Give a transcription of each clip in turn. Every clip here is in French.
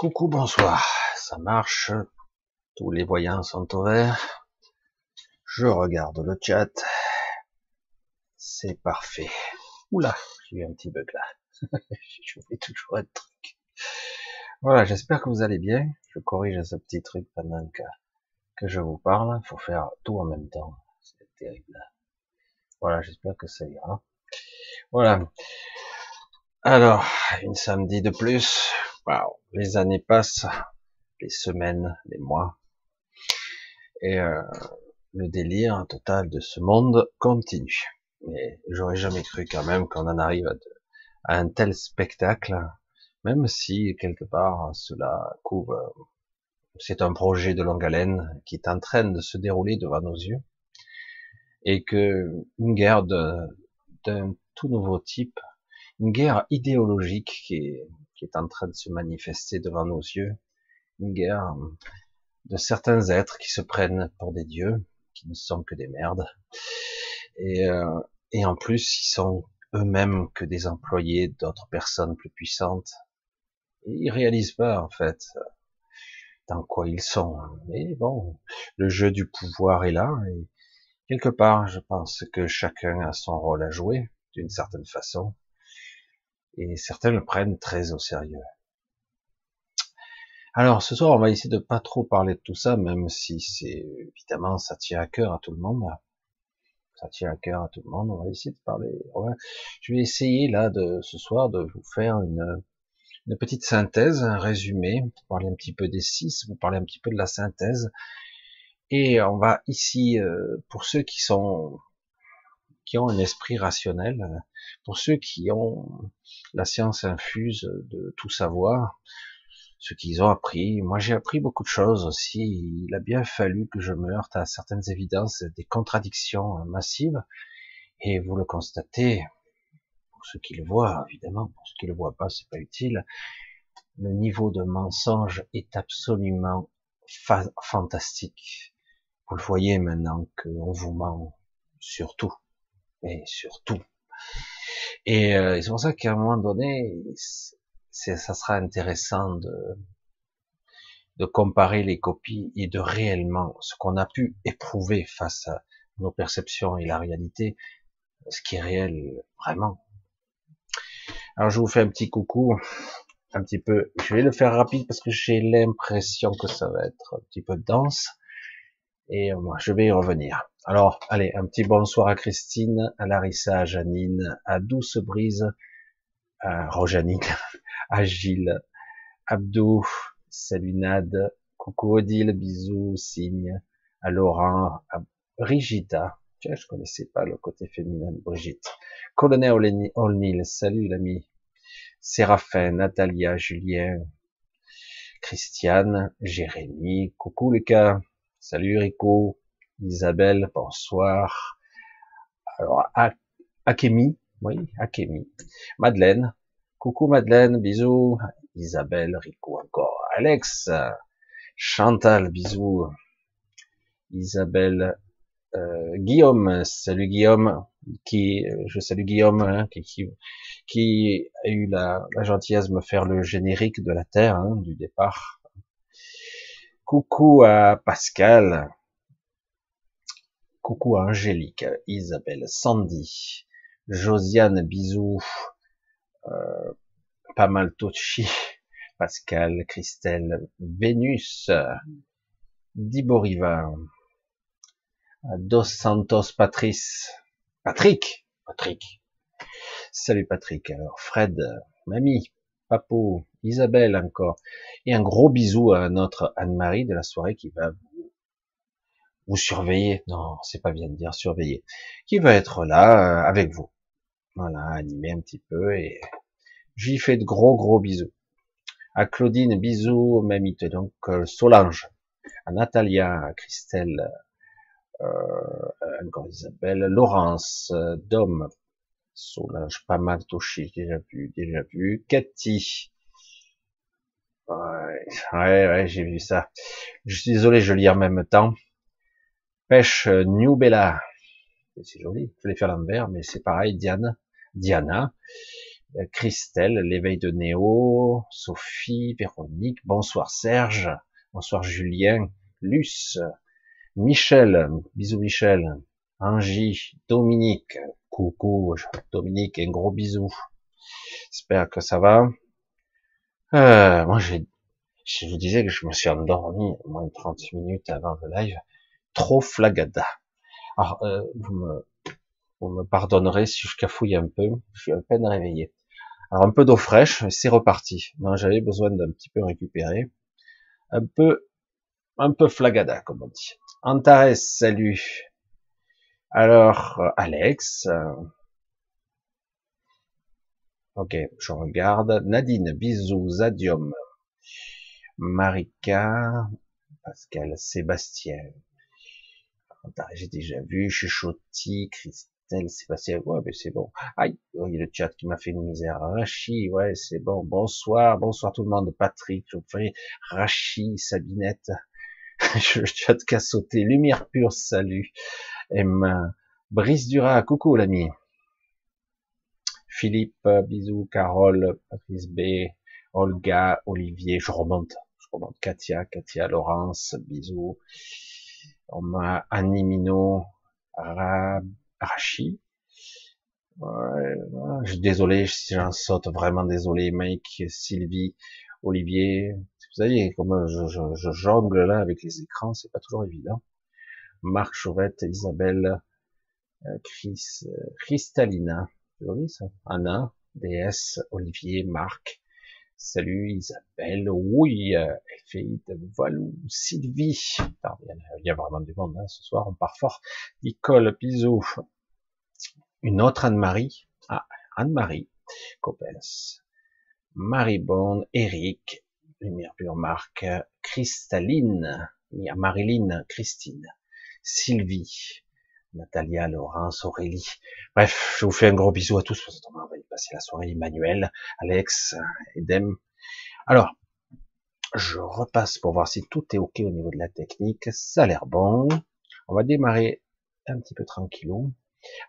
Coucou, bonsoir. Ça marche. Tous les voyants sont au vert. Je regarde le chat. C'est parfait. Oula, j'ai eu un petit bug là. je fais toujours un truc. Voilà, j'espère que vous allez bien. Je corrige ce petit truc pendant que je vous parle. Il faut faire tout en même temps. C'est terrible. Voilà, j'espère que ça ira. Voilà. Alors, une samedi de plus. Les années passent, les semaines, les mois, et euh, le délire total de ce monde continue. Mais j'aurais jamais cru quand même qu'on en arrive à, à, un tel spectacle, même si quelque part cela couvre. C'est un projet de longue haleine qui est en train de se dérouler devant nos yeux, et que une guerre d'un tout nouveau type, une guerre idéologique qui est qui est en train de se manifester devant nos yeux, une guerre de certains êtres qui se prennent pour des dieux, qui ne sont que des merdes, et, euh, et en plus ils sont eux-mêmes que des employés d'autres personnes plus puissantes. Et ils réalisent pas en fait dans quoi ils sont. Mais bon, le jeu du pouvoir est là et quelque part, je pense que chacun a son rôle à jouer d'une certaine façon et certains le prennent très au sérieux. Alors ce soir, on va essayer de pas trop parler de tout ça, même si c'est évidemment ça tient à cœur à tout le monde. Ça tient à cœur à tout le monde. On va essayer de parler. Je vais essayer là de ce soir de vous faire une, une petite synthèse, un résumé, parler un petit peu des six, vous parler un petit peu de la synthèse. Et on va ici, euh, pour ceux qui sont qui ont un esprit rationnel, pour ceux qui ont la science infuse de tout savoir, ce qu'ils ont appris. Moi, j'ai appris beaucoup de choses aussi. Il a bien fallu que je me heurte à certaines évidences, des contradictions massives. Et vous le constatez, pour ceux qui le voient, évidemment, pour ceux qui le voient pas, c'est pas utile. Le niveau de mensonge est absolument fantastique. Vous le voyez maintenant qu'on vous ment sur tout et surtout. Et euh, c'est pour ça qu'à un moment donné, ça sera intéressant de, de comparer les copies et de réellement ce qu'on a pu éprouver face à nos perceptions et la réalité, ce qui est réel vraiment. Alors je vous fais un petit coucou, un petit peu, je vais le faire rapide parce que j'ai l'impression que ça va être un petit peu dense et moi je vais y revenir. Alors, allez, un petit bonsoir à Christine, à Larissa, à Janine, à Douce Brise, à Rojanine, à Gilles, Abdou, salut Nad, coucou Odile, bisous, signe, à Laurent, à Brigitta, tiens, je connaissais pas le côté féminin de Brigitte, Colonel Olnil, salut l'ami, Séraphin, Natalia, Julien, Christiane, Jérémy, coucou Lucas, salut Rico, Isabelle, bonsoir. Alors, Akemi, oui, Akemi. Madeleine, coucou Madeleine, bisous. Isabelle, Rico encore. Alex, Chantal, bisous. Isabelle, euh, Guillaume, salut Guillaume, qui, je salue Guillaume, hein, qui, qui, a eu la, gentillesse de me faire le générique de la Terre, hein, du départ. Coucou à Pascal, Coucou à Angélique, Isabelle, Sandy, Josiane, bisous, euh, pas mal Pascal, Christelle, Vénus, Diboriva, Dos Santos, Patrice, Patrick, Patrick. Salut Patrick. Alors Fred, Mamie, Papo, Isabelle encore. Et un gros bisou à notre Anne-Marie de la soirée qui va vous surveiller, non, c'est pas bien de dire surveiller, qui va être là euh, avec vous. Voilà, animer un petit peu et j'y fais de gros gros bisous. À Claudine, bisous, mamite, donc euh, Solange, à Natalia, à Christelle, euh, encore Isabelle, Laurence, euh, Dom, Solange, pas mal touché, déjà vu, déjà vu, Cathy, ouais, ouais, ouais j'ai vu ça. Je suis désolé, je lis en même temps. Pêche euh, New Bella. C'est joli. Je vais faire l'envers, mais c'est pareil. Diane, Diana, euh, Christelle, l'éveil de Néo, Sophie, Véronique, bonsoir Serge, bonsoir Julien, Luce, Michel, bisous Michel, Angie, Dominique, coucou Dominique, un gros bisou. J'espère que ça va. Euh, moi, j'ai, je vous disais que je me suis endormi moins de 30 minutes avant le live. Trop flagada. Alors, euh, vous me, pardonnerez si je cafouille un peu. Je suis à peine réveillé. Alors, un peu d'eau fraîche, c'est reparti. Non, j'avais besoin d'un petit peu récupérer. Un peu, un peu flagada, comme on dit. Antares, salut. Alors, Alex. Ok, je regarde. Nadine, bisous, Zadium. Marika, Pascal, Sébastien. J'ai déjà vu, Chuchotis, Christelle, Sébastien. Ouais, mais c'est bon. Aïe, oh, il y a le chat qui m'a fait une misère. Rachi, ouais, c'est bon. Bonsoir, bonsoir tout le monde. Patrick, Rachi, Sabinette. le chat qui a sauté. Lumière pure, salut. Emma, Brice Dura, coucou l'ami. Philippe, bisous, Carole, Patrice B, Olga, Olivier, je remonte, je remonte, Katia, Katia, Laurence, bisous. On m'a Animino, Rachi. je suis désolé si j'en saute, vraiment désolé, Mike, Sylvie, Olivier. Vous savez, comme je, je jongle là avec les écrans, c'est pas toujours évident. Marc Chauvette, Isabelle, euh, Chris, euh, Cristalina, ça? Anna, DS, Olivier, Marc, salut Isabelle, oui, Elfeïde, Valou, Sylvie, il y a vraiment du monde hein, ce soir, on part fort, Nicole, bisous, une autre Anne-Marie, ah, Anne-Marie, Coppens, Marie Bonne, Eric, Lumière Pure Marc, Cristaline, Marilyn, Christine, Sylvie, Natalia, Laurence, Aurélie. Bref, je vous fais un gros bisou à tous. On va passer la soirée. Emmanuel, Alex, Edem. Alors, je repasse pour voir si tout est OK au niveau de la technique. Ça a l'air bon. On va démarrer un petit peu tranquillou.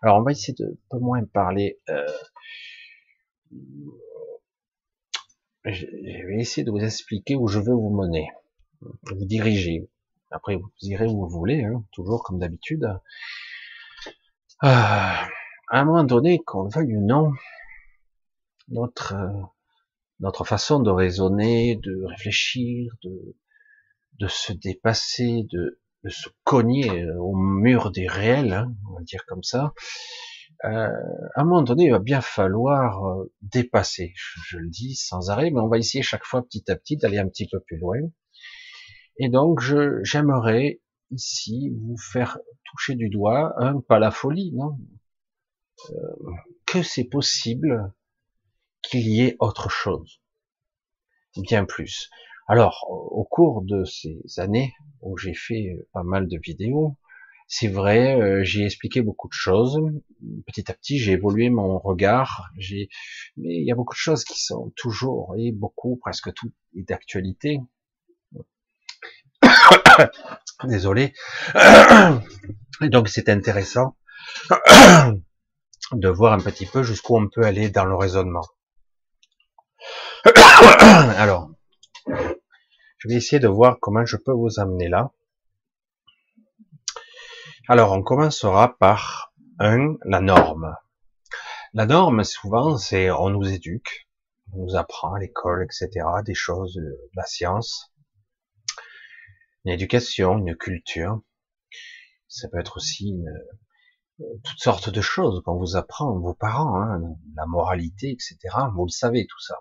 Alors, on va essayer de un peu moins parler. Euh, je vais essayer de vous expliquer où je veux vous mener, vous diriger. Après, vous irez où vous voulez, hein, toujours comme d'habitude. Euh, à un moment donné, qu'on le veuille ou non, notre notre façon de raisonner, de réfléchir, de de se dépasser, de, se cogner au mur des réels, hein, on va dire comme ça. Euh, à un moment donné, il va bien falloir euh, dépasser. Je, je, le dis sans arrêt, mais on va essayer chaque fois petit à petit d'aller un petit peu plus loin. Et donc, j'aimerais ici vous faire toucher du doigt, hein, pas la folie, non, euh, que c'est possible qu'il y ait autre chose, bien plus. Alors, au cours de ces années où j'ai fait pas mal de vidéos, c'est vrai, euh, j'ai expliqué beaucoup de choses. Petit à petit, j'ai évolué mon regard. J'ai, mais il y a beaucoup de choses qui sont toujours et beaucoup, presque tout, d'actualité. Désolé. Donc c'est intéressant de voir un petit peu jusqu'où on peut aller dans le raisonnement. Alors, je vais essayer de voir comment je peux vous amener là. Alors, on commencera par un, la norme. La norme, souvent, c'est on nous éduque, on nous apprend à l'école, etc., des choses la science une éducation, une culture. Ça peut être aussi euh, toutes sortes de choses qu'on vous apprend, vos parents, hein, la moralité, etc. Vous le savez tout ça.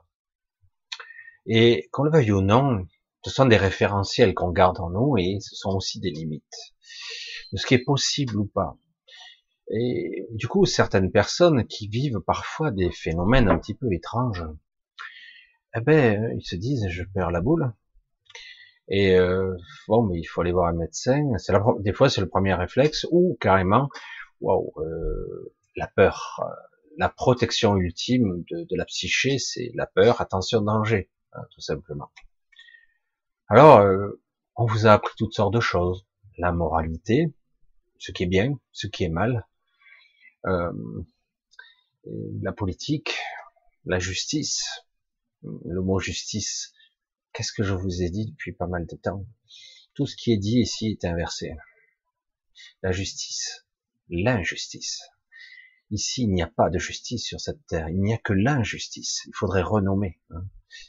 Et qu'on le veuille ou non, ce sont des référentiels qu'on garde en nous et ce sont aussi des limites de ce qui est possible ou pas. Et du coup, certaines personnes qui vivent parfois des phénomènes un petit peu étranges, eh ben, ils se disent, je perds la boule, et euh, bon, mais il faut aller voir un médecin. C'est des fois, c'est le premier réflexe ou carrément, waouh, euh, la peur, la protection ultime de, de la psyché, c'est la peur, attention danger, hein, tout simplement. Alors, euh, on vous a appris toutes sortes de choses, la moralité, ce qui est bien, ce qui est mal, euh, la politique, la justice. Le mot justice, qu'est-ce que je vous ai dit depuis pas mal de temps? Tout ce qui est dit ici est inversé. La justice, l'injustice. Ici, il n'y a pas de justice sur cette terre. Il n'y a que l'injustice. Il faudrait renommer. Hein.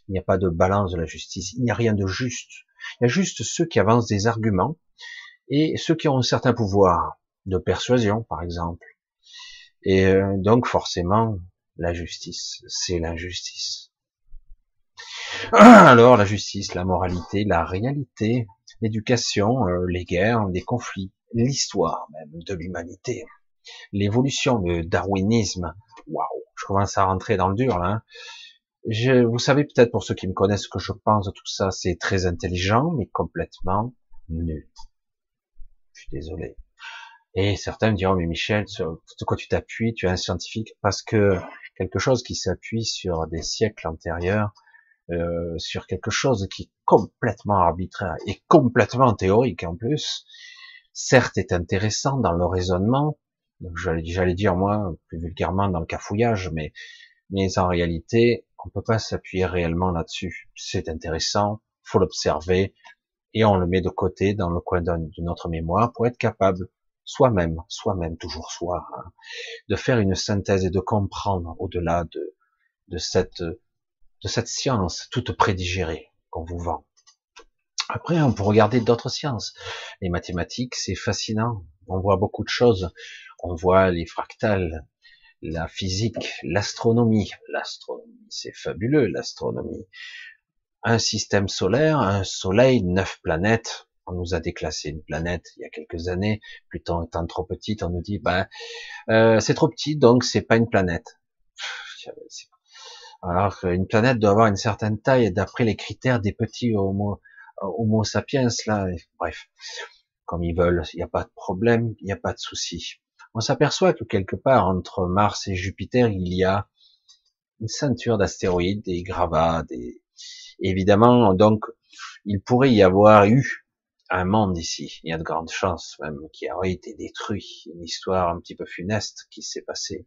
Il n'y a pas de balance de la justice. Il n'y a rien de juste. Il y a juste ceux qui avancent des arguments et ceux qui ont un certain pouvoir de persuasion, par exemple. Et euh, donc, forcément, la justice, c'est l'injustice. Alors, la justice, la moralité, la réalité, l'éducation, euh, les guerres, les conflits, l'histoire même de l'humanité l'évolution, le darwinisme. Waouh, je commence à rentrer dans le dur là. Hein. Je, vous savez peut-être pour ceux qui me connaissent que je pense de tout ça, c'est très intelligent, mais complètement nul. Je suis désolé. Et certains me diront, mais Michel, sur quoi tu t'appuies, tu es un scientifique, parce que quelque chose qui s'appuie sur des siècles antérieurs, euh, sur quelque chose qui est complètement arbitraire et complètement théorique en plus, certes est intéressant dans le raisonnement, j'allais dire moi plus vulgairement dans le cafouillage, mais mais en réalité on peut pas s'appuyer réellement là-dessus. C'est intéressant, faut l'observer et on le met de côté dans le coin de notre mémoire pour être capable soi-même, soi-même toujours soi, hein, de faire une synthèse et de comprendre au-delà de de cette de cette science toute prédigérée qu'on vous vend. Après, on peut regarder d'autres sciences. Les mathématiques, c'est fascinant. On voit beaucoup de choses on voit les fractales, la physique, l'astronomie. L'astronomie, c'est fabuleux, l'astronomie. Un système solaire, un soleil, neuf planètes. On nous a déclassé une planète il y a quelques années. Pluton étant trop petite, on nous dit, ben, euh, c'est trop petit, donc c'est pas une planète. Alors qu'une planète doit avoir une certaine taille d'après les critères des petits homo, sapiens, là. Bref. Comme ils veulent, il n'y a pas de problème, il n'y a pas de souci on s'aperçoit que quelque part entre Mars et Jupiter, il y a une ceinture d'astéroïdes, des gravats, des... Évidemment, donc, il pourrait y avoir eu un monde ici. Il y a de grandes chances même qui aurait été détruit. Une histoire un petit peu funeste qui s'est passée,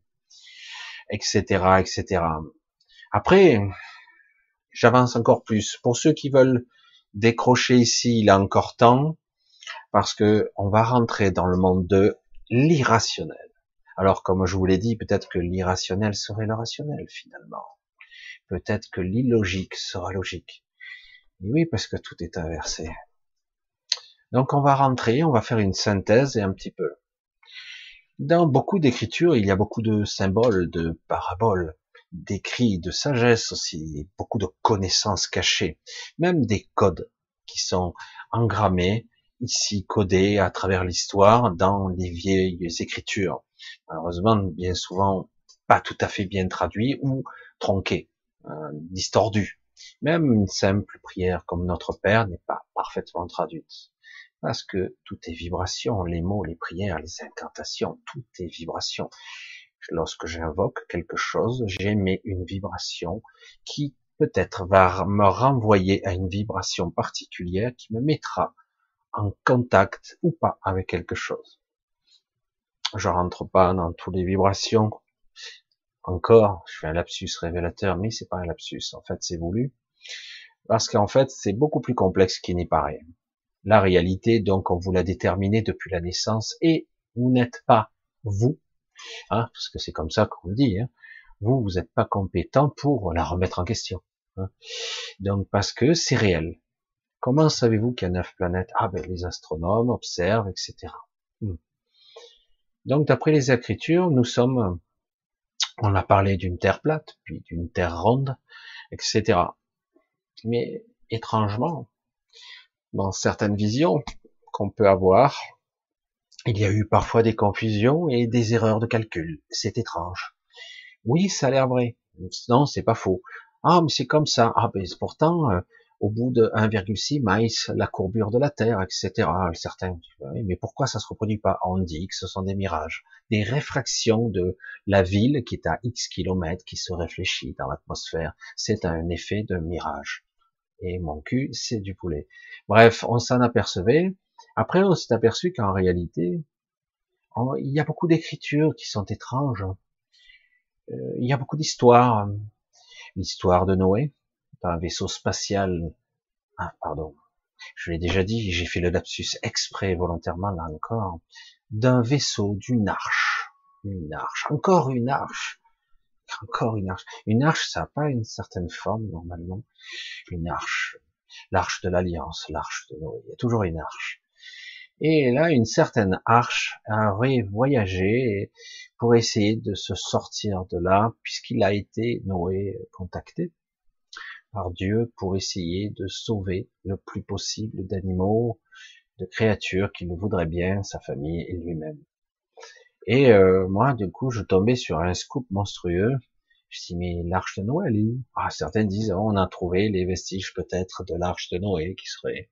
etc., etc. Après, j'avance encore plus. Pour ceux qui veulent décrocher ici, il a encore temps, parce que on va rentrer dans le monde de l'irrationnel. Alors, comme je vous l'ai dit, peut-être que l'irrationnel serait le rationnel, finalement. Peut-être que l'illogique sera logique. Oui, parce que tout est inversé. Donc, on va rentrer, on va faire une synthèse et un petit peu. Dans beaucoup d'écritures, il y a beaucoup de symboles, de paraboles, d'écrits, de sagesse aussi, beaucoup de connaissances cachées, même des codes qui sont engrammés, ici codé à travers l'histoire dans les vieilles écritures. Malheureusement, bien souvent pas tout à fait bien traduit ou tronqué, euh, distordu. Même une simple prière comme Notre Père n'est pas parfaitement traduite. Parce que tout est vibration, les mots, les prières, les incantations, tout est vibration. Lorsque j'invoque quelque chose, j'émets une vibration qui peut-être va me renvoyer à une vibration particulière qui me mettra en contact ou pas avec quelque chose. Je rentre pas dans toutes les vibrations. Encore, je fais un lapsus révélateur, mais c'est pas un lapsus. En fait, c'est voulu. Parce qu'en fait, c'est beaucoup plus complexe qu'il n'y paraît. La réalité, donc, on vous l'a déterminé depuis la naissance et vous n'êtes pas vous, hein, parce que c'est comme ça qu'on le dit, hein, vous, vous n'êtes pas compétent pour la remettre en question. Hein. Donc, parce que c'est réel. Comment savez-vous qu'il y a neuf planètes? Ah ben les astronomes observent, etc. Hmm. Donc d'après les Écritures, nous sommes, on a parlé d'une Terre plate, puis d'une Terre ronde, etc. Mais étrangement, dans certaines visions qu'on peut avoir, il y a eu parfois des confusions et des erreurs de calcul. C'est étrange. Oui, ça a l'air vrai. Non, c'est pas faux. Ah, mais c'est comme ça. Ah, ben pourtant, euh, au bout de 1,6 miles la courbure de la Terre, etc. Certains, mais pourquoi ça se reproduit pas? On dit que ce sont des mirages, des réfractions de la ville qui est à X kilomètres, qui se réfléchit dans l'atmosphère. C'est un effet de mirage. Et mon cul, c'est du poulet. Bref, on s'en apercevait. Après, on s'est aperçu qu'en réalité, il y a beaucoup d'écritures qui sont étranges. Euh, il y a beaucoup d'histoires l'histoire de Noé, un vaisseau spatial. Ah, pardon. Je l'ai déjà dit, j'ai fait le lapsus exprès, volontairement, là encore, d'un vaisseau, d'une arche. Une arche, encore une arche. Encore une arche. Une arche, ça n'a pas une certaine forme, normalement. Une arche. L'arche de l'Alliance, l'arche de Noé. Il y a toujours une arche. Et là, une certaine arche aurait voyagé pour essayer de se sortir de là, puisqu'il a été, Noé, contacté par Dieu pour essayer de sauver le plus possible d'animaux, de créatures qu'il voudrait bien, sa famille et lui-même. Et euh, moi, du coup, je tombais sur un scoop monstrueux. Je dis, mais l'arche de Noé, ah, Certains disent, oh, on a trouvé les vestiges peut-être de l'arche de Noé qui serait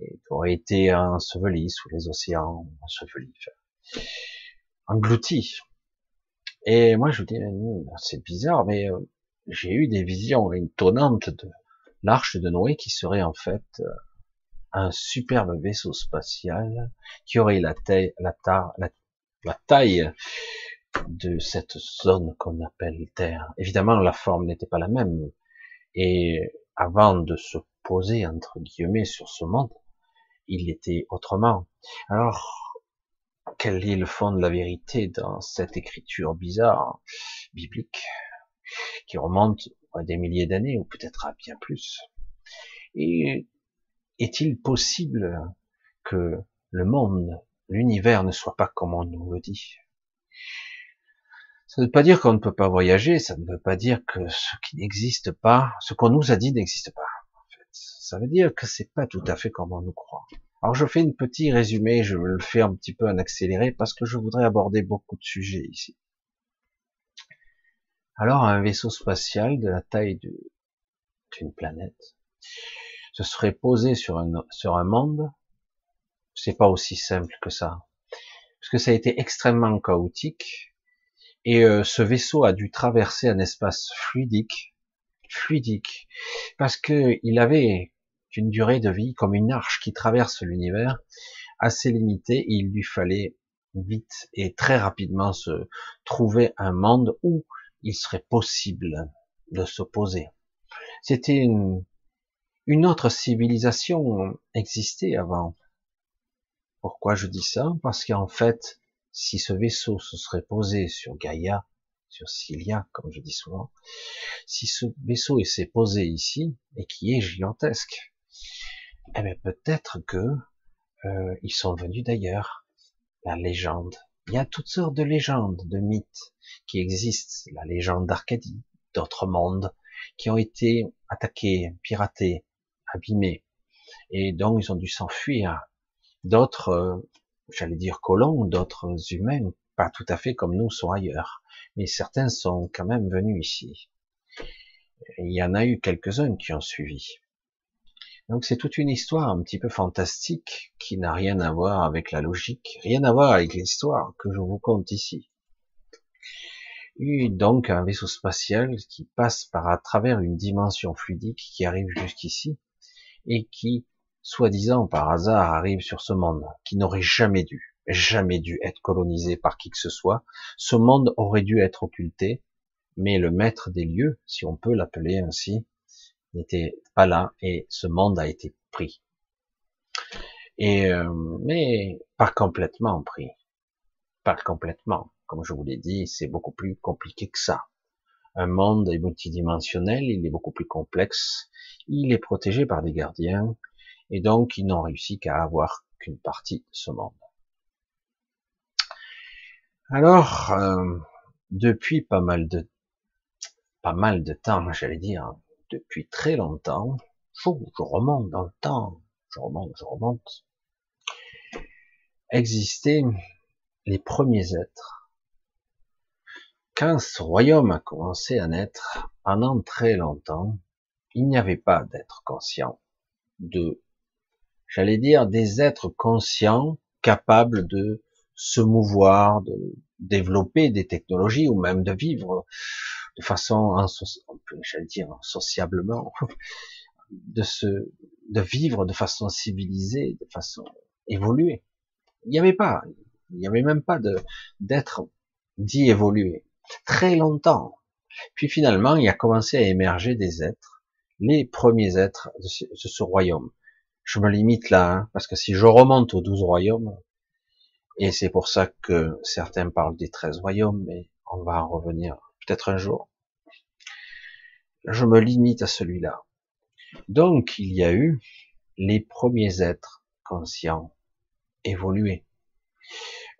qui aurait été enseveli sous les océans, enseveli, englouti. Et moi, je dis, c'est bizarre, mais euh, j'ai eu des visions étonnantes de l'arche de Noé qui serait en fait euh, un superbe vaisseau spatial qui aurait la taille, la, la taille de cette zone qu'on appelle Terre. Évidemment, la forme n'était pas la même. Et avant de se poser, entre guillemets, sur ce monde, il était autrement. Alors, quel est le fond de la vérité dans cette écriture bizarre, biblique, qui remonte à des milliers d'années, ou peut-être à bien plus? Et est-il possible que le monde, l'univers ne soit pas comme on nous le dit? Ça ne veut pas dire qu'on ne peut pas voyager, ça ne veut pas dire que ce qui n'existe pas, ce qu'on nous a dit n'existe pas. Ça veut dire que c'est pas tout à fait comme on nous croit. Alors je fais un petit résumé, je le fais un petit peu en accéléré parce que je voudrais aborder beaucoup de sujets ici. Alors un vaisseau spatial de la taille d'une planète se serait posé sur un, sur un monde, c'est pas aussi simple que ça. Parce que ça a été extrêmement chaotique, et euh, ce vaisseau a dû traverser un espace fluidique, fluidique, parce que il avait une durée de vie comme une arche qui traverse l'univers assez limitée. il lui fallait vite et très rapidement se trouver un monde où il serait possible de s'opposer. C'était une, une autre civilisation existait avant. Pourquoi je dis ça? Parce qu'en fait, si ce vaisseau se serait posé sur Gaïa, sur Cilia, comme je dis souvent, si ce vaisseau s'est posé ici, et qui est gigantesque, eh bien peut-être que euh, ils sont venus d'ailleurs. La légende. Il y a toutes sortes de légendes, de mythes qui existent. La légende d'Arcadie, d'autres mondes qui ont été attaqués, piratés, abîmés, et donc ils ont dû s'enfuir. D'autres, euh, j'allais dire colons, d'autres humains, pas tout à fait comme nous, sont ailleurs, mais certains sont quand même venus ici. il y en a eu quelques-uns qui ont suivi. Donc c'est toute une histoire un petit peu fantastique qui n'a rien à voir avec la logique, rien à voir avec l'histoire que je vous conte ici. Et donc un vaisseau spatial qui passe par à travers une dimension fluidique qui arrive jusqu'ici et qui, soi-disant par hasard, arrive sur ce monde qui n'aurait jamais dû, jamais dû être colonisé par qui que ce soit. Ce monde aurait dû être occulté, mais le maître des lieux, si on peut l'appeler ainsi, n'était pas là et ce monde a été pris. Euh, mais pas complètement pris, pas complètement. Comme je vous l'ai dit, c'est beaucoup plus compliqué que ça. Un monde est multidimensionnel, il est beaucoup plus complexe, il est protégé par des gardiens, et donc ils n'ont réussi qu'à avoir qu'une partie de ce monde. Alors, euh, depuis pas mal de pas mal de temps, j'allais dire, depuis très longtemps. je remonte dans le temps, je remonte, je remonte. Existaient les premiers êtres. Quand ce royaume a commencé à naître, pendant très longtemps, il n'y avait pas d'être conscient de, j'allais dire, des êtres conscients capables de se mouvoir, de développer des technologies ou même de vivre de façon, j'allais dire, sociablement, de se, de vivre de façon civilisée, de façon évoluée. Il n'y avait pas, il n'y avait même pas de, d'être dit évolué. Très longtemps, Puis finalement, il a commencé à émerger des êtres, les premiers êtres de ce, royaume. Je me limite là, hein, parce que si je remonte aux douze royaumes, et c'est pour ça que certains parlent des treize royaumes, mais on va en revenir peut-être un jour. Je me limite à celui-là. Donc, il y a eu les premiers êtres conscients évoluer.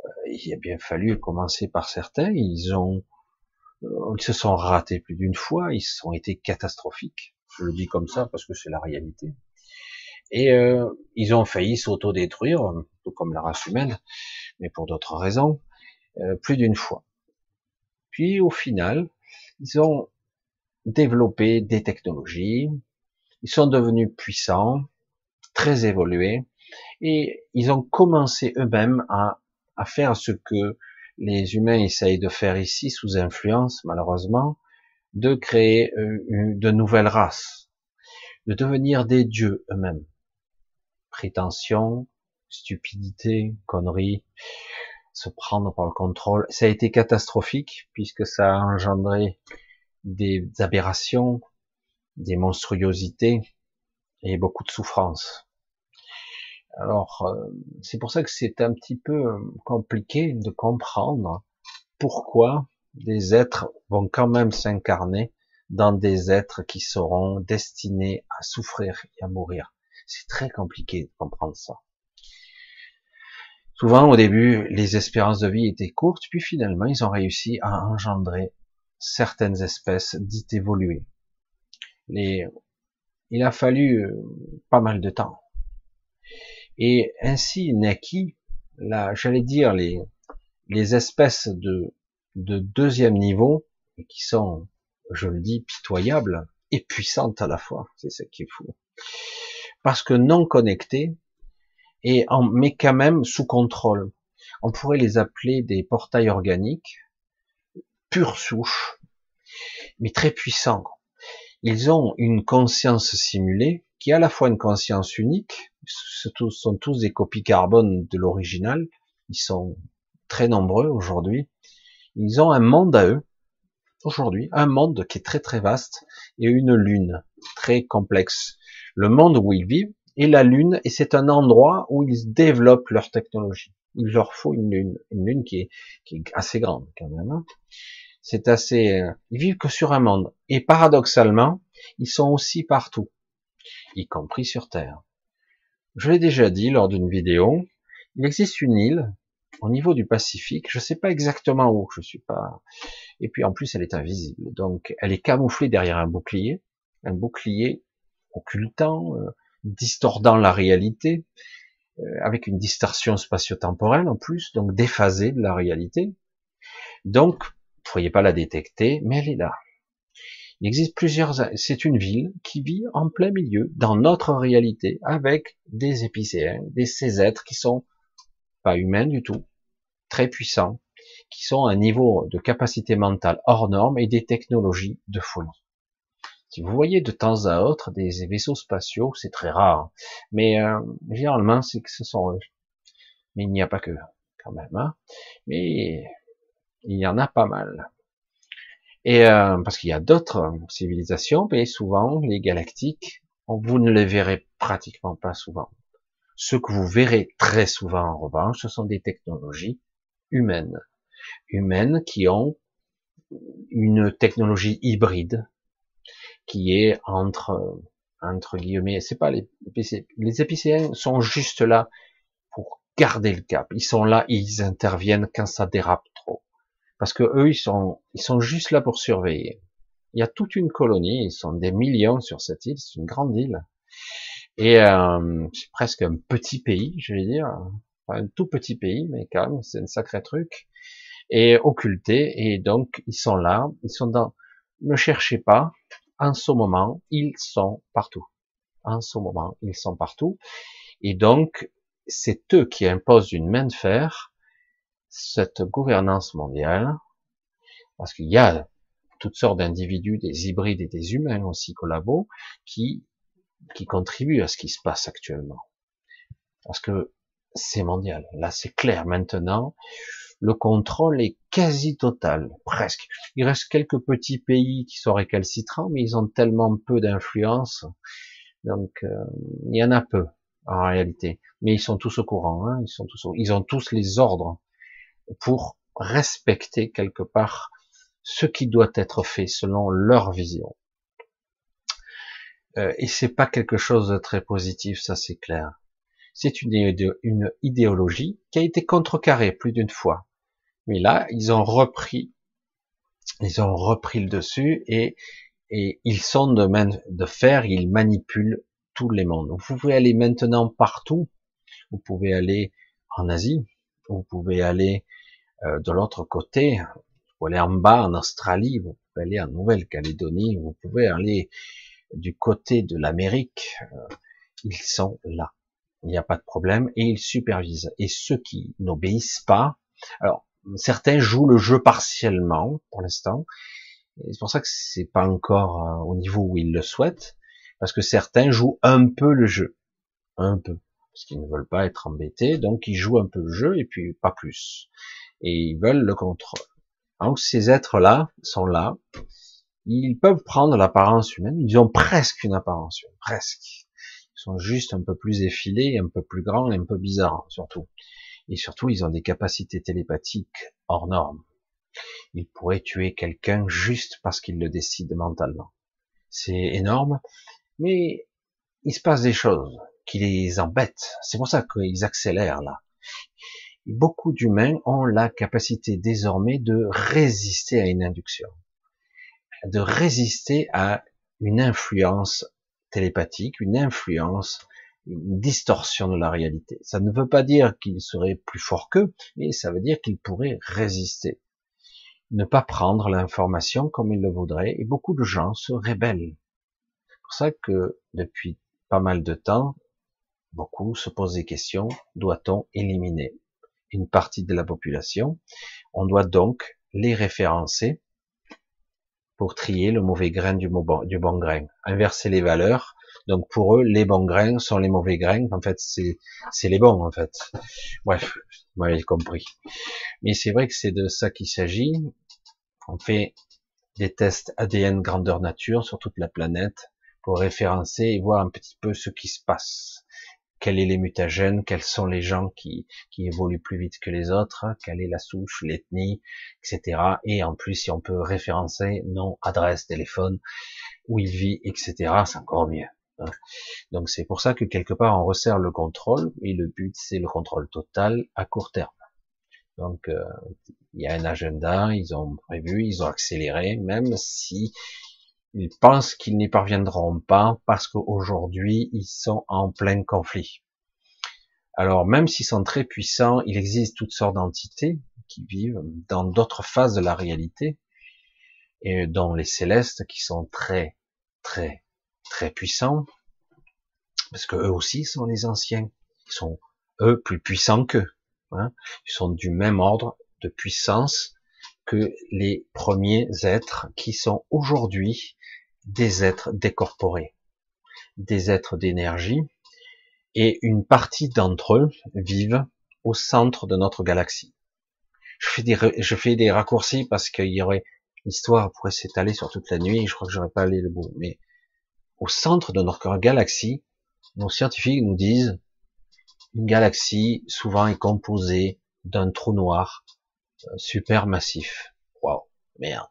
Euh, il a bien fallu commencer par certains. Ils ont, euh, ils se sont ratés plus d'une fois. Ils ont été catastrophiques. Je le dis comme ça parce que c'est la réalité. Et euh, ils ont failli s'autodétruire, tout comme la race humaine, mais pour d'autres raisons, plus d'une fois. Puis au final, ils ont développé des technologies, ils sont devenus puissants, très évolués, et ils ont commencé eux-mêmes à, faire ce que les humains essayent de faire ici sous influence, malheureusement, de créer euh, de nouvelles races, de devenir des dieux eux-mêmes. Prétention, stupidité, connerie, se prendre par le contrôle. Ça a été catastrophique puisque ça a engendré des aberrations, des monstruosités et beaucoup de souffrances. Alors, euh, c'est pour ça que c'est un petit peu euh, compliqué de comprendre pourquoi des êtres vont quand même s'incarner dans des êtres qui seront destinés à souffrir et à mourir. C'est très compliqué de comprendre ça. Souvent, au début, les espérances de vie étaient courtes, puis finalement, ils ont réussi à engendrer certaines espèces dites évoluées. Les... Il a fallu euh, pas mal de temps. Et ainsi naquit, là, j'allais dire, les, les espèces de, de deuxième niveau, qui sont, je le dis, pitoyables et puissantes à la fois. C'est ça qui est fou. Parce que non connectées, et en, mais quand même sous contrôle. On pourrait les appeler des portails organiques, pure souche, mais très puissants. Ils ont une conscience simulée, qui est à la fois une conscience unique, ce sont tous des copies carbone de l'original, ils sont très nombreux aujourd'hui, ils ont un monde à eux, aujourd'hui, un monde qui est très très vaste, et une lune très complexe. Le monde où ils vivent est la lune, et c'est un endroit où ils développent leur technologie. Il leur faut une lune, une lune qui est, assez grande quand même. Hein. C'est assez, euh, ils vivent que sur un monde. Et paradoxalement, ils sont aussi partout y compris sur Terre. Je l'ai déjà dit lors d'une vidéo, il existe une île au niveau du Pacifique, je ne sais pas exactement où, je suis pas, et puis en plus elle est invisible, donc elle est camouflée derrière un bouclier, un bouclier occultant, euh, distordant la réalité, avec une distorsion spatio-temporelle en plus, donc déphasée de la réalité. Donc, vous ne pourriez pas la détecter, mais elle est là. Il existe plusieurs, c'est une ville qui vit en plein milieu, dans notre réalité, avec des épicéens, des ces êtres qui sont pas humains du tout, très puissants, qui sont à un niveau de capacité mentale hors norme et des technologies de folie. Si vous voyez de temps à autre des vaisseaux spatiaux, c'est très rare, mais euh, généralement c'est que ce sont eux. Mais il n'y a pas que quand même, hein. mais il y en a pas mal. Et euh, parce qu'il y a d'autres civilisations, mais souvent les galactiques, vous ne les verrez pratiquement pas souvent. Ce que vous verrez très souvent en revanche, ce sont des technologies humaines, humaines qui ont une technologie hybride qui est entre entre guillemets, c'est pas les épicéens, les épicéens sont juste là pour garder le cap. Ils sont là, ils interviennent quand ça dérape trop. Parce que eux ils sont ils sont juste là pour surveiller. Il y a toute une colonie, ils sont des millions sur cette île, c'est une grande île. Et euh, c'est presque un petit pays, je vais dire, un tout petit pays, mais quand même c'est un sacré truc. Et occulté et donc ils sont là, ils sont dans ne cherchez pas, en ce moment ils sont partout. En ce moment ils sont partout et donc c'est eux qui imposent une main de fer cette gouvernance mondiale, parce qu'il y a toutes sortes d'individus, des hybrides et des humains aussi collabos, qui, qui contribuent à ce qui se passe actuellement. Parce que c'est mondial. Là, c'est clair. Maintenant, le contrôle est quasi total, presque. Il reste quelques petits pays qui sont récalcitrants, mais ils ont tellement peu d'influence, donc euh, il y en a peu en réalité. Mais ils sont tous au courant, hein, ils sont tous, ils ont tous les ordres pour respecter quelque part ce qui doit être fait selon leur vision. Euh, et c'est pas quelque chose de très positif, ça c'est clair. C'est une idéologie qui a été contrecarrée plus d'une fois. Mais là, ils ont repris, ils ont repris le dessus et, et ils sont de, de faire, ils manipulent tous les mondes. Vous pouvez aller maintenant partout. Vous pouvez aller en Asie, vous pouvez aller euh, de l'autre côté, vous pouvez aller en bas en Australie, vous pouvez aller en Nouvelle-Calédonie, vous pouvez aller du côté de l'Amérique, euh, ils sont là. Il n'y a pas de problème et ils supervisent. Et ceux qui n'obéissent pas, alors certains jouent le jeu partiellement pour l'instant. C'est pour ça que c'est pas encore euh, au niveau où ils le souhaitent, parce que certains jouent un peu le jeu, un peu, parce qu'ils ne veulent pas être embêtés, donc ils jouent un peu le jeu et puis pas plus. Et ils veulent le contrôle. Donc ces êtres-là sont là, ils peuvent prendre l'apparence humaine, ils ont presque une apparence humaine, presque. Ils sont juste un peu plus effilés, un peu plus grands et un peu bizarres, surtout. Et surtout, ils ont des capacités télépathiques hors normes. Ils pourraient tuer quelqu'un juste parce qu'ils le décident mentalement. C'est énorme, mais il se passe des choses qui les embêtent. C'est pour ça qu'ils accélèrent là. beaucoup d'humains ont la capacité désormais de résister à une induction de résister à une influence télépathique, une influence, une distorsion de la réalité. Ça ne veut pas dire qu'il serait plus fort qu'eux, mais ça veut dire qu'il pourrait résister. Ne pas prendre l'information comme il le voudrait, et beaucoup de gens se rébellent. C'est pour ça que depuis pas mal de temps, beaucoup se posent des questions, doit-on éliminer une partie de la population? On doit donc les référencer pour trier le mauvais grain du bon grain, inverser les valeurs. Donc pour eux, les bons grains sont les mauvais grains. En fait, c'est les bons en fait. Bref, vous m'avez compris. Mais c'est vrai que c'est de ça qu'il s'agit. On fait des tests ADN grandeur nature sur toute la planète pour référencer et voir un petit peu ce qui se passe quels sont les mutagènes, quels sont les gens qui, qui évoluent plus vite que les autres, quelle est la souche, l'ethnie, etc. Et en plus, si on peut référencer nom, adresse, téléphone, où il vit, etc., c'est encore mieux. Hein. Donc c'est pour ça que quelque part on resserre le contrôle, et le but c'est le contrôle total à court terme. Donc euh, il y a un agenda, ils ont prévu, ils ont accéléré, même si ils pensent qu'ils n'y parviendront pas parce qu'aujourd'hui, ils sont en plein conflit. Alors, même s'ils sont très puissants, il existe toutes sortes d'entités qui vivent dans d'autres phases de la réalité, et dont les célestes qui sont très, très, très puissants, parce que eux aussi sont les anciens, ils sont eux plus puissants qu'eux, hein. ils sont du même ordre de puissance que les premiers êtres qui sont aujourd'hui des êtres décorporés, des êtres d'énergie, et une partie d'entre eux vivent au centre de notre galaxie. Je fais des, je fais des raccourcis parce qu'il y aurait l'histoire pourrait s'étaler sur toute la nuit. Je crois que j'aurais pas allé le bout, mais au centre de notre galaxie, nos scientifiques nous disent une galaxie souvent est composée d'un trou noir euh, super massif. Waouh, merde.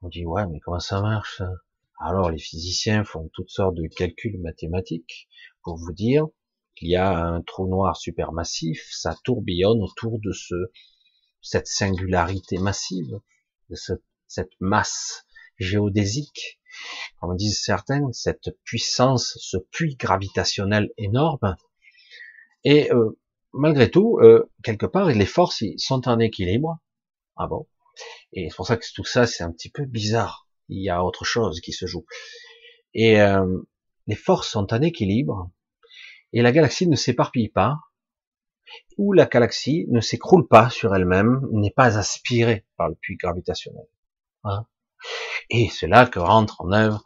On dit ouais, mais comment ça marche alors les physiciens font toutes sortes de calculs mathématiques pour vous dire qu'il y a un trou noir supermassif, ça tourbillonne autour de ce, cette singularité massive, de cette masse géodésique, comme disent certains, cette puissance, ce puits gravitationnel énorme. Et euh, malgré tout, euh, quelque part, les forces sont en équilibre. Ah bon? Et c'est pour ça que tout ça, c'est un petit peu bizarre il y a autre chose qui se joue. Et euh, les forces sont en équilibre, et la galaxie ne s'éparpille pas, ou la galaxie ne s'écroule pas sur elle-même, n'est pas aspirée par le puits gravitationnel. Hein? Et c'est là que rentrent en œuvre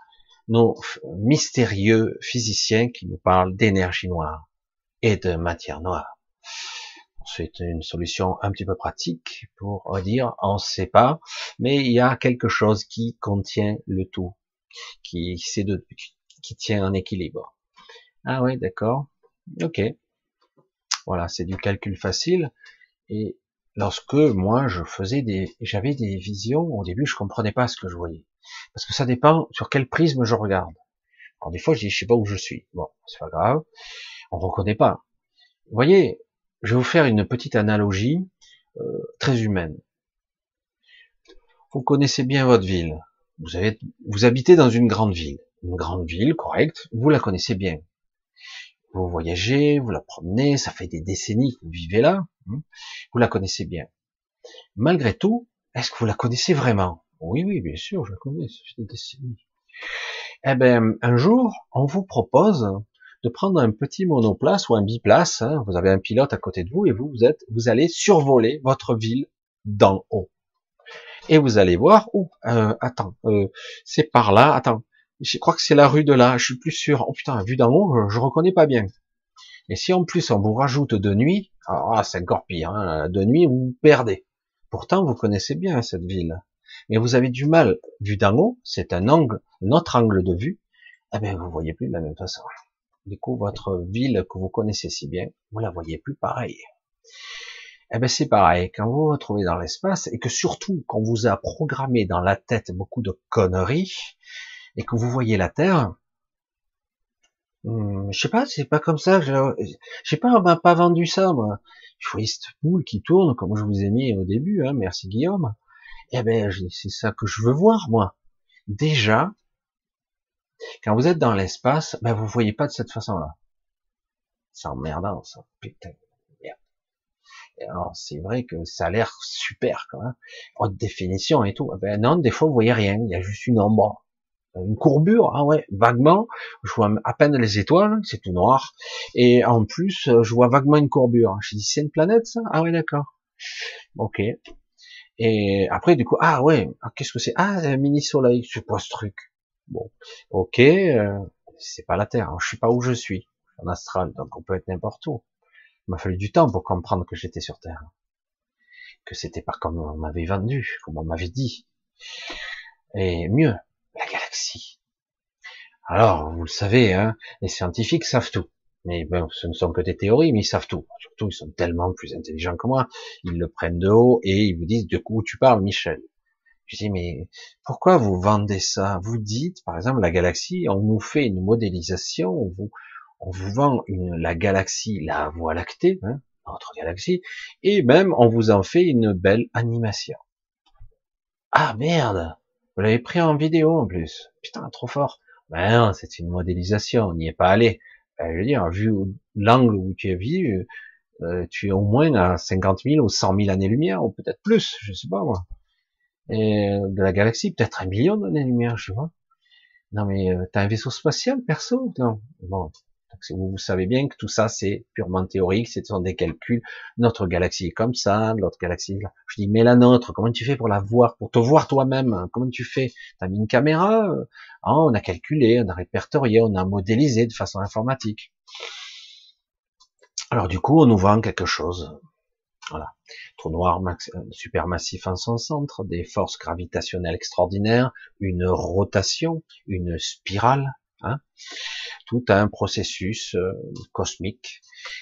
nos mystérieux physiciens qui nous parlent d'énergie noire et de matière noire. c'est une solution un petit peu pratique pour dire on ne sait pas, mais il y a quelque chose qui contient le tout, qui, tient en équilibre. Ah oui, d'accord. Ok. Voilà, c'est du calcul facile. Lorsque moi je faisais des, j'avais des visions, au début je comprenais pas ce que je voyais, parce que ça dépend sur quel prisme je regarde. Alors des fois je dis je sais pas où je suis. Bon, c'est pas grave, on reconnaît pas. Vous voyez, je vais vous faire une petite analogie euh, très humaine. Vous connaissez bien votre ville. Vous avez, vous habitez dans une grande ville, une grande ville correcte. Vous la connaissez bien. Vous voyagez, vous la promenez, ça fait des décennies que vous vivez là. Hein. Vous la connaissez bien. Malgré tout, est-ce que vous la connaissez vraiment? Oui, oui, bien sûr, je la connais. Ça fait des décennies. Eh ben, un jour, on vous propose de prendre un petit monoplace ou un biplace. Hein. vous avez un pilote à côté de vous et vous, vous êtes, vous allez survoler votre ville d'en haut. Et vous allez voir, oh, euh, attends, euh, c'est par là, attends, je crois que c'est la rue de là, je suis plus sûr. Oh putain, vu d'en haut, je, reconnais pas bien. Et si en plus on vous rajoute de nuit, ah, c'est encore pire, hein, de nuit vous, perdez. Pourtant vous connaissez bien cette ville, mais vous avez du mal, vu d'en haut, c'est un angle, notre angle de vue, eh bien vous voyez plus de la même façon. Du coup, votre ville que vous connaissez si bien, vous la voyez plus pareil. Eh ben c'est pareil, quand vous vous retrouvez dans l'espace et que surtout quand vous a programmé dans la tête beaucoup de conneries et que vous voyez la Terre, hmm, je sais pas, c'est pas comme ça. Je sais pas, on m'a pas vendu ça moi. Je voyais cette poule qui tourne comme je vous ai mis au début, hein, merci Guillaume. Eh ben c'est ça que je veux voir moi. Déjà, quand vous êêtes dans l'espace, ben vous voyez pas de cette façon-là. C'est emmerdant, ça. Putain, merde. alors, c'est vrai que ça a l'air super, quand même. Haute définition et tout. Ben non, des fois, vous voyez rien. Il y a juste une ombre. Une courbure, ah ouais, vaguement. Je vois à peine les étoiles, c'est tout noir. Et en plus, je vois vaguement une courbure. Je dis, c'est une planète, ça? Ah ouais, d'accord. Ok. Et après, du coup, ah ouais, ah, qu'est-ce que c'est? Ah, un mini soleil. Je sais pas ce truc. Bon, ok, euh, c'est pas la Terre, hein. je sais pas où je suis, en astral, donc on peut être n'importe où. Il m'a fallu du temps pour comprendre que j'étais sur Terre, que c'était pas comme on m'avait vendu, comme on m'avait dit. Et mieux, Alors, vous le savez, hein, les scientifiques savent tout. Mais ce ne sont que des théories, mais ils savent tout. Surtout, ils sont tellement plus intelligents que moi. Ils le prennent de haut et ils vous disent de quoi tu parles, Michel. Je dis, mais pourquoi vous vendez ça? Vous dites, par exemple, la galaxie, on nous fait une modélisation, on vous, on vous vend une, la galaxie, la Voie lactée, hein, notre galaxie, et même on vous en fait une belle animation. Ah merde Vous l'avez pris en vidéo en plus. Putain, trop fort. Ben c'est une modélisation, on n'y est pas allé. Ben, je veux dire, vu l'angle où tu es vu, euh, tu es au moins à 50 000 ou 100 000 années-lumière, ou peut-être plus, je sais pas moi et de la galaxie, peut-être un million d'années-lumière, je vois. Non mais euh, t'as un vaisseau spatial, perso? Non. Bon, vous, savez bien que tout ça c'est purement théorique, ce sont des calculs. Notre galaxie est comme ça, l'autre galaxie. Là. Je dis mais la nôtre, comment tu fais pour la voir, pour te voir toi-même? Comment tu fais? T'as mis une caméra? Ah, On a calculé, on a répertorié, on a modélisé de façon informatique. Alors du coup, on nous vend quelque chose. Voilà. Trou noir euh, supermassif en son centre, des forces gravitationnelles extraordinaires, une rotation, une spirale, hein. tout un processus euh, cosmique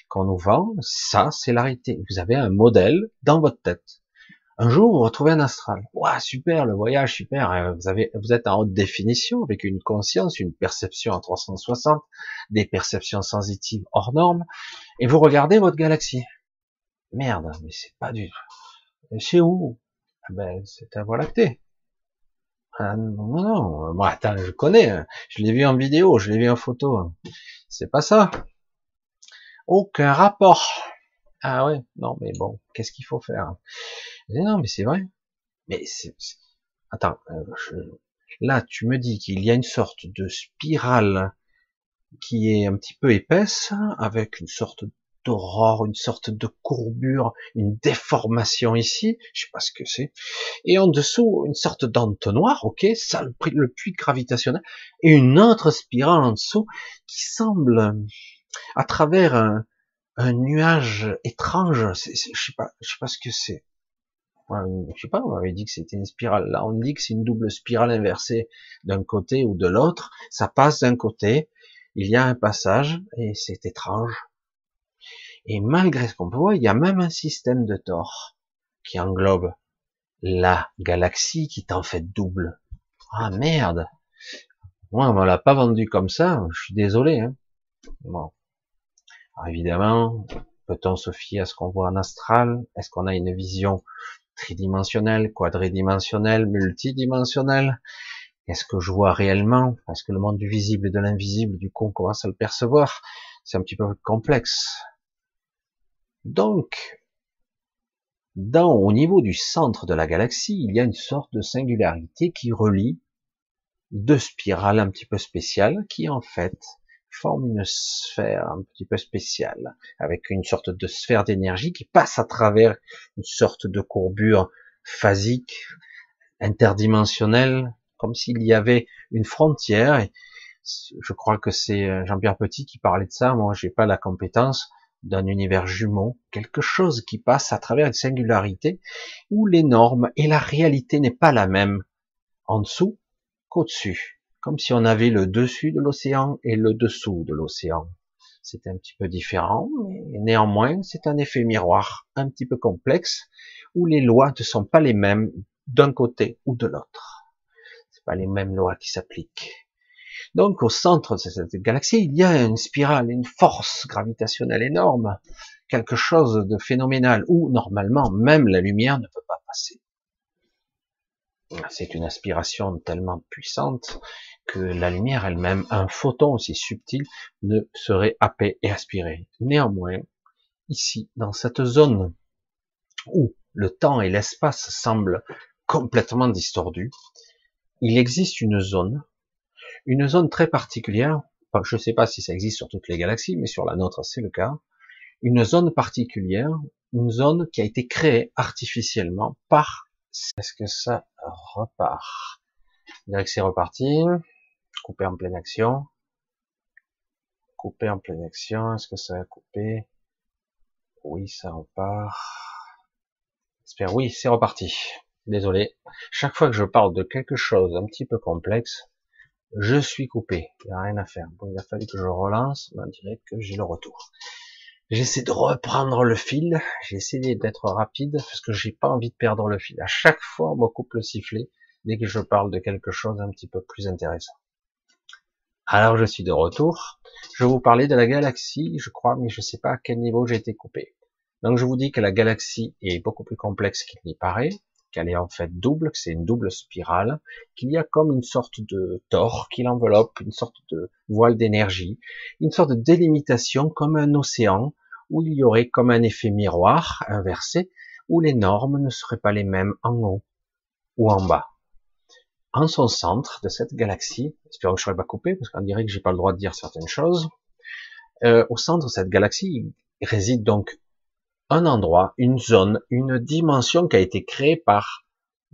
qu'on nous vend. Ça, c'est la réalité. Vous avez un modèle dans votre tête. Un jour, vous retrouvez un astral. Waouh, super, le voyage, super. Euh, vous êtes en haute définition avec une conscience, une perception à 360, des perceptions sensitives hors normes, et vous regardez votre galaxie. Merde, mais c'est pas du... C'est où? Ah Ben, c'est à Voie lactée. Ah, non, non. Moi, attends, je connais. Hein. Je l'ai vu en vidéo, je l'ai vu en photo. C'est pas ça. Aucun rapport. Ah ouais, non, mais bon, qu'est-ce qu'il faut faire? Non, mais c'est vrai. Mais c'est... Attends, euh, là, tu me dis qu'il y a une sorte de spirale qui est un petit peu épaisse, avec une sorte d'aurore, une sorte de courbure, une déformation ici, je sais pas ce que c'est, et en dessous une sorte d'entonnoir, ok, ça le, le puits gravitationnel, et une autre spirale en dessous qui semble, à travers un nuage étrange. je sais pas, je sais pas ce que c'est. je sais pas, on m'avait dit que c'était une spirale. Là, on dit que c'est une double spirale inversée d'un côté ou de l'autre. Ça passe d'un côté, il y a un passage et c'est étrange. Et malgré ce qu'on peut voir, il y a même un système de Thor qui englobe la galaxie qui est en fait double. Ah merde Moi, on me l'a pas vendu comme ça, je suis désolé. Hein. Bon. Alors évidemment, peut-on se fier à ce qu'on voit en astral? Est-ce qu'on a une vision tridimensionnelle, quadridimensionnelle, multidimensionnelle? Est-ce que je vois réellement? Est-ce que le monde du visible et de l'invisible, du coup, on commence à le percevoir? C'est un petit peu complexe. Donc, dans, au niveau du centre de la galaxie, il y a une sorte de singularité qui relie deux spirales un petit peu spéciales qui en fait forment une sphère un petit peu spéciale avec une sorte de sphère d'énergie qui passe à travers une sorte de courbure phasique, interdimensionnelle, comme s'il y avait une frontière. Je crois que c'est euh, Jean-Pierre Petit qui parlait de ça. Moi, j'ai pas la compétence d'un univers jumeau, quelque chose qui passe à travers une singularité où les normes et la réalité n'est pas la même en dessous qu'au-dessus, comme si on avait le dessus de l'océan et le dessous de l'océan. C'est un petit peu différent, mais néanmoins c'est un effet miroir un petit peu complexe où les lois ne sont pas les mêmes d'un côté ou de l'autre. C'est pas les mêmes lois qui s'appliquent. Donc au centre de cette galaxie, il y a une spirale, une force gravitationnelle énorme, quelque chose de phénoménal, où normalement même la lumière ne peut pas passer. C'est une aspiration tellement puissante que la lumière elle-même, un photon aussi subtil, ne serait happé et aspiré. Néanmoins, ici, dans cette zone où le temps et l'espace semblent complètement distordus, il existe une zone une zone très particulière, je ne sais pas si ça existe sur toutes les galaxies, mais sur la nôtre c'est le cas, une zone particulière, une zone qui a été créée artificiellement par, est-ce que ça repart? Je dirais que c'est reparti, coupé en pleine action, coupé en pleine action, est-ce que ça a coupé? Oui, ça repart. J'espère, oui, c'est reparti. Désolé. Chaque fois que je parle de quelque chose un petit peu complexe, je suis coupé, il n'y a rien à faire. Bon, il a fallu que je relance, on dirait que j'ai le retour. J'essaie de reprendre le fil, j'ai essayé d'être rapide, parce que j'ai pas envie de perdre le fil. À chaque fois, on me coupe le sifflet, dès que je parle de quelque chose un petit peu plus intéressant. Alors, je suis de retour. Je vous parler de la galaxie, je crois, mais je sais pas à quel niveau j'ai été coupé. Donc, je vous dis que la galaxie est beaucoup plus complexe qu'il n'y paraît qu'elle est en fait double, que c'est une double spirale, qu'il y a comme une sorte de tort qui l'enveloppe, une sorte de voile d'énergie, une sorte de délimitation comme un océan, où il y aurait comme un effet miroir inversé, où les normes ne seraient pas les mêmes en haut ou en bas. En son centre de cette galaxie, j'espère que je ne serai pas coupé, parce qu'on dirait que j'ai pas le droit de dire certaines choses, euh, au centre de cette galaxie, réside donc un endroit, une zone, une dimension qui a été créée par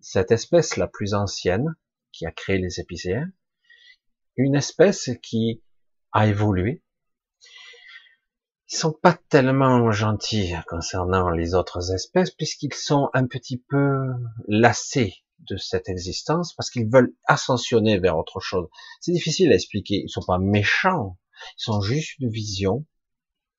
cette espèce la plus ancienne qui a créé les épicéens, une espèce qui a évolué. Ils sont pas tellement gentils concernant les autres espèces puisqu'ils sont un petit peu lassés de cette existence parce qu'ils veulent ascensionner vers autre chose. C'est difficile à expliquer. Ils sont pas méchants. Ils sont juste une vision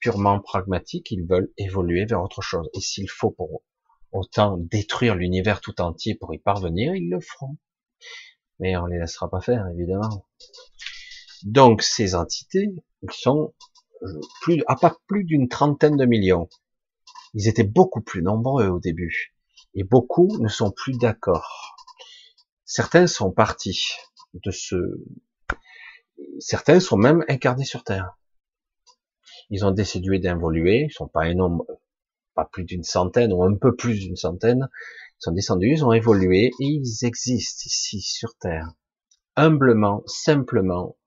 purement pragmatiques, ils veulent évoluer vers autre chose. Et s'il faut pour autant détruire l'univers tout entier pour y parvenir, ils le feront. Mais on les laissera pas faire, évidemment. Donc ces entités, sont plus, à pas plus d'une trentaine de millions. Ils étaient beaucoup plus nombreux au début. Et beaucoup ne sont plus d'accord. Certains sont partis de ce, certains sont même incarnés sur Terre. Ils ont décidé d'évoluer, ils sont pas nombre, pas plus d'une centaine ou un peu plus d'une centaine, ils sont descendus, ils ont évolué et ils existent ici sur Terre. Humblement, simplement,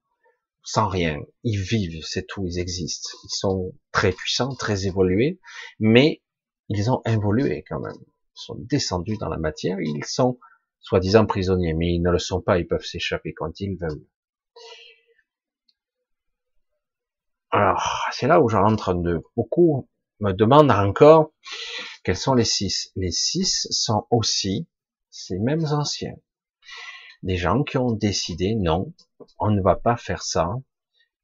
sans rien. Ils vivent, c'est tout, ils existent. Ils sont très puissants, très évolués, mais ils ont évolué quand même. Ils sont descendus dans la matière, ils sont soi-disant prisonniers, mais ils ne le sont pas, ils peuvent s'échapper quand ils veulent. Alors, c'est là où j'entre de beaucoup me demandent encore quels sont les six. Les six sont aussi ces mêmes anciens. Des gens qui ont décidé, non, on ne va pas faire ça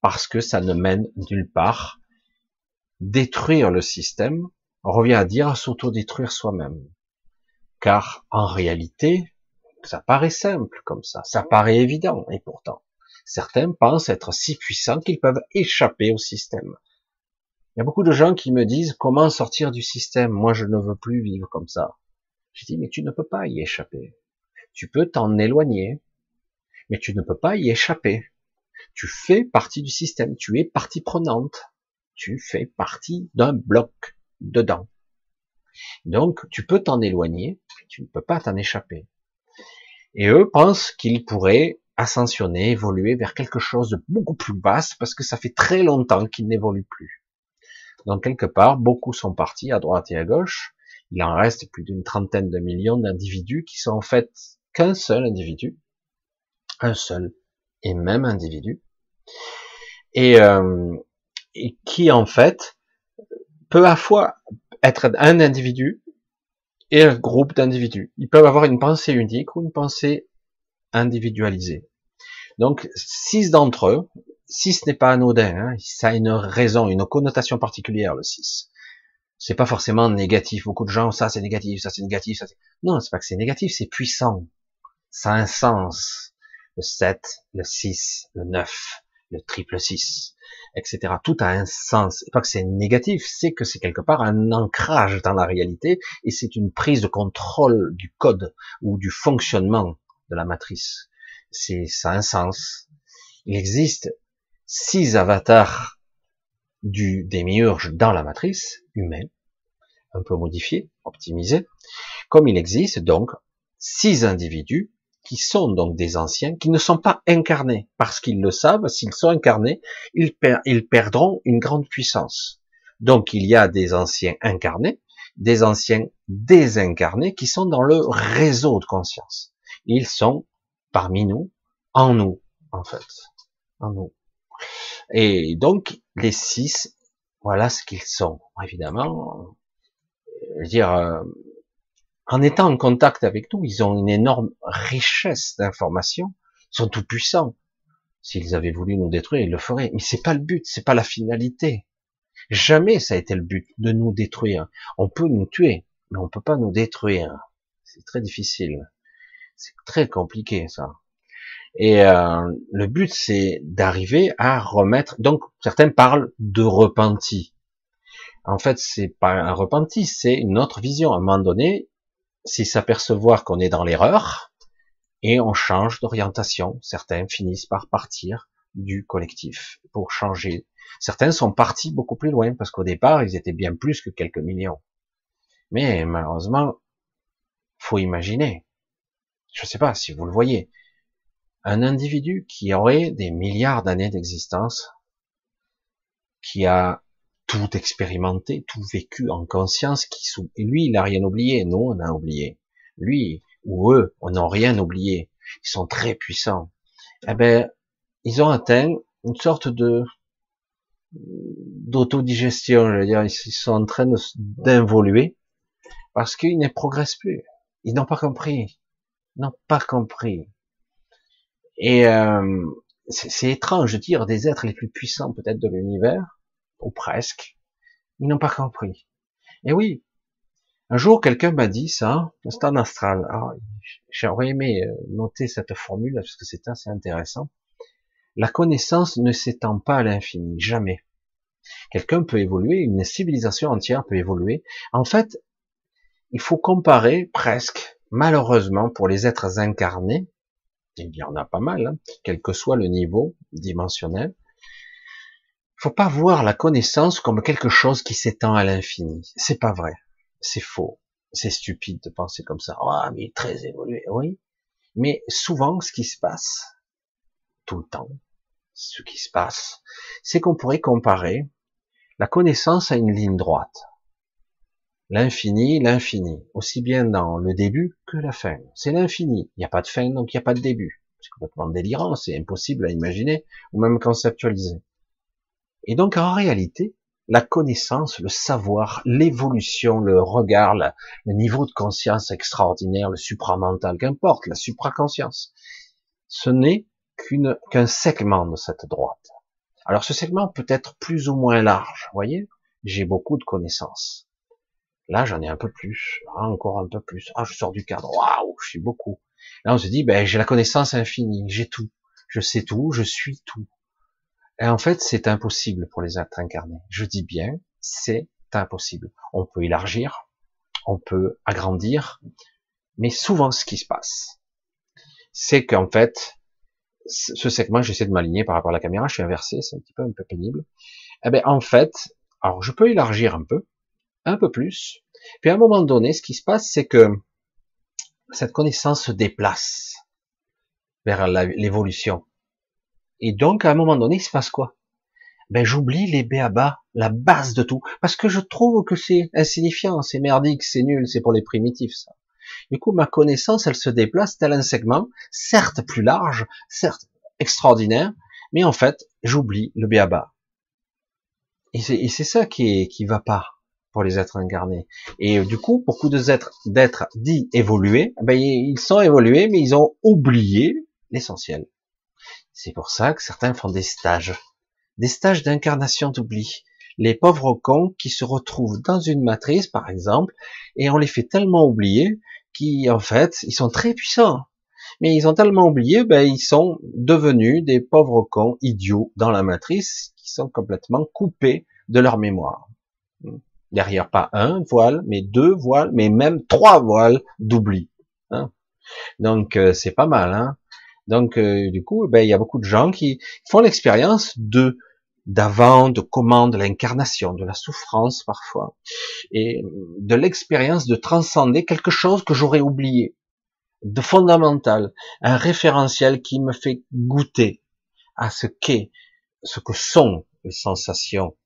parce que ça ne mène nulle part. Détruire le système, revient à dire s'auto-détruire soi-même. Car en réalité, ça paraît simple comme ça, ça paraît évident, et pourtant, certains pensent être si puissants qu'ils peuvent échapper au système. Il y a beaucoup de gens qui me disent comment sortir du système? Moi, je ne veux plus vivre comme ça. Je dis, mais tu ne peux pas y échapper. Tu peux t'en éloigner, mais tu ne peux pas y échapper. Tu fais partie du système. Tu es partie prenante. Tu fais partie d'un bloc dedans. Donc, tu peux t'en éloigner, mais tu ne peux pas t'en échapper. Et eux pensent qu'ils pourraient ascensionner, évoluer vers quelque chose de beaucoup plus basse parce que ça fait très longtemps qu'ils n'évoluent plus. Donc quelque part, beaucoup sont partis à droite et à gauche. Il en reste plus d'une trentaine de millions d'individus qui sont en fait qu'un seul individu, un seul et même individu, et, euh, et qui en fait peut à fois être un individu et un groupe d'individus. Ils peuvent avoir une pensée unique ou une pensée individualisée. Donc, six d'entre eux, 6 n'est pas anodin, hein. ça a une raison, une connotation particulière, le 6. C'est pas forcément négatif. Beaucoup de gens, ça c'est négatif, ça c'est négatif, ça c'est... Non, c'est pas que c'est négatif, c'est puissant. Ça a un sens. Le 7, le 6, le 9, le triple 6, etc. Tout a un sens. C'est pas que c'est négatif, c'est que c'est quelque part un ancrage dans la réalité et c'est une prise de contrôle du code ou du fonctionnement de la matrice. C'est, ça a un sens. Il existe six avatars du démiurge dans la matrice humaine, un peu modifié, optimisé, comme il existe donc six individus qui sont donc des anciens, qui ne sont pas incarnés, parce qu'ils le savent, s'ils sont incarnés, ils, ils perdront une grande puissance. Donc il y a des anciens incarnés, des anciens désincarnés qui sont dans le réseau de conscience. Ils sont parmi nous, en nous, en fait, en nous. Et donc, les six, voilà ce qu'ils sont. Évidemment, je veux dire, euh, en étant en contact avec nous, ils ont une énorme richesse d'informations, ils sont tout puissants. S'ils avaient voulu nous détruire, ils le feraient. Mais c'est pas le but, c'est pas la finalité. Jamais ça a été le but de nous détruire. On peut nous tuer, mais on peut pas nous détruire. C'est très difficile. C'est très compliqué, ça. Et euh, le but, c'est d'arriver à remettre. Donc, certains parlent de repenti. En fait, c'est pas un repenti, c'est une autre vision. À un moment donné, c'est s'apercevoir qu'on est dans l'erreur et on change d'orientation. Certains finissent par partir du collectif pour changer. Certains sont partis beaucoup plus loin parce qu'au départ, ils étaient bien plus que quelques millions. Mais malheureusement, faut imaginer. Je ne sais pas si vous le voyez un individu qui aurait des milliards d'années d'existence, qui a tout expérimenté, tout vécu en conscience, qui lui, il n'a rien oublié, nous, on a oublié. Lui ou eux, on n'a rien oublié. Ils sont très puissants. Eh ben, ils ont atteint une sorte de d'autodigestion, je veux dire, ils sont en train d'involuer parce qu'ils ne progressent plus. Ils n'ont pas compris. N'ont pas compris. Et euh, c'est étrange de dire des êtres les plus puissants peut-être de l'univers, ou presque, ils n'ont pas compris. Et oui, un jour quelqu'un m'a dit ça, c'est en astral. J'aurais aimé euh, noter cette formule parce que c'est assez intéressant. La connaissance ne s'étend pas à l'infini, jamais. Quelqu'un peut évoluer, une civilisation entière peut évoluer. En fait, il faut comparer presque, malheureusement pour les êtres incarnés, il y en a pas mal, hein, quel que soit le niveau dimensionnel. Faut pas voir la connaissance comme quelque chose qui s'étend à l'infini. C'est pas vrai. C'est faux. C'est stupide de penser comme ça. Ah, mais très évolué. Oui. Mais souvent, ce qui se passe, tout le temps, ce qui se passe, c'est qu'on pourrait comparer la connaissance à une ligne droite l'infini, l'infini, aussi bien dans le début que la fin. C'est l'infini. Il n'y a pas de fin, donc il n'y a pas de début. C'est complètement délirant, c'est impossible à imaginer ou même conceptualiser. Et donc en réalité, la connaissance, le savoir, l'évolution, le regard, le niveau de conscience extraordinaire, le supramental, qu'importe, la supraconscience, ce n'est qu'une qu'un segment de cette droite. Alors ce segment peut être plus ou moins large, voyez? J'ai beaucoup de connaissances. Là, j'en ai un peu plus, encore un peu plus. Ah, je sors du cadre. Waouh, je suis beaucoup. Là, on se dit, ben, j'ai la connaissance infinie, j'ai tout. Je sais tout, je suis tout. Et en fait, c'est impossible pour les êtres incarnés. Je dis bien, c'est impossible. On peut élargir, on peut agrandir, mais souvent ce qui se passe, c'est qu'en fait, ce segment, j'essaie de m'aligner par rapport à la caméra, je suis inversé, c'est un petit peu un peu pénible. Eh ben, en fait, alors je peux élargir un peu, un peu plus, puis à un moment donné, ce qui se passe, c'est que cette connaissance se déplace vers l'évolution. Et donc, à un moment donné, il se passe quoi? Ben, j'oublie les béabas, la base de tout, parce que je trouve que c'est insignifiant, c'est merdique, c'est nul, c'est pour les primitifs, ça. Du coup, ma connaissance, elle se déplace tel un segment, certes plus large, certes extraordinaire, mais en fait, j'oublie le béaba. Et c'est ça qui qui va pas pour les êtres incarnés. Et du coup, beaucoup d'êtres, d'êtres dits évolués, ben, ils sont évolués, mais ils ont oublié l'essentiel. C'est pour ça que certains font des stages, des stages d'incarnation d'oubli. Les pauvres cons qui se retrouvent dans une matrice, par exemple, et on les fait tellement oublier qui, en fait, ils sont très puissants. Mais ils ont tellement oublié, ben, ils sont devenus des pauvres cons idiots dans la matrice, qui sont complètement coupés de leur mémoire. Derrière pas un voile, mais deux voiles, mais même trois voiles d'oubli. Hein. Donc euh, c'est pas mal. Hein donc, euh, du coup, ben, il y a beaucoup de gens qui font l'expérience de d'avant, de comment, de l'incarnation, de la souffrance parfois, et de l'expérience de transcender quelque chose que j'aurais oublié, de fondamental, un référentiel qui me fait goûter à ce qu'est, ce que sont les sensations,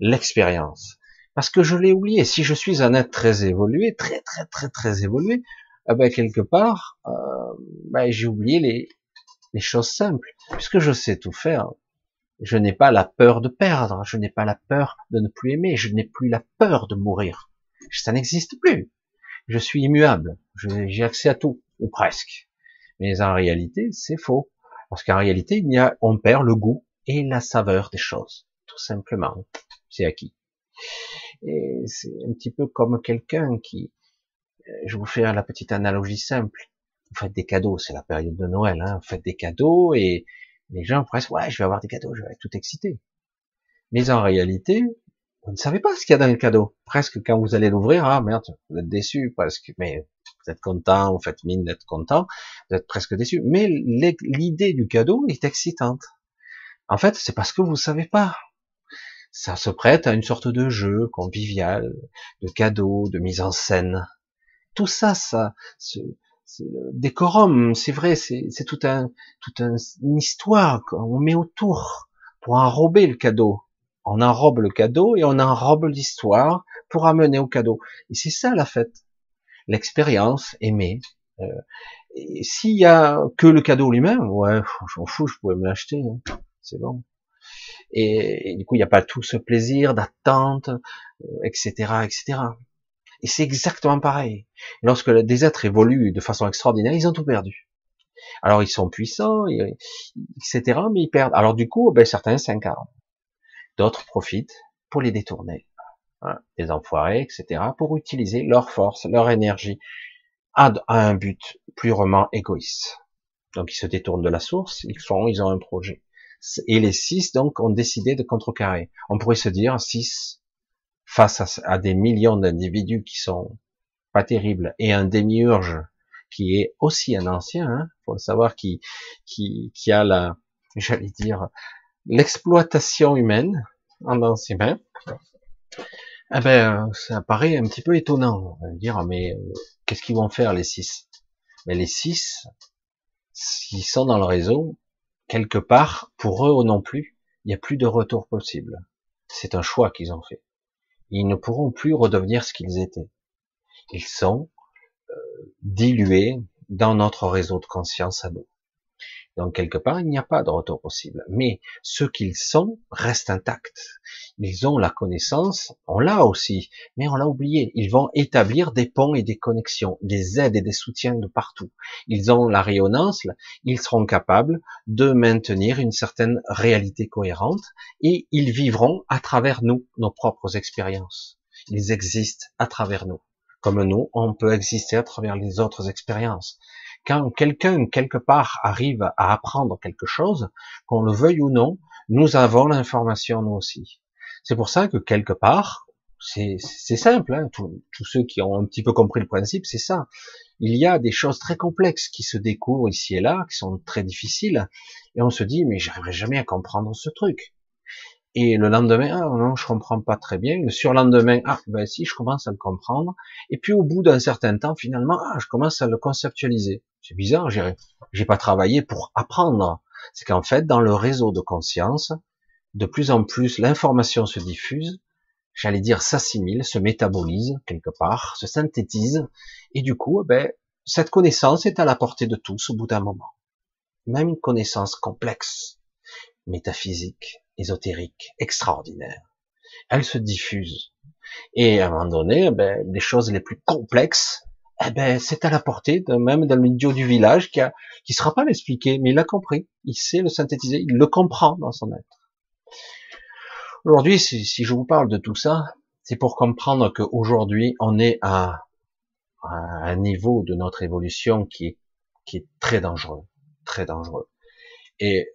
l'expérience. Parce que je l'ai oublié. Si je suis un être très évolué, très très très très évolué, eh ben quelque part, euh, ben, j'ai oublié les, choses simples, puisque je sais tout faire. Je n'ai pas la peur de perdre, je n'ai pas la peur de ne plus aimer, je n'ai plus la peur de mourir. Ça n'existe plus. Je suis immuable, j'ai accès à tout, ou presque. Mais en réalité, c'est faux. Parce qu'en réalité, il y a, on perd le goût et la saveur des choses. Tout simplement. C'est acquis. Et c'est un petit peu comme quelqu'un qui, euh, je vous fais la petite analogie simple vous faites des cadeaux, c'est la période de Noël, hein, vous faites des cadeaux et les gens presque, ouais, je vais avoir des cadeaux, je vais être tout excité. Mais en réalité, vous ne savez pas ce qu'il y a dans le cadeau. Presque quand vous allez l'ouvrir, ah merde, vous êtes déçu presque, mais vous êtes content, vous faites mine d'être content, vous êtes presque déçu. Mais l'idée du cadeau est excitante. En fait, c'est parce que vous savez pas. Ça se prête à une sorte de jeu convivial, de cadeau, de mise en scène. Tout ça, ça, c'est le décorum, c'est vrai, c'est tout un, toute une histoire qu'on met autour pour enrober le cadeau. On enrobe le cadeau et on enrobe l'histoire pour amener au cadeau. Et c'est ça la fête. L'expérience aimée. Euh, s'il y a que le cadeau lui-même, ouais, j'en fous, je pourrais me l'acheter, hein. c'est bon. Et, du coup, il n'y a pas tout ce plaisir d'attente, etc., euh, etc. Et c'est exactement pareil. Lorsque des êtres évoluent de façon extraordinaire, ils ont tout perdu. Alors ils sont puissants, etc., mais ils perdent. Alors du coup, ben, certains s'incarnent. D'autres profitent pour les détourner. des enfoirés, etc., pour utiliser leur force, leur énergie à, un but purement égoïste. Donc ils se détournent de la source, ils font, ils ont un projet. Et les six, donc, ont décidé de contrecarrer. On pourrait se dire, six, face à, des millions d'individus qui sont pas terribles et un démiurge qui est aussi un ancien, hein, faut savoir qui qui qui a la, j'allais dire, l'exploitation humaine en ancien mains. Eh ben, ça paraît un petit peu étonnant. On va dire, mais euh, qu'est-ce qu'ils vont faire les six? Mais les six, s'ils sont dans le réseau, quelque part, pour eux non plus, il n'y a plus de retour possible. C'est un choix qu'ils ont fait ils ne pourront plus redevenir ce qu'ils étaient. Ils sont euh, dilués dans notre réseau de conscience à nous. Donc quelque part, il n'y a pas de retour possible. Mais ce qu'ils sont reste intact. Ils ont la connaissance, on l'a aussi, mais on l'a oublié. Ils vont établir des ponts et des connexions, des aides et des soutiens de partout. Ils ont la rayonnance, ils seront capables de maintenir une certaine réalité cohérente et ils vivront à travers nous, nos propres expériences. Ils existent à travers nous. Comme nous, on peut exister à travers les autres expériences quand quelqu'un quelque part arrive à apprendre quelque chose, qu'on le veuille ou non, nous avons l'information nous aussi. C'est pour ça que quelque part, c'est simple, hein, tous ceux qui ont un petit peu compris le principe, c'est ça. Il y a des choses très complexes qui se découvrent ici et là, qui sont très difficiles, et on se dit, mais j'arriverai jamais à comprendre ce truc. Et le lendemain, ah non, je comprends pas très bien. Le surlendemain, ah ben si, je commence à le comprendre. Et puis au bout d'un certain temps, finalement, ah, je commence à le conceptualiser. C'est bizarre, j'ai, j'ai pas travaillé pour apprendre. C'est qu'en fait, dans le réseau de conscience, de plus en plus, l'information se diffuse, j'allais dire s'assimile, se métabolise quelque part, se synthétise, et du coup, ben, cette connaissance est à la portée de tous au bout d'un moment. Même une connaissance complexe, métaphysique, ésotérique, extraordinaire. Elle se diffuse. Et à un moment donné, ben, les choses les plus complexes eh ben, c'est à la portée de même d'un idiot du village qui a, qui sera pas l'expliquer, mais il l'a compris. Il sait le synthétiser, il le comprend dans son être. Aujourd'hui, si, je vous parle de tout ça, c'est pour comprendre qu'aujourd'hui, on est à, à, un niveau de notre évolution qui est, qui est très dangereux, très dangereux. Et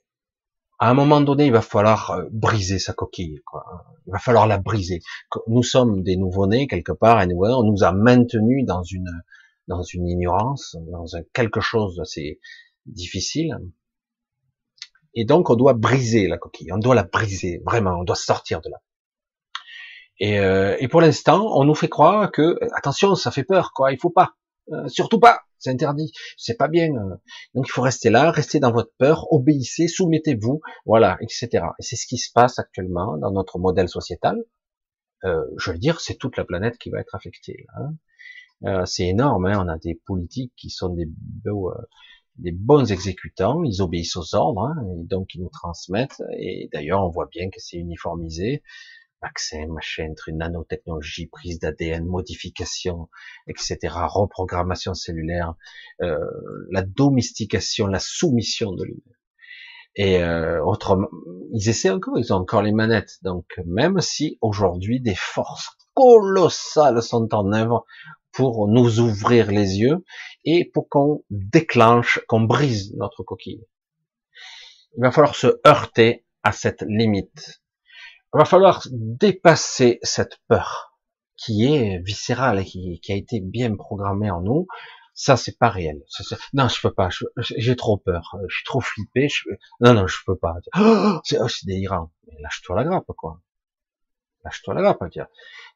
à un moment donné, il va falloir euh, briser sa coquille. Quoi. Il va falloir la briser. Nous sommes des nouveau-nés quelque part, et nous, on nous a maintenus dans une dans une ignorance, dans un quelque chose d'assez difficile. Et donc, on doit briser la coquille. On doit la briser vraiment. On doit sortir de là. Et, euh, et pour l'instant, on nous fait croire que attention, ça fait peur, quoi. Il faut pas, euh, surtout pas. C'est interdit, c'est pas bien. Euh. Donc il faut rester là, rester dans votre peur, obéissez, soumettez-vous, voilà, etc. Et c'est ce qui se passe actuellement dans notre modèle sociétal. Euh, je veux dire, c'est toute la planète qui va être affectée. Hein. Euh, c'est énorme. Hein. On a des politiques qui sont des euh, des bons exécutants. Ils obéissent aux ordres, hein, et donc ils nous transmettent. Et d'ailleurs, on voit bien que c'est uniformisé vaccin, machin, une nanotechnologie, prise d'ADN, modification, etc., reprogrammation cellulaire, euh, la domestication, la soumission de l'humain. Et euh, autrement, ils essaient encore, ils ont encore les manettes. Donc même si aujourd'hui des forces colossales sont en œuvre pour nous ouvrir les yeux et pour qu'on déclenche, qu'on brise notre coquille. Il va falloir se heurter à cette limite va falloir dépasser cette peur qui est viscérale, qui, qui a été bien programmée en nous. Ça, c'est pas réel. Non, je peux pas. J'ai trop peur. Je suis trop flippé. Non, non, je peux pas. Oh, oh, c'est délirant. Mais lâche-toi la grappe, quoi. Lâche-toi la grappe.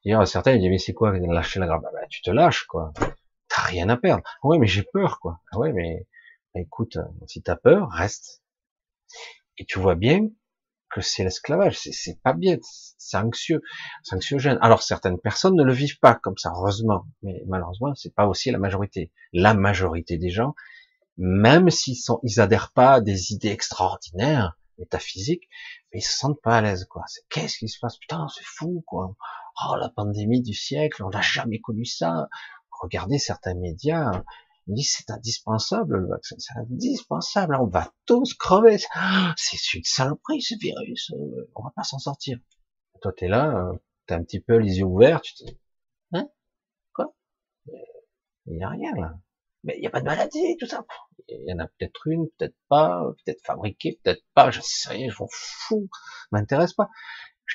Dire, certains disent mais c'est quoi lâcher la grappe? Bah, Tu te lâches, quoi. T'as rien à perdre. Oui, mais j'ai peur, quoi. Ah ouais, mais écoute, si t'as peur, reste. Et tu vois bien que c'est l'esclavage, c'est pas bien, c'est anxieux, c'est anxiogène. Alors certaines personnes ne le vivent pas comme ça, heureusement, mais malheureusement c'est pas aussi la majorité. La majorité des gens, même s'ils sont, ils adhèrent pas à des idées extraordinaires, métaphysiques, mais ils se sentent pas à l'aise quoi. Qu'est-ce qui se passe? Putain, c'est fou quoi. Oh la pandémie du siècle, on n'a jamais connu ça. Regardez certains médias, il dit c'est indispensable le vaccin, c'est indispensable, on va tous crever. C'est une saloperie ce virus, euh, on va pas s'en sortir. Toi t'es là, euh, t'as un petit peu les yeux ouverts, tu te dis, hein? Quoi? Il y a rien là. Mais il n'y a pas de maladie, tout ça. Il y en a peut-être une, peut-être pas, peut-être fabriquée, peut-être pas, je sais rien, je m'en fous, m'intéresse pas.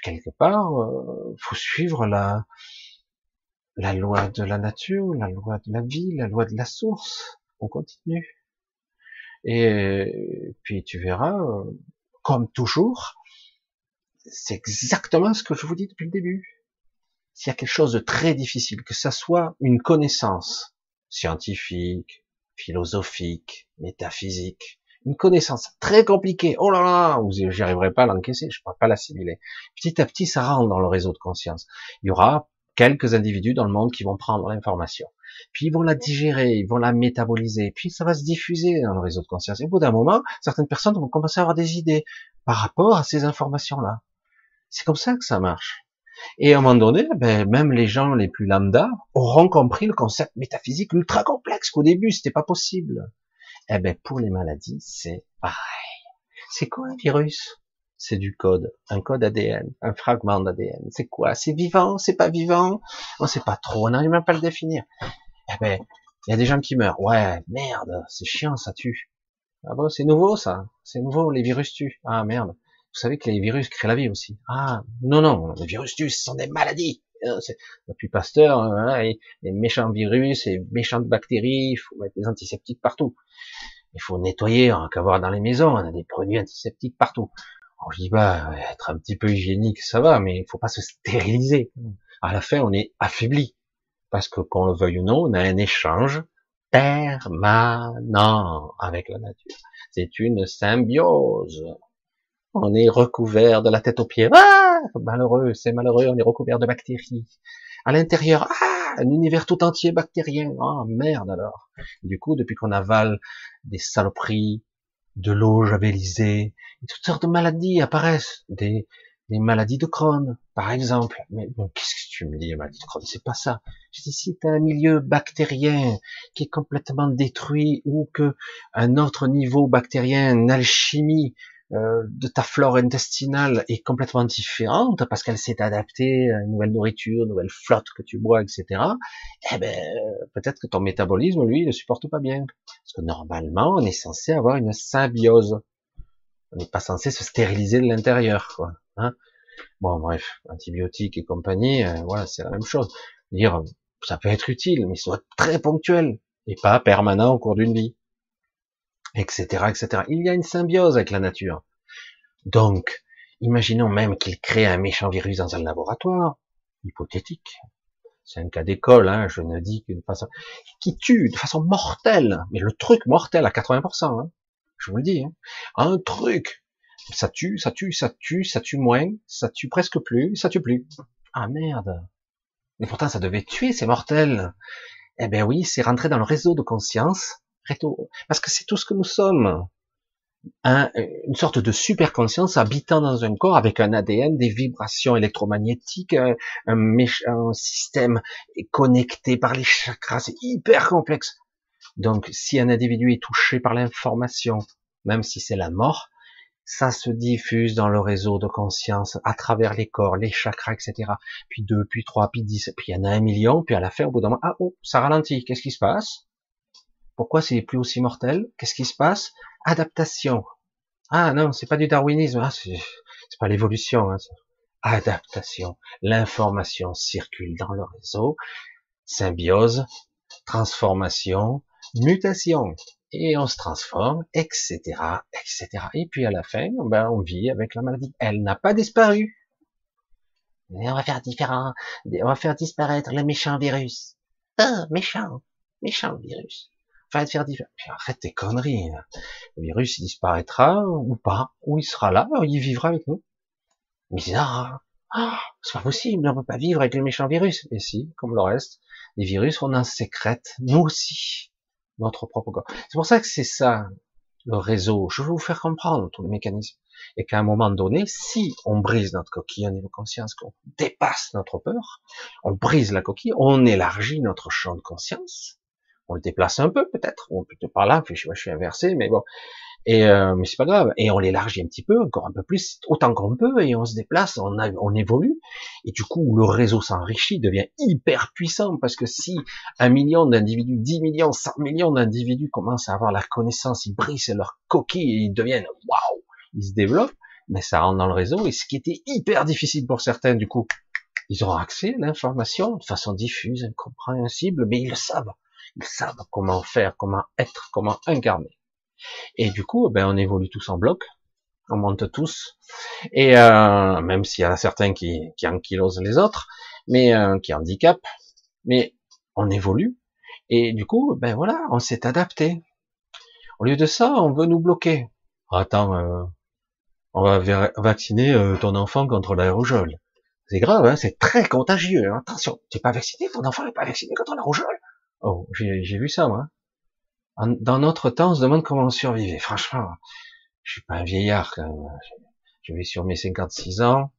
Quelque part, euh, faut suivre la, la loi de la nature, la loi de la vie, la loi de la source. On continue. Et puis tu verras, comme toujours, c'est exactement ce que je vous dis depuis le début. S'il y a quelque chose de très difficile, que ça soit une connaissance scientifique, philosophique, métaphysique, une connaissance très compliquée, oh là là, vous j'y arriverai pas à l'encaisser, je ne pourrai pas l'assimiler. Petit à petit, ça rentre dans le réseau de conscience. Il y aura quelques individus dans le monde qui vont prendre l'information. puis ils vont la digérer, ils vont la métaboliser, puis ça va se diffuser dans le réseau de conscience. Et au bout d'un moment, certaines personnes vont commencer à avoir des idées par rapport à ces informations-là. C'est comme ça que ça marche. Et à un moment donné, ben, même les gens les plus lambda auront compris le concept métaphysique ultra complexe qu'au début c'était pas possible. Eh ben, pour les maladies, c'est pareil. C'est quoi un virus? C'est du code, un code ADN, un fragment d'ADN. C'est quoi? C'est vivant? C'est pas vivant? On sait pas trop, on n'arrive même pas à le définir. Eh ben, il y a des gens qui meurent. Ouais, merde, c'est chiant, ça tue. Ah bon, c'est nouveau ça C'est nouveau, les virus tuent. Ah merde. Vous savez que les virus créent la vie aussi. Ah, non, non, les virus tuent, ce sont des maladies. Euh, depuis Pasteur, hein, les méchants virus et méchantes bactéries, il faut mettre des antiseptiques partout. Il faut nettoyer, on qu'avoir dans les maisons, on a des produits antiseptiques partout. On dit bah être un petit peu hygiénique, ça va, mais il faut pas se stériliser. À la fin, on est affaibli parce que qu'on le veuille ou non, on a un échange permanent avec la nature. C'est une symbiose on est recouvert de la tête aux pieds. Ah, malheureux, c'est malheureux, on est recouvert de bactéries. À l'intérieur, ah, un univers tout entier bactérien. Ah, merde alors. Du coup, depuis qu'on avale des saloperies, de l'eau javelisée, toutes sortes de maladies apparaissent, des, des maladies de Crohn, par exemple. Mais bon, qu'est-ce que tu me dis, maladie de Crohn? C'est pas ça. Je dis, si tu as un milieu bactérien qui est complètement détruit ou que un autre niveau bactérien, une alchimie, euh, de ta flore intestinale est complètement différente parce qu'elle s'est adaptée à une nouvelle nourriture, une nouvelle flotte que tu bois, etc. Eh ben, peut-être que ton métabolisme, lui, ne supporte pas bien. Parce que normalement, on est censé avoir une symbiose. On n'est pas censé se stériliser de l'intérieur, quoi. Hein bon, bref, antibiotiques et compagnie, euh, voilà, c'est la même chose. Dire, ça peut être utile, mais soit très ponctuel et pas permanent au cours d'une vie etc., etc. Il y a une symbiose avec la nature. Donc, imaginons même qu'il crée un méchant virus dans un laboratoire, hypothétique. C'est un cas d'école, hein, je ne dis qu'une façon, qui tue de façon mortelle, mais le truc mortel à 80%, hein, je vous le dis, hein. un truc, ça tue, ça tue, ça tue, ça tue moins, ça tue presque plus, ça tue plus. Ah merde. Mais pourtant ça devait tuer, c'est mortel. Eh ben oui, c'est rentré dans le réseau de conscience, parce que c'est tout ce que nous sommes. une sorte de super conscience habitant dans un corps avec un ADN, des vibrations électromagnétiques, un, un système connecté par les chakras, c'est hyper complexe. Donc, si un individu est touché par l'information, même si c'est la mort, ça se diffuse dans le réseau de conscience à travers les corps, les chakras, etc. Puis deux, puis trois, puis dix, puis il y en a un million, puis à la fin, au bout d'un moment, ah oh, ça ralentit, qu'est-ce qui se passe? Pourquoi c'est plus aussi mortel? Qu'est-ce qui se passe? Adaptation. Ah non, c'est pas du darwinisme, ah, c'est pas l'évolution. Hein. Adaptation. L'information circule dans le réseau. Symbiose, transformation, mutation. Et on se transforme, etc., etc. Et puis à la fin, ben, on vit avec la maladie. Elle n'a pas disparu. Mais on va faire différent. On va faire disparaître le méchant virus. Ah, méchant, méchant virus va faire différent. arrête tes conneries. Le virus, il disparaîtra ou pas, ou il sera là, il vivra avec nous. Bizarre. Ah, c'est pas possible, on peut pas vivre avec le méchant virus. Et si, comme le reste, les virus, on en sécrète, nous aussi, notre propre corps. C'est pour ça que c'est ça, le réseau. Je veux vous faire comprendre tous les mécanismes. Et qu'à un moment donné, si on brise notre coquille au niveau conscience, qu'on dépasse notre peur, on brise la coquille, on élargit notre champ de conscience, on le déplace un peu peut-être, ou peut-être par là, je, suis inversé, mais bon. Et euh, mais c'est pas grave. Et on l'élargit un petit peu, encore un peu plus, autant qu'on peut, et on se déplace, on, on évolue. Et du coup, le réseau s'enrichit, devient hyper puissant, parce que si un million d'individus, 10 millions, 100 millions d'individus commencent à avoir la connaissance, ils brisent leur coquille, ils deviennent waouh, ils se développent, mais ça rentre dans le réseau. Et ce qui était hyper difficile pour certains, du coup, ils auront accès à l'information de façon diffuse, incompréhensible, mais ils le savent ils savent comment faire, comment être, comment incarner. Et du coup, ben, on évolue tous en bloc, on monte tous, et euh, même s'il y a certains qui, qui ankylosent les autres, mais euh, qui handicapent, mais on évolue, et du coup, ben voilà, on s'est adapté. Au lieu de ça, on veut nous bloquer. Attends, euh, on va vacciner euh, ton enfant contre l'aérogel. C'est grave, hein, c'est très contagieux. Hein. Attention, t'es pas vacciné, ton enfant n'est pas vacciné contre l'aérogel. Oh, j'ai vu ça, moi. dans notre temps, on se demande comment on survivait. Franchement, je suis pas un vieillard, quand même. Je vais sur mes 56 ans.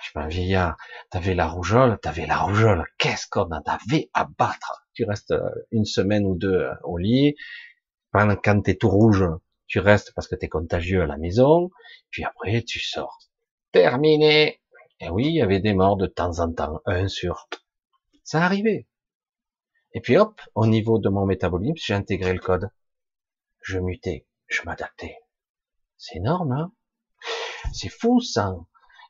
Je suis pas un vieillard. T'avais la rougeole, t'avais la rougeole. Qu'est-ce qu'on en avait à battre? Tu restes euh, une semaine ou deux euh, au lit. Quand t'es tout rouge, tu restes parce que t'es contagieux à la maison. Puis après, tu sors. Terminé. Et oui, il y avait des morts de temps en temps. Un sur. Ça arrivait. Et puis hop, au niveau de mon métabolisme, j'ai intégré le code. Je mutais, je m'adaptais. C'est énorme, hein? C'est fou ça.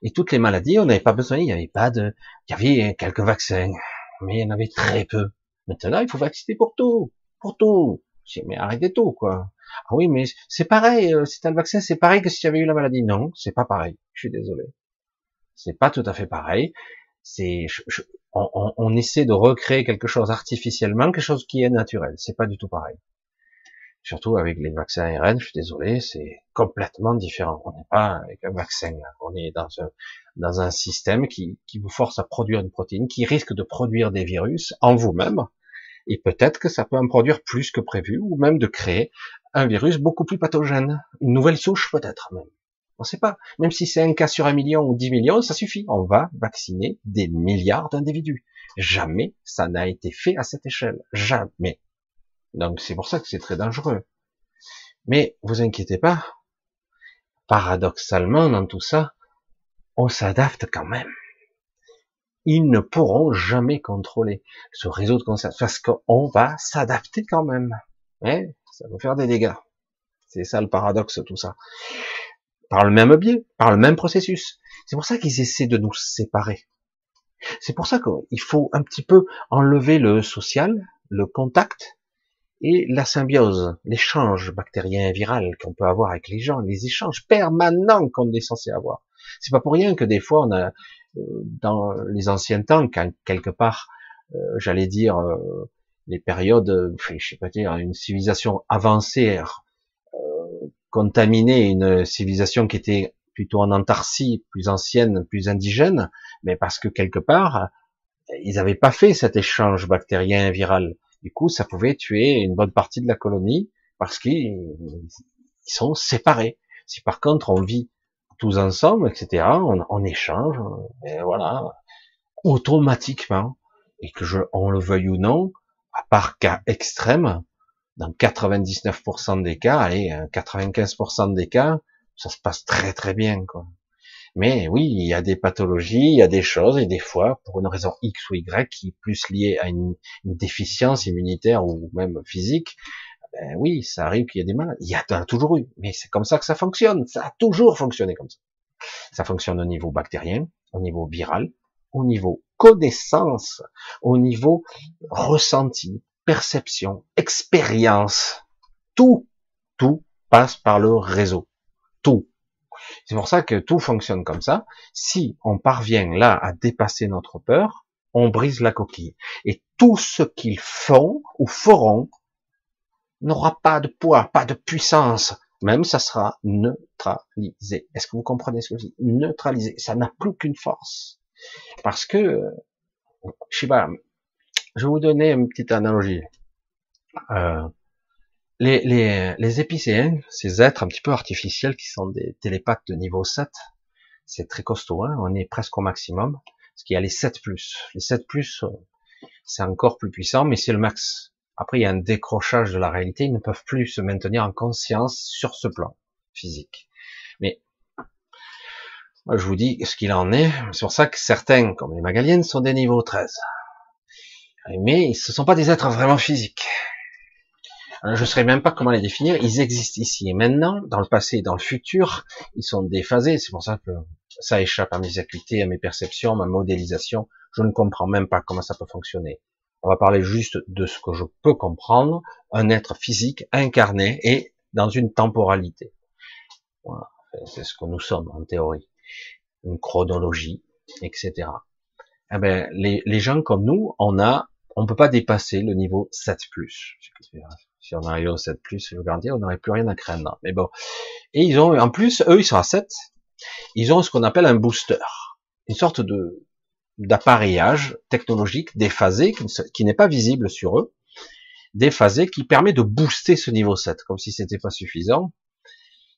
Et toutes les maladies, on n'avait pas besoin, il n'y avait pas de... Il y avait quelques vaccins, mais il y en avait très peu. Maintenant, il faut vacciner pour tout. Pour tout. Mais arrêtez tout, quoi. Ah oui, mais c'est pareil, si t'as le vaccin, c'est pareil que si tu avais eu la maladie. Non, c'est pas pareil. Je suis désolé. C'est pas tout à fait pareil. C'est, on, essaie de recréer quelque chose artificiellement, quelque chose qui est naturel. C'est pas du tout pareil. Surtout avec les vaccins ARN, je suis désolé, c'est complètement différent. On n'est pas avec un vaccin, on est dans un, dans un système qui, qui vous force à produire une protéine, qui risque de produire des virus en vous-même, et peut-être que ça peut en produire plus que prévu, ou même de créer un virus beaucoup plus pathogène, une nouvelle souche peut-être même. On ne sait pas. Même si c'est un cas sur un million ou dix millions, ça suffit. On va vacciner des milliards d'individus. Jamais ça n'a été fait à cette échelle. Jamais. Donc c'est pour ça que c'est très dangereux. Mais vous inquiétez pas. Paradoxalement, dans tout ça, on s'adapte quand même. Ils ne pourront jamais contrôler ce réseau de conscience parce qu'on va s'adapter quand même. Hein, ça va faire des dégâts. C'est ça le paradoxe, tout ça par le même biais, par le même processus. C'est pour ça qu'ils essaient de nous séparer. C'est pour ça qu'il faut un petit peu enlever le social, le contact et la symbiose, l'échange bactérien et viral qu'on peut avoir avec les gens, les échanges permanents qu'on est censé avoir. C'est pas pour rien que des fois on a euh, dans les anciens temps, quand quelque part, euh, j'allais dire euh, les périodes, je sais pas dire, une civilisation avancée contaminer une civilisation qui était plutôt en Antarctique, plus ancienne, plus indigène, mais parce que quelque part, ils n'avaient pas fait cet échange bactérien viral. Du coup, ça pouvait tuer une bonne partie de la colonie parce qu'ils sont séparés. Si par contre on vit tous ensemble, etc., on, échange, et voilà, automatiquement, et que je, on le veuille ou non, à part cas extrême, dans 99% des cas, allez, 95% des cas, ça se passe très très bien, quoi. Mais oui, il y a des pathologies, il y a des choses, et des fois, pour une raison X ou Y, qui est plus liée à une, déficience immunitaire ou même physique, ben oui, ça arrive qu'il y ait des malades. Il y a toujours eu, mais c'est comme ça que ça fonctionne. Ça a toujours fonctionné comme ça. Ça fonctionne au niveau bactérien, au niveau viral, au niveau connaissance, au niveau ressenti, perception, expérience, tout, tout passe par le réseau. Tout. C'est pour ça que tout fonctionne comme ça. Si on parvient là à dépasser notre peur, on brise la coquille. Et tout ce qu'ils font ou feront n'aura pas de poids, pas de puissance. Même ça sera neutralisé. Est-ce que vous comprenez ce que je dis? Neutralisé. Ça n'a plus qu'une force. Parce que, je sais pas, je vais vous donner une petite analogie. Euh, les, les, épicéens, ces êtres un petit peu artificiels qui sont des télépathes de niveau 7, c'est très costaud, hein on est presque au maximum, parce qu'il y a les 7+. Les 7+, euh, c'est encore plus puissant, mais c'est le max. Après, il y a un décrochage de la réalité, ils ne peuvent plus se maintenir en conscience sur ce plan physique. Mais je vous dis ce qu'il en est. C'est pour ça que certains, comme les Magaliennes, sont des niveaux 13 mais ce ne sont pas des êtres vraiment physiques. je ne saurais même pas comment les définir. Ils existent ici et maintenant, dans le passé et dans le futur. Ils sont déphasés. C'est pour ça que ça échappe à mes acuités, à mes perceptions, à ma modélisation. Je ne comprends même pas comment ça peut fonctionner. On va parler juste de ce que je peux comprendre. Un être physique incarné et dans une temporalité. Voilà. C'est ce que nous sommes en théorie. Une chronologie, etc. Eh ben, les, les gens comme nous, on a on peut pas dépasser le niveau 7+. Si on arrive au 7+, je veux dire, on n'aurait plus rien à craindre. Mais bon. Et ils ont, en plus, eux, ils sont à 7. Ils ont ce qu'on appelle un booster. Une sorte de, d'appareillage technologique déphasé qui, n'est pas visible sur eux, déphasé qui permet de booster ce niveau 7, comme si c'était pas suffisant.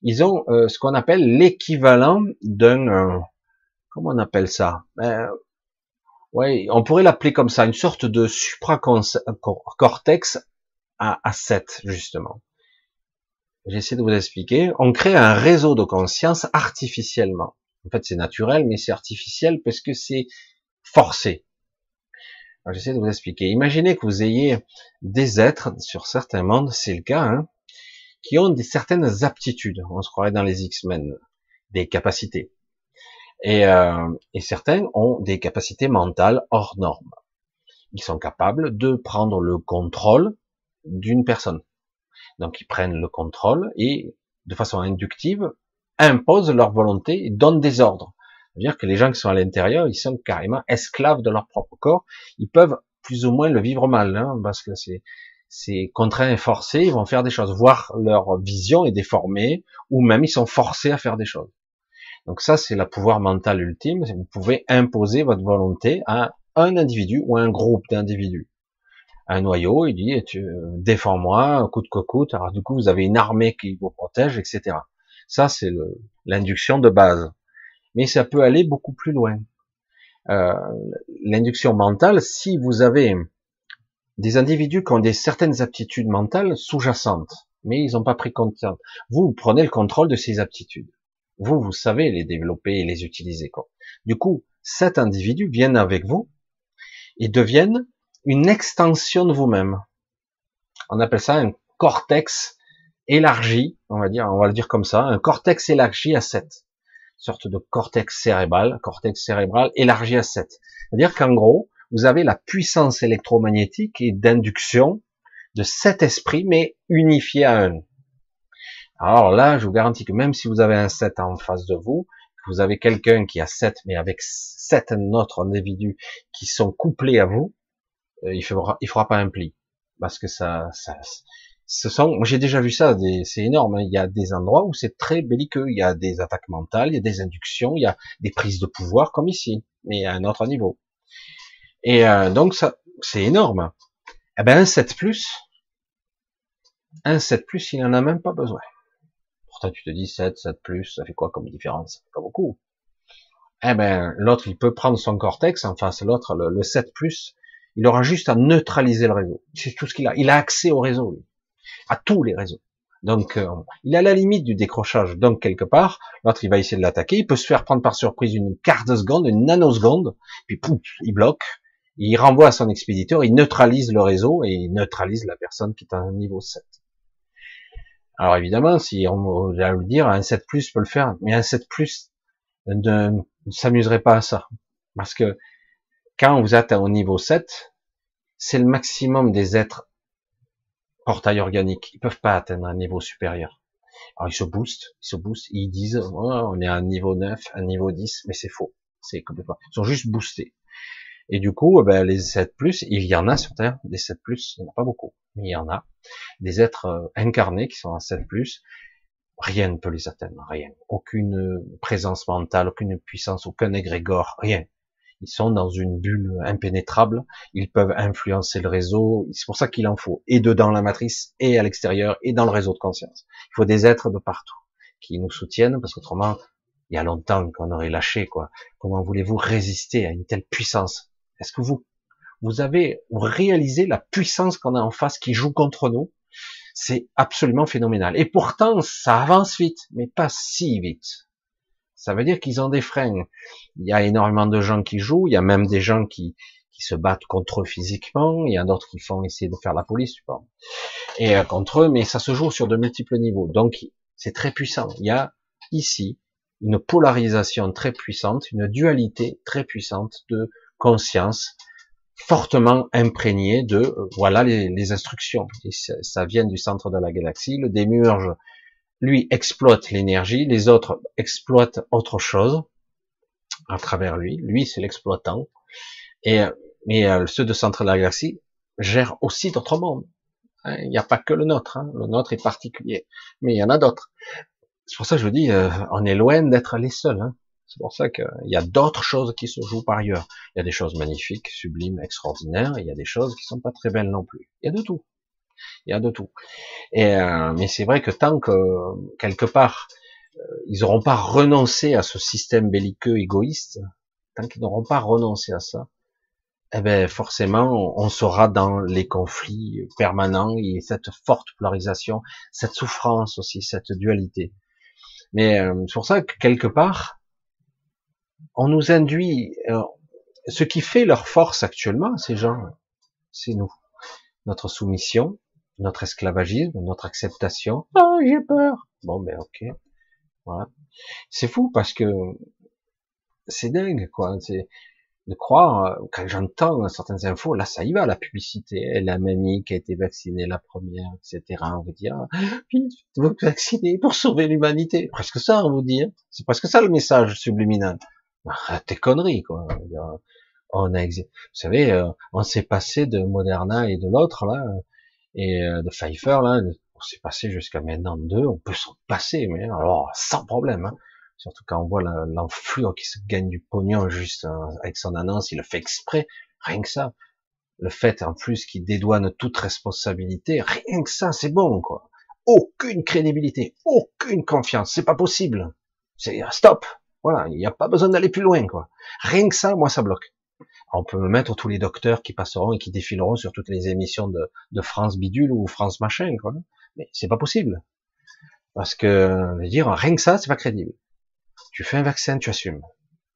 Ils ont euh, ce qu'on appelle l'équivalent d'un, euh, comment on appelle ça? Ben, Ouais, on pourrait l'appeler comme ça, une sorte de supracortex à, à 7 justement. J'essaie de vous expliquer. On crée un réseau de conscience artificiellement. En fait, c'est naturel, mais c'est artificiel parce que c'est forcé. J'essaie de vous expliquer. Imaginez que vous ayez des êtres sur certains mondes, c'est le cas, hein, qui ont des certaines aptitudes. On se croirait dans les X-Men, des capacités. Et, euh, et certains ont des capacités mentales hors normes. Ils sont capables de prendre le contrôle d'une personne. Donc ils prennent le contrôle et de façon inductive imposent leur volonté et donnent des ordres. C'est-à-dire que les gens qui sont à l'intérieur, ils sont carrément esclaves de leur propre corps. Ils peuvent plus ou moins le vivre mal, hein, parce que c'est c'est contraint et forcé, ils vont faire des choses, voire leur vision est déformée, ou même ils sont forcés à faire des choses. Donc ça, c'est le pouvoir mental ultime. Vous pouvez imposer votre volonté à un individu ou à un groupe d'individus. Un noyau, il dit, tu défends-moi, coûte que coûte. Alors du coup, vous avez une armée qui vous protège, etc. Ça, c'est l'induction de base. Mais ça peut aller beaucoup plus loin. Euh, l'induction mentale, si vous avez des individus qui ont des certaines aptitudes mentales sous-jacentes, mais ils n'ont pas pris compte. Vous, prenez le contrôle de ces aptitudes. Vous, vous savez les développer et les utiliser. Quoi. Du coup, cet individu viennent avec vous et deviennent une extension de vous-même. On appelle ça un cortex élargi, on va dire, on va le dire comme ça, un cortex élargi à 7. sorte de cortex cérébral, cortex cérébral élargi à 7. C'est-à-dire qu'en gros, vous avez la puissance électromagnétique et d'induction de cet esprit, mais unifié à un. Alors là, je vous garantis que même si vous avez un 7 en face de vous, que vous avez quelqu'un qui a 7, mais avec 7 autres individus qui sont couplés à vous, euh, il fera, il fera pas un pli. Parce que ça, ça ce sont, j'ai déjà vu ça, c'est énorme. Hein. Il y a des endroits où c'est très belliqueux. Il y a des attaques mentales, il y a des inductions, il y a des prises de pouvoir comme ici, mais à un autre niveau. Et euh, donc ça, c'est énorme. Eh ben un 7 plus, un 7 plus, il en a même pas besoin tu te dis 7, 7 plus, ça fait quoi comme différence? Pas beaucoup. Eh ben, l'autre, il peut prendre son cortex en face, l'autre, le, 7 plus, il aura juste à neutraliser le réseau. C'est tout ce qu'il a. Il a accès au réseau, lui. À tous les réseaux. Donc, euh, il à la limite du décrochage. Donc, quelque part, l'autre, il va essayer de l'attaquer. Il peut se faire prendre par surprise une quart de seconde, une nanoseconde, puis pouf, il bloque. Il renvoie à son expéditeur, il neutralise le réseau et il neutralise la personne qui est à un niveau 7. Alors évidemment, si on va le dire, un 7 plus peut le faire, mais un 7 plus ne, s'amuserait pas à ça. Parce que quand vous êtes au niveau 7, c'est le maximum des êtres portails organiques. Ils peuvent pas atteindre un niveau supérieur. Alors ils se boostent, ils se boostent, ils disent oh, on est à un niveau 9, un niveau 10, mais c'est faux. C'est complètement. Ils sont juste boostés. Et du coup, eh ben, les 7 plus, il y en a sur Terre, des 7 plus, il n'y en a pas beaucoup, mais il y en a. Des êtres euh, incarnés qui sont à 7 plus, rien ne peut les atteindre, rien. Aucune présence mentale, aucune puissance, aucun égrégore, rien. Ils sont dans une bulle impénétrable, ils peuvent influencer le réseau, c'est pour ça qu'il en faut, et dedans la matrice, et à l'extérieur, et dans le réseau de conscience. Il faut des êtres de partout, qui nous soutiennent, parce qu'autrement, il y a longtemps qu'on aurait lâché, quoi. Comment voulez-vous résister à une telle puissance est-ce que vous, vous avez réalisé la puissance qu'on a en face qui joue contre nous? C'est absolument phénoménal. Et pourtant, ça avance vite, mais pas si vite. Ça veut dire qu'ils ont des freins. Il y a énormément de gens qui jouent, il y a même des gens qui, qui se battent contre eux physiquement, il y a d'autres qui font essayer de faire la police, tu vois. Et euh, contre eux, mais ça se joue sur de multiples niveaux. Donc, c'est très puissant. Il y a ici une polarisation très puissante, une dualité très puissante de conscience fortement imprégnée de euh, voilà les, instructions. Et ça, vient du centre de la galaxie. Le démurge, lui, exploite l'énergie, les autres exploitent autre chose à travers lui. Lui, c'est l'exploitant. Et mais euh, ceux de centre de la galaxie gèrent aussi d'autres mondes. Hein, il n'y a pas que le nôtre. Hein. Le nôtre est particulier, mais il y en a d'autres. C'est pour ça que je dis, euh, on est loin d'être les seuls. Hein. C'est pour ça qu'il y a d'autres choses qui se jouent par ailleurs. Il y a des choses magnifiques, sublimes, extraordinaires, il y a des choses qui sont pas très belles non plus. Il y a de tout. Il y a de tout. Et, euh, mais c'est vrai que tant que, quelque part, euh, ils n'auront pas renoncé à ce système belliqueux égoïste, tant qu'ils n'auront pas renoncé à ça, eh ben forcément, on sera dans les conflits permanents et cette forte polarisation, cette souffrance aussi, cette dualité. Mais euh, c'est pour ça que quelque part, on nous induit, euh, ce qui fait leur force actuellement, ces gens, c'est nous, notre soumission, notre esclavagisme, notre acceptation. Ah, j'ai peur. Bon, ben ok, voilà. C'est fou parce que c'est dingue, quoi. C'est de croire, euh, quand j'entends certaines infos, là ça y va, la publicité, la mamie qui a été vaccinée la première, etc. On vous dit, ah, veux vacciner pour sauver l'humanité. Presque ça, on vous dit. Hein. C'est presque ça le message subliminal. Ah, T'es conneries, quoi. On a, vous savez, euh, on s'est passé de Moderna et de l'autre, là, et euh, de Pfizer, là, on s'est passé jusqu'à maintenant deux, on peut s'en passer, mais alors, sans problème, hein. Surtout quand on voit l'enflure qui se gagne du pognon juste avec son annonce, il le fait exprès. Rien que ça. Le fait en plus qu'il dédouane toute responsabilité, rien que ça, c'est bon, quoi. Aucune crédibilité, aucune confiance, c'est pas possible. C'est stop. Voilà, il n'y a pas besoin d'aller plus loin, quoi. Rien que ça, moi, ça bloque. On peut me mettre tous les docteurs qui passeront et qui défileront sur toutes les émissions de, France bidule ou France machin, quoi. Mais c'est pas possible. Parce que, dire, rien que ça, c'est pas crédible. Tu fais un vaccin, tu assumes.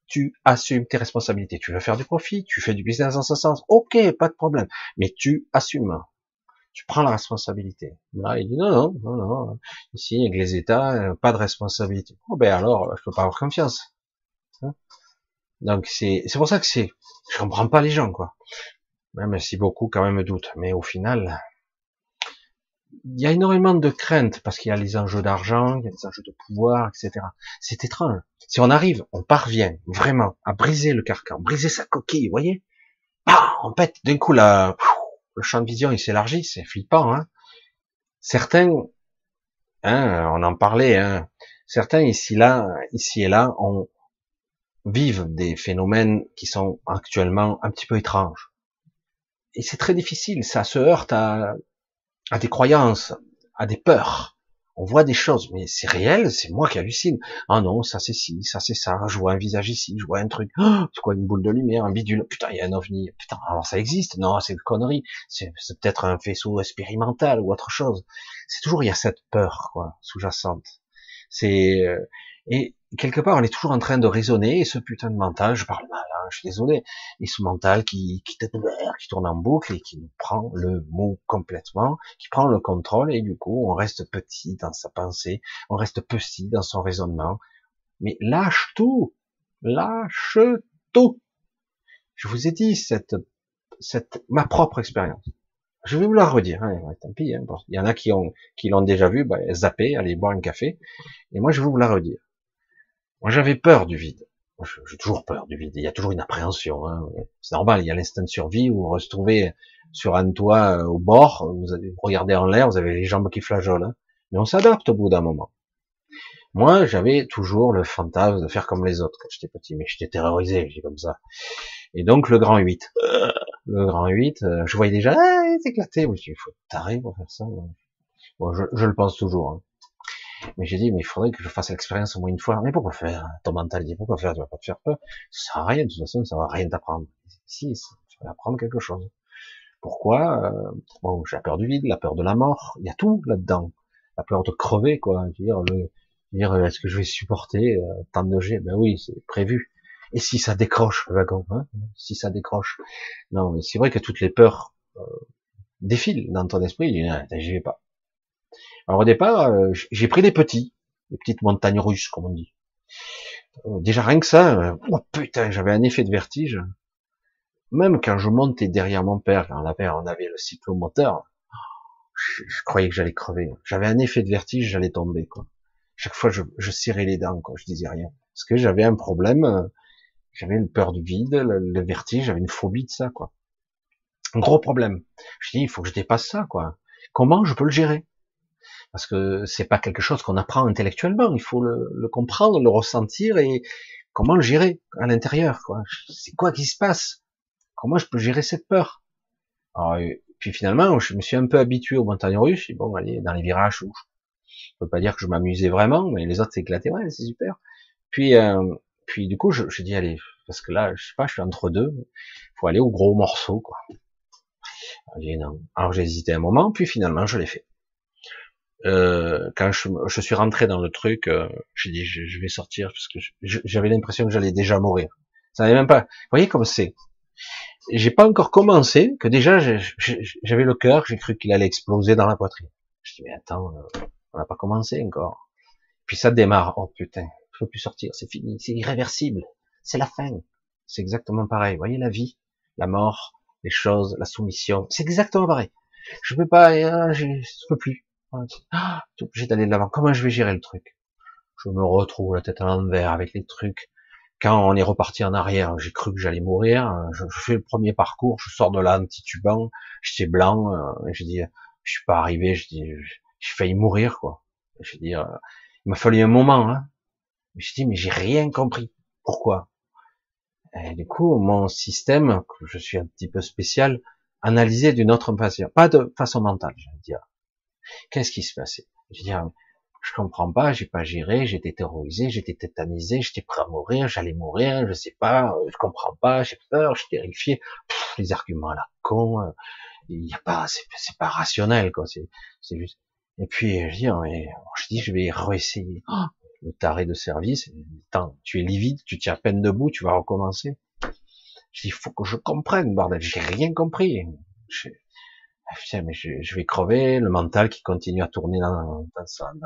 Tu assumes tes responsabilités. Tu veux faire du profit, tu fais du business dans ce sens. Ok, pas de problème. Mais tu assumes. Tu prends la responsabilité. Là, il dit non, non, non, non. Ici, avec les États, euh, pas de responsabilité. Oh, ben alors, je peux pas avoir confiance. Hein? Donc c'est c'est pour ça que c'est, je comprends pas les gens quoi. Même si beaucoup quand même doutent, mais au final, il y a énormément de craintes parce qu'il y a les enjeux d'argent, il y a les enjeux de pouvoir, etc. C'est étrange. Si on arrive, on parvient vraiment à briser le carcan, briser sa coquille, vous voyez, bah, on pète d'un coup la, le champ de vision il s'élargit, c'est flippant. Hein certains, hein, on en parlait, hein, certains ici là, ici et là, on vivent des phénomènes qui sont actuellement un petit peu étranges. Et c'est très difficile, ça se heurte à à des croyances, à des peurs. On voit des choses, mais c'est réel, c'est moi qui hallucine. Ah non, ça c'est ci, ça c'est ça, je vois un visage ici, je vois un truc, oh, c'est quoi une boule de lumière, un bidule, putain, il y a un ovni, putain, alors ça existe, non, c'est une connerie, c'est peut-être un faisceau expérimental ou autre chose. C'est toujours, il y a cette peur, quoi, sous-jacente. C'est, euh, et quelque part, on est toujours en train de raisonner, et ce putain de mental, je parle mal, hein, je suis désolé, et ce mental qui, qui, qui tourne en boucle et qui nous prend le mot complètement, qui prend le contrôle, et du coup, on reste petit dans sa pensée, on reste petit dans son raisonnement, mais lâche tout, lâche tout. Je vous ai dit cette, cette, ma propre expérience. Je vais vous la redire, hein, tant pis, hein, il y en a qui ont, qui l'ont déjà vu, bah, zapper, aller boire un café, et moi je vais vous la redire. Moi, j'avais peur du vide. J'ai toujours peur du vide. Il y a toujours une appréhension. Hein. C'est normal. Il y a l'instinct de survie. Vous vous retrouvez sur un toit euh, au bord. Vous, regardez en l'air. Vous avez les jambes qui flageolent. Hein. Mais on s'adapte au bout d'un moment. Moi, j'avais toujours le fantasme de faire comme les autres quand j'étais petit. Mais j'étais terrorisé. J'ai comme ça. Et donc, le grand 8. Le grand 8, euh, je voyais déjà, ah, il est éclaté. il faut t'arriver pour faire ça. Bon, je, je le pense toujours. Hein. Mais j'ai dit, mais il faudrait que je fasse l'expérience au moins une fois. Mais pourquoi faire? Ton mental dit, pourquoi faire? Tu vas pas te faire peur. Ça sert à rien, de toute façon, ça va rien t'apprendre. Si, tu vas apprendre quelque chose. Pourquoi? Euh, Bon, j'ai la peur du vide, la peur de la mort. Il y a tout là-dedans. La peur de crever, quoi. dire, le, dire, est-ce que je vais supporter euh, tant de G Ben oui, c'est prévu. Et si ça décroche, le wagon, hein Si ça décroche. Non, mais c'est vrai que toutes les peurs euh, défilent dans ton esprit. Ah, j'y vais pas. Alors au départ, euh, j'ai pris des petits, des petites montagnes russes, comme on dit. Euh, déjà rien que ça, euh, oh putain, j'avais un effet de vertige. Même quand je montais derrière mon père, quand on avait, on avait le cyclomoteur, je, croyais que j'allais crever. J'avais un effet de vertige, j'allais tomber. Quoi. Chaque fois, je, serrais les dents, quoi. je disais rien. Parce que j'avais un problème, j'avais une peur du vide, le, vertige, j'avais une phobie de ça. quoi. Un gros problème. Je dis, il faut que je dépasse ça. quoi. Comment je peux le gérer? Parce que c'est pas quelque chose qu'on apprend intellectuellement. Il faut le, comprendre, le ressentir et comment gérer à l'intérieur, quoi. C'est quoi qui se passe? Comment je peux gérer cette peur? Alors, puis finalement, je me suis un peu habitué aux montagnes russes. Bon, allez, dans les virages, où je peux pas dire que je m'amusais vraiment, mais les autres s'éclataient, ouais, c'est super. Puis, euh, puis du coup, je, je dis allez, parce que là, je sais pas, je suis entre deux. Faut aller au gros morceau, quoi. Alors j'ai hésité un moment, puis finalement je l'ai fait. Euh, quand je, je, suis rentré dans le truc, euh, j'ai dit je, je, vais sortir parce que j'avais l'impression que j'allais déjà mourir. Ça n'avait même pas. Vous voyez comme c'est. J'ai pas encore commencé que déjà j'avais le cœur, j'ai cru qu'il allait exploser dans la poitrine. Je dis mais attends, euh, on n'a pas commencé encore. Puis ça démarre. Oh putain, je peux plus sortir, c'est fini, c'est irréversible, c'est la fin. C'est exactement pareil. Vous voyez la vie, la mort, les choses, la soumission, c'est exactement pareil. Je peux pas, euh, je peux plus. Ah, obligé d'aller de l'avant. Comment je vais gérer le truc? Je me retrouve la tête à l'envers avec les trucs. Quand on est reparti en arrière, j'ai cru que j'allais mourir. Je, fais le premier parcours, je sors de là petit titubant, j'étais blanc. Euh, je dis, je suis pas arrivé. Je dis, j'ai failli mourir quoi. Je dis, euh, il m'a fallu un moment. Hein. Je dis, mais j'ai rien compris. Pourquoi? Et du coup, mon système, que je suis un petit peu spécial, analysé d'une autre façon, pas de façon mentale, je veux dire. Qu'est-ce qui se passait? Je veux dire, je comprends pas, j'ai pas géré, j'étais terrorisé, j'étais tétanisé, j'étais prêt à mourir, j'allais mourir, je sais pas, je comprends pas, j'ai peur, je suis terrifié. les arguments là, con, euh, il y a pas, c'est pas rationnel quoi, c'est juste. Et puis je dis, je dis, je vais réessayer. Oh, le taré de service, tu es livide, tu tiens à peine debout, tu vas recommencer. Je dis, faut que je comprenne, bordel, j'ai rien compris. Ah, mais je, vais crever, le mental qui continue à tourner dans,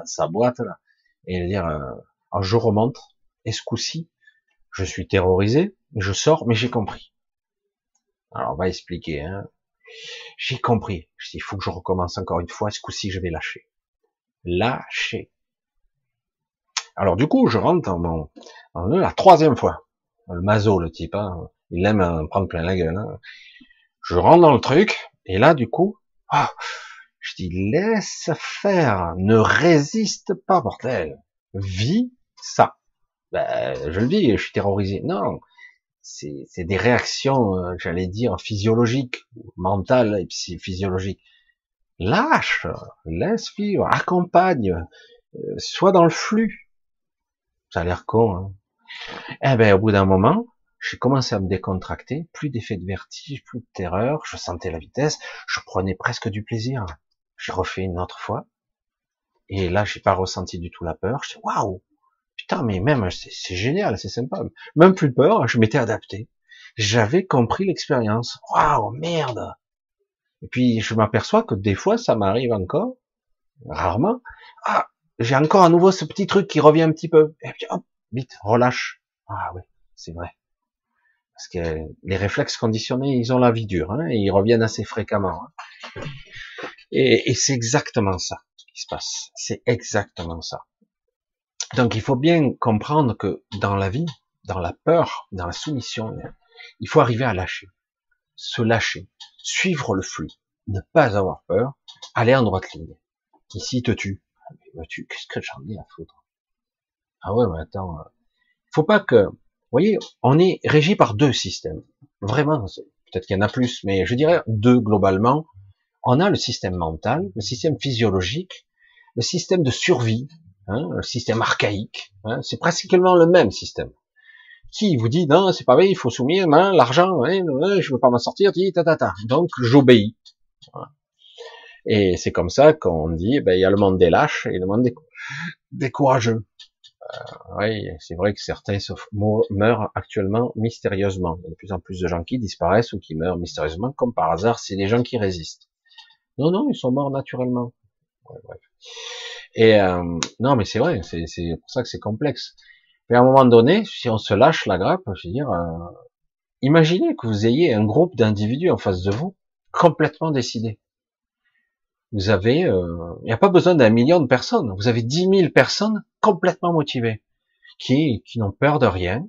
sa, boîte, là. Et dire, euh, je remonte, et ce coup-ci, je suis terrorisé, je sors, mais j'ai compris. Alors, on va expliquer, hein. J'ai compris. Il faut que je recommence encore une fois, ce coup-ci, je vais lâcher. Lâcher. Alors du coup, je rentre en, mon, la troisième fois. Le mazo, le type, hein, il aime prendre plein la gueule. Hein. Je rentre dans le truc, et là, du coup, oh, je dis, laisse faire, ne résiste pas, mortel. Vis ça. Ben, je le dis, je suis terrorisé. Non, c'est des réactions, euh, j'allais dire, physiologiques, mentales et physiologiques. Lâche, laisse vivre, accompagne, euh, sois dans le flux. Ça a l'air con. Hein. Eh ben, au bout d'un moment, j'ai commencé à me décontracter, plus d'effet de vertige, plus de terreur, je sentais la vitesse, je prenais presque du plaisir. J'ai refait une autre fois, et là, j'ai pas ressenti du tout la peur. Je dis, waouh, putain, mais même, c'est génial, c'est sympa. Même plus peur, je m'étais adapté. J'avais compris l'expérience. Waouh, merde. Et puis, je m'aperçois que des fois, ça m'arrive encore, rarement. Ah, j'ai encore à nouveau ce petit truc qui revient un petit peu. Et puis hop, vite, relâche. Ah oui, c'est vrai. Parce que les réflexes conditionnés, ils ont la vie dure, hein, et ils reviennent assez fréquemment. Hein. Et, c'est exactement ça qui se passe. C'est exactement ça. Donc il faut bien comprendre que dans la vie, dans la peur, dans la soumission, il faut arriver à lâcher, se lâcher, suivre le flux, ne pas avoir peur, aller en droite ligne. Ici, te tue qu'est-ce que j'en ai à foutre? Ah ouais, mais attends, faut pas que, voyez, on est régi par deux systèmes. Vraiment, peut-être qu'il y en a plus, mais je dirais deux globalement. On a le système mental, le système physiologique, le système de survie, hein, le système archaïque. Hein, c'est pratiquement le même système. Qui vous dit non, c'est pas vrai, il faut soumettre hein, l'argent, hein, je veux pas m'en sortir, ta, ta, ta. donc j'obéis. Et c'est comme ça qu'on dit, ben, il y a le monde des lâches et le monde des, courageux. Euh, oui, c'est vrai que certains meurent actuellement mystérieusement. Il y a de plus en plus de gens qui disparaissent ou qui meurent mystérieusement, comme par hasard, c'est des gens qui résistent. Non, non, ils sont morts naturellement. Et euh, non, mais c'est vrai, c'est pour ça que c'est complexe. Mais à un moment donné, si on se lâche la grappe, je veux dire, euh, imaginez que vous ayez un groupe d'individus en face de vous complètement décidés. Vous avez, euh, il n'y a pas besoin d'un million de personnes. Vous avez dix mille personnes complètement motivées, qui, qui n'ont peur de rien,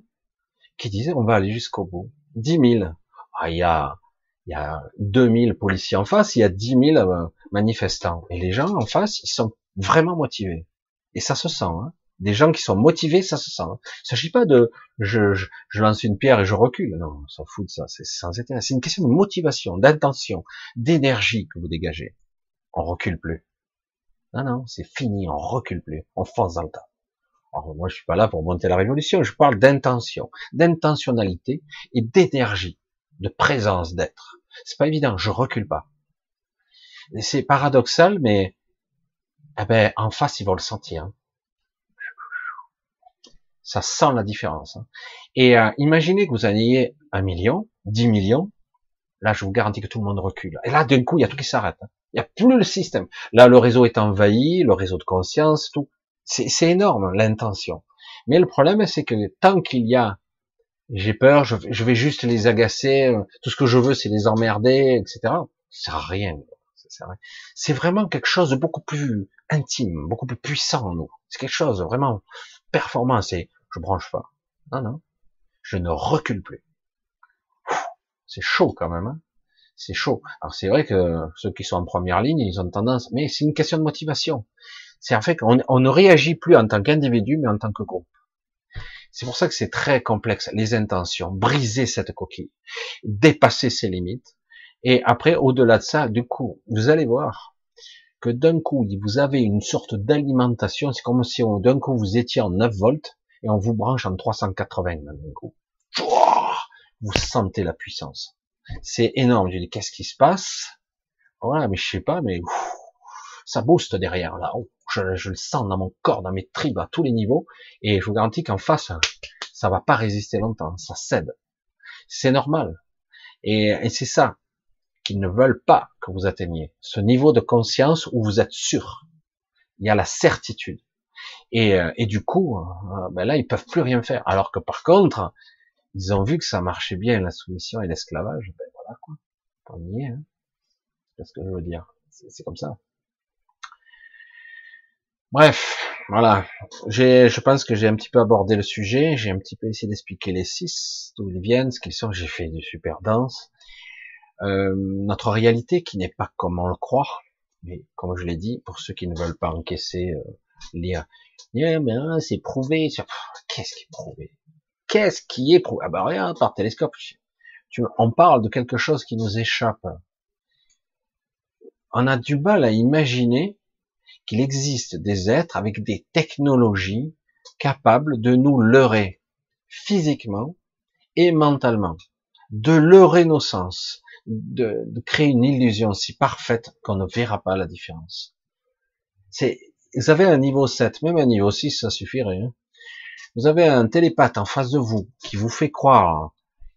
qui disent on va aller jusqu'au bout. Dix mille. Ah, il y a, il y a 2000 policiers en face, il y a dix mille euh, manifestants. Et les gens en face, ils sont vraiment motivés. Et ça se sent. Hein Des gens qui sont motivés, ça se sent. Il s'agit pas de je, je, je, lance une pierre et je recule. Non, on s'en fout de ça. C'est sans intérêt. C'est une question de motivation, d'intention, d'énergie que vous dégagez. On recule plus. Non, non, c'est fini. On recule plus. On fonce dans le tas. Alors, moi, je suis pas là pour monter la révolution. Je parle d'intention, d'intentionnalité et d'énergie, de présence d'être. C'est pas évident. Je recule pas. C'est paradoxal, mais eh ben, en face, ils vont le sentir. Hein. Ça sent la différence. Hein. Et euh, imaginez que vous en ayez un million, dix millions. Là, je vous garantis que tout le monde recule. Et là, d'un coup, il y a tout qui s'arrête. Hein. Il n'y a plus le système. Là, le réseau est envahi, le réseau de conscience, tout. C'est énorme, l'intention. Mais le problème, c'est que tant qu'il y a, j'ai peur, je, vais juste les agacer, euh, tout ce que je veux, c'est les emmerder, etc. Ça sert à rien. C'est vraiment quelque chose de beaucoup plus intime, beaucoup plus puissant en nous. C'est quelque chose vraiment performant. C'est, je branche pas. Non, non. Je ne recule plus. C'est chaud quand même. Hein c'est chaud. Alors c'est vrai que ceux qui sont en première ligne, ils ont tendance, mais c'est une question de motivation. C'est en fait qu'on on ne réagit plus en tant qu'individu, mais en tant que groupe. C'est pour ça que c'est très complexe. Les intentions, briser cette coquille, dépasser ses limites, et après, au-delà de ça, du coup, vous allez voir que d'un coup, vous avez une sorte d'alimentation. C'est comme si d'un coup vous étiez en 9 volts et on vous branche en 380 d'un coup. Vous sentez la puissance. C'est énorme. Je dis, qu'est-ce qui se passe? Voilà, mais je sais pas, mais ça booste derrière là. Je, je, le sens dans mon corps, dans mes tripes, à tous les niveaux. Et je vous garantis qu'en face, ça va pas résister longtemps. Ça cède. C'est normal. Et, et c'est ça qu'ils ne veulent pas que vous atteigniez. Ce niveau de conscience où vous êtes sûr. Il y a la certitude. Et, euh, et du coup, euh, ben là, ils peuvent plus rien faire. Alors que par contre, ils ont vu que ça marchait bien la soumission et l'esclavage. Ben voilà quoi. On y. Hein. C'est ce que je veux dire. C'est comme ça. Bref, voilà. Je pense que j'ai un petit peu abordé le sujet. J'ai un petit peu essayé d'expliquer les six, d'où ils viennent, ce qu'ils sont. J'ai fait du super danse. Euh, notre réalité qui n'est pas comme on le croit, mais comme je l'ai dit, pour ceux qui ne veulent pas encaisser, euh, lire, mais c'est prouvé. Qu'est-ce qui est prouvé? Qu'est-ce qui est prouvé Ah bah rien, par télescope. Tu, on parle de quelque chose qui nous échappe. On a du mal à imaginer qu'il existe des êtres avec des technologies capables de nous leurrer physiquement et mentalement, de leurrer nos sens, de, de, créer une illusion si parfaite qu'on ne verra pas la différence. C'est, vous avez un niveau 7, même un niveau 6, ça suffirait. Hein. Vous avez un télépathe en face de vous qui vous fait croire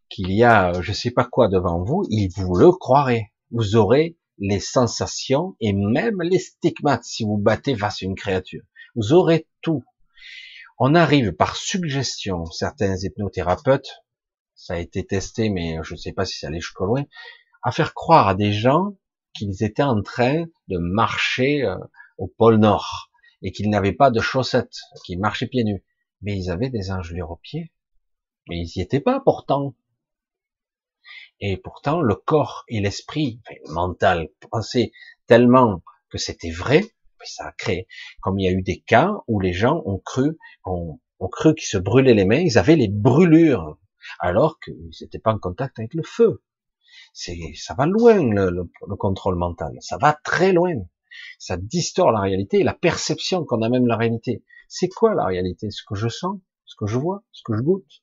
qu'il y a je sais pas quoi devant vous, il vous le croirait. Vous aurez les sensations et même les stigmates si vous battez face à une créature. Vous aurez tout. On arrive par suggestion, certains hypnothérapeutes, ça a été testé, mais je ne sais pas si ça allait jusqu'au loin, à faire croire à des gens qu'ils étaient en train de marcher euh, au pôle Nord et qu'ils n'avaient pas de chaussettes, qu'ils marchaient pieds nus. Mais ils avaient des engelures aux pieds. Mais ils n'y étaient pas pourtant. Et pourtant, le corps et l'esprit, le mental, pensaient tellement que c'était vrai, ça a créé, comme il y a eu des cas où les gens ont cru, ont, cru qu'ils se brûlaient les mains, ils avaient les brûlures alors qu'ils n'étaient pas en contact avec le feu. C'est, ça va loin le, contrôle mental, ça va très loin. Ça distord la réalité la perception qu'on a même la réalité. C'est quoi la réalité? Ce que je sens, ce que je vois, ce que je goûte.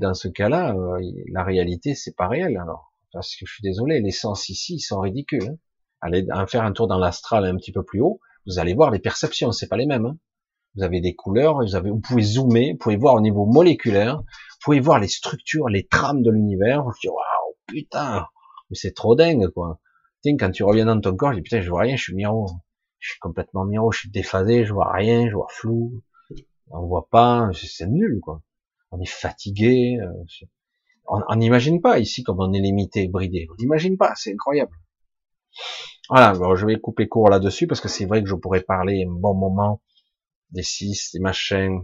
Dans ce cas-là, euh, la réalité c'est pas réel alors. Parce que je suis désolé, les sens ici ils sont ridicules. Hein. Allez faire un tour dans l'astral un petit peu plus haut, vous allez voir les perceptions, c'est pas les mêmes. Hein. Vous avez des couleurs, vous avez, vous pouvez zoomer, vous pouvez voir au niveau moléculaire, vous pouvez voir les structures, les trames de l'univers. Vous dites, waouh, putain, mais c'est trop dingue, quoi. Quand tu reviens dans ton corps, je dis, putain, je vois rien, je suis miro. Je suis complètement miro, je suis déphasé, je vois rien, je vois flou. On voit pas, c'est nul, quoi. On est fatigué. Euh, on n'imagine pas ici comme on est limité, bridé. On n'imagine pas, c'est incroyable. Voilà, bon, je vais couper court là-dessus parce que c'est vrai que je pourrais parler un bon moment des six, des machins,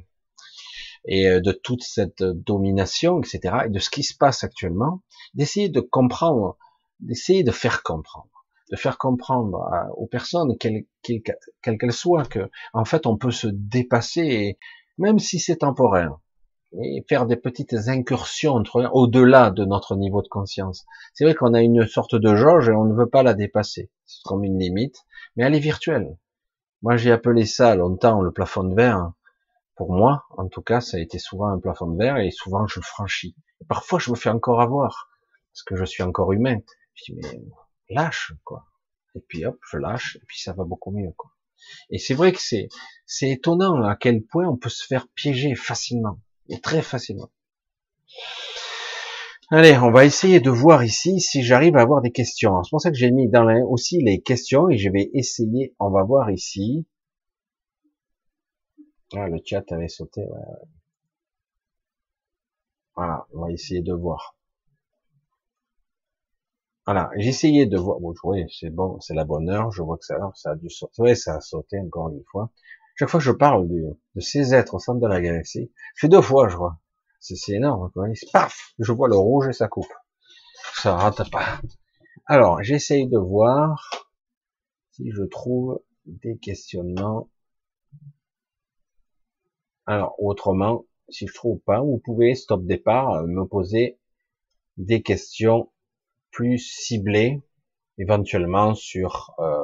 et euh, de toute cette domination, etc., et de ce qui se passe actuellement, d'essayer de comprendre, d'essayer de faire comprendre, de faire comprendre aux personnes, quelles qu'elles soient, que en fait on peut se dépasser, et, même si c'est temporaire, et faire des petites incursions au-delà de notre niveau de conscience. C'est vrai qu'on a une sorte de jauge et on ne veut pas la dépasser. C'est comme une limite, mais elle est virtuelle. Moi, j'ai appelé ça longtemps le plafond de verre. Pour moi, en tout cas, ça a été souvent un plafond de verre et souvent je franchis. Et parfois, je me fais encore avoir parce que je suis encore humain. Je dis mais lâche quoi. Et puis hop, je lâche et puis ça va beaucoup mieux quoi. Et c'est vrai que c'est c'est étonnant à quel point on peut se faire piéger facilement et très facilement. Allez, on va essayer de voir ici si j'arrive à avoir des questions. C'est pour ça que j'ai mis dans aussi les questions et je vais essayer. On va voir ici. Ah, le chat avait sauté. Voilà, on va essayer de voir. Voilà, essayé de voir. Bon, oui, c'est bon, c'est la bonne heure. Je vois que ça, ça a dû sauter. Oui, ça a sauté encore une fois. Chaque fois que je parle de, ces êtres au centre de la galaxie, je fais deux fois, je vois. C'est énorme. Quoi. paf, je vois le rouge et ça coupe. Ça rate pas. Alors, j'essaye de voir si je trouve des questionnements. Alors, autrement, si je trouve pas, vous pouvez, stop départ, me poser des questions plus ciblées, éventuellement sur euh,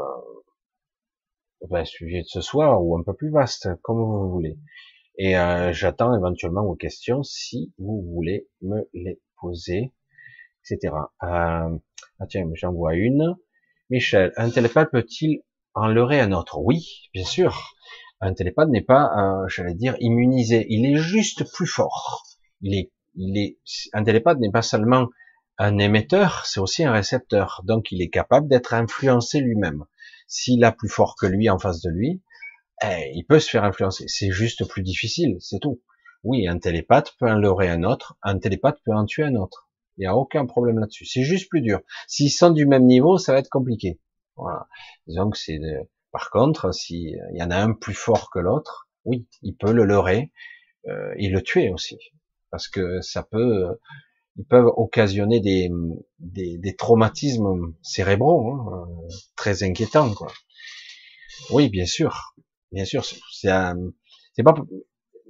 ben, sujet de ce soir ou un peu plus vaste, comme vous voulez. Et euh, j'attends éventuellement vos questions si vous voulez me les poser, etc. Euh, ah tiens, j'en vois une. Michel, un télépathe peut-il enlever un autre? Oui, bien sûr. Un télépathe n'est pas, euh, j'allais dire, immunisé. Il est juste plus fort. Il est, il est, un télépathe n'est pas seulement un émetteur, c'est aussi un récepteur. Donc, il est capable d'être influencé lui-même. S'il a plus fort que lui en face de lui, eh, il peut se faire influencer. C'est juste plus difficile, c'est tout. Oui, un télépathe peut en leurrer un autre, un télépathe peut en tuer un autre. Il n'y a aucun problème là-dessus. C'est juste plus dur. S'ils sont du même niveau, ça va être compliqué. Voilà. C'est. Par contre, s'il y en a un plus fort que l'autre, oui, il peut le leurrer euh, et le tuer aussi, parce que ça peut ils peuvent occasionner des, des, des traumatismes cérébraux hein, très inquiétants. Quoi. Oui, bien sûr, bien sûr, c'est pas,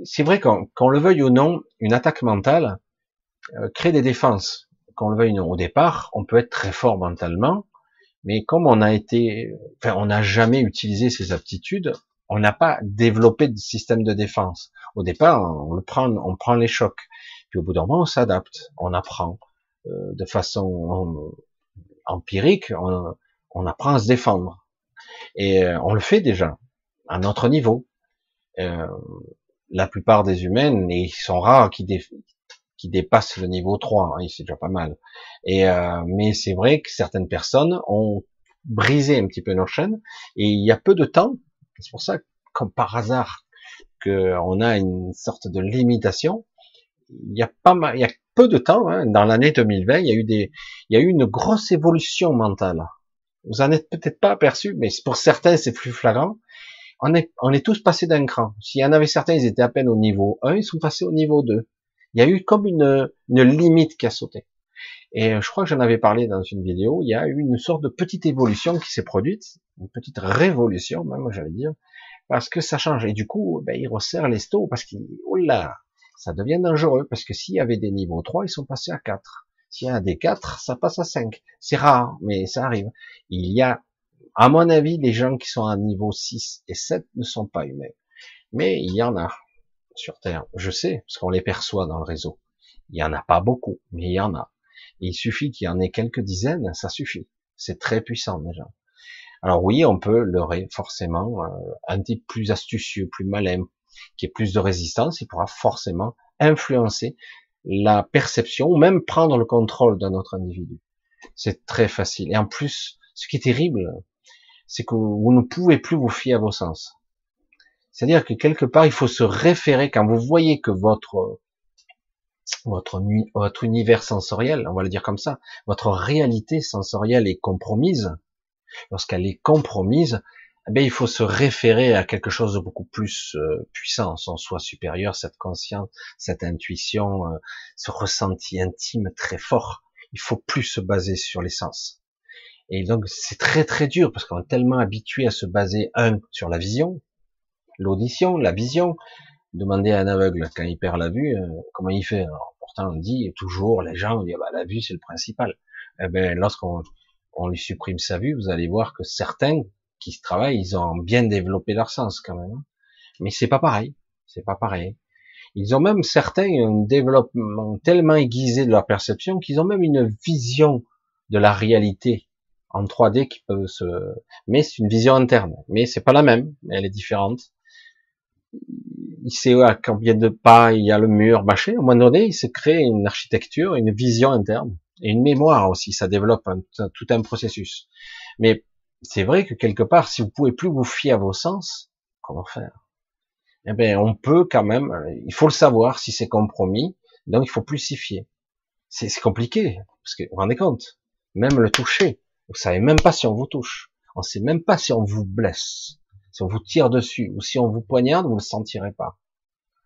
c'est vrai qu'on le veuille ou non, une attaque mentale euh, crée des défenses. Qu'on le veuille ou non, au départ, on peut être très fort mentalement, mais comme on a été, enfin, on n'a jamais utilisé ces aptitudes, on n'a pas développé de système de défense. Au départ, on le prend, on prend les chocs. Puis au bout d'un moment, on s'adapte, on apprend euh, de façon empirique, on, apprend à se défendre. Et euh, on le fait déjà à notre niveau. Euh, la plupart des humains, et ils sont rares qui, qui dépassent le niveau 3, hein, c'est déjà pas mal. Et mais c'est vrai que certaines personnes ont brisé un petit peu nos chaînes, et il y a peu de temps, c'est pour ça, comme par hasard, qu'on a une sorte de limitation, il y a pas mal, il y a peu de temps, hein, dans l'année 2020, il y a eu des, il y a eu une grosse évolution mentale. Vous en êtes peut-être pas aperçu, mais pour certains c'est plus flagrant. On est, on est tous passés d'un cran. S'il y en avait certains, ils étaient à peine au niveau 1, ils sont passés au niveau 2. Il y a eu comme une, une limite qui a sauté. Et je crois que j'en avais parlé dans une vidéo, il y a eu une sorte de petite évolution qui s'est produite, une petite révolution même, j'allais dire, parce que ça change. Et du coup, ben, il resserre les staux parce qu'il, oh là, ça devient dangereux parce que s'il y avait des niveaux 3, ils sont passés à 4. S'il y a des 4, ça passe à 5. C'est rare, mais ça arrive. Il y a, à mon avis, les gens qui sont à niveau 6 et 7 ne sont pas humains. Mais il y en a sur Terre. Je sais, parce qu'on les perçoit dans le réseau. Il y en a pas beaucoup, mais il y en a. il suffit qu'il y en ait quelques dizaines, ça suffit. C'est très puissant déjà. Alors oui, on peut leurrer forcément euh, un type plus astucieux, plus malin, qui ait plus de résistance, il pourra forcément influencer la perception ou même prendre le contrôle d'un autre individu. C'est très facile. Et en plus, ce qui est terrible, c'est que vous ne pouvez plus vous fier à vos sens. C'est-à-dire que quelque part, il faut se référer quand vous voyez que votre votre, votre univers sensoriel, on va le dire comme ça, votre réalité sensorielle est compromise. Lorsqu'elle est compromise, eh il faut se référer à quelque chose de beaucoup plus euh, puissant, son soi supérieur, cette conscience, cette intuition, euh, ce ressenti intime très fort. Il faut plus se baser sur les sens. Et donc c'est très très dur parce qu'on est tellement habitué à se baser un sur la vision, l'audition, la vision. Demander à un aveugle quand il perd la vue, euh, comment il fait? Alors, Pourtant on dit toujours, les gens disent bah, la vue c'est le principal. Eh ben lorsqu'on on lui supprime sa vue, vous allez voir que certains qui se travaillent, ils ont bien développé leur sens quand même. Mais c'est pas pareil, c'est pas pareil. Ils ont même certains un développement tellement aiguisé de leur perception qu'ils ont même une vision de la réalité en 3D qui peut se, mais c'est une vision interne. Mais c'est pas la même, elle est différente. Il sait à combien de pas il y a le mur, machin. Au moment donné, il se crée une architecture, une vision interne et une mémoire aussi. Ça développe tout un processus. Mais c'est vrai que quelque part, si vous pouvez plus vous fier à vos sens, comment faire? Eh bien, on peut quand même. Il faut le savoir si c'est compromis. Donc, il faut plus s'y fier. C'est compliqué parce que vous vous rendez compte, même le toucher, vous savez même pas si on vous touche. On sait même pas si on vous blesse, si on vous tire dessus ou si on vous poignarde, vous le sentirez pas.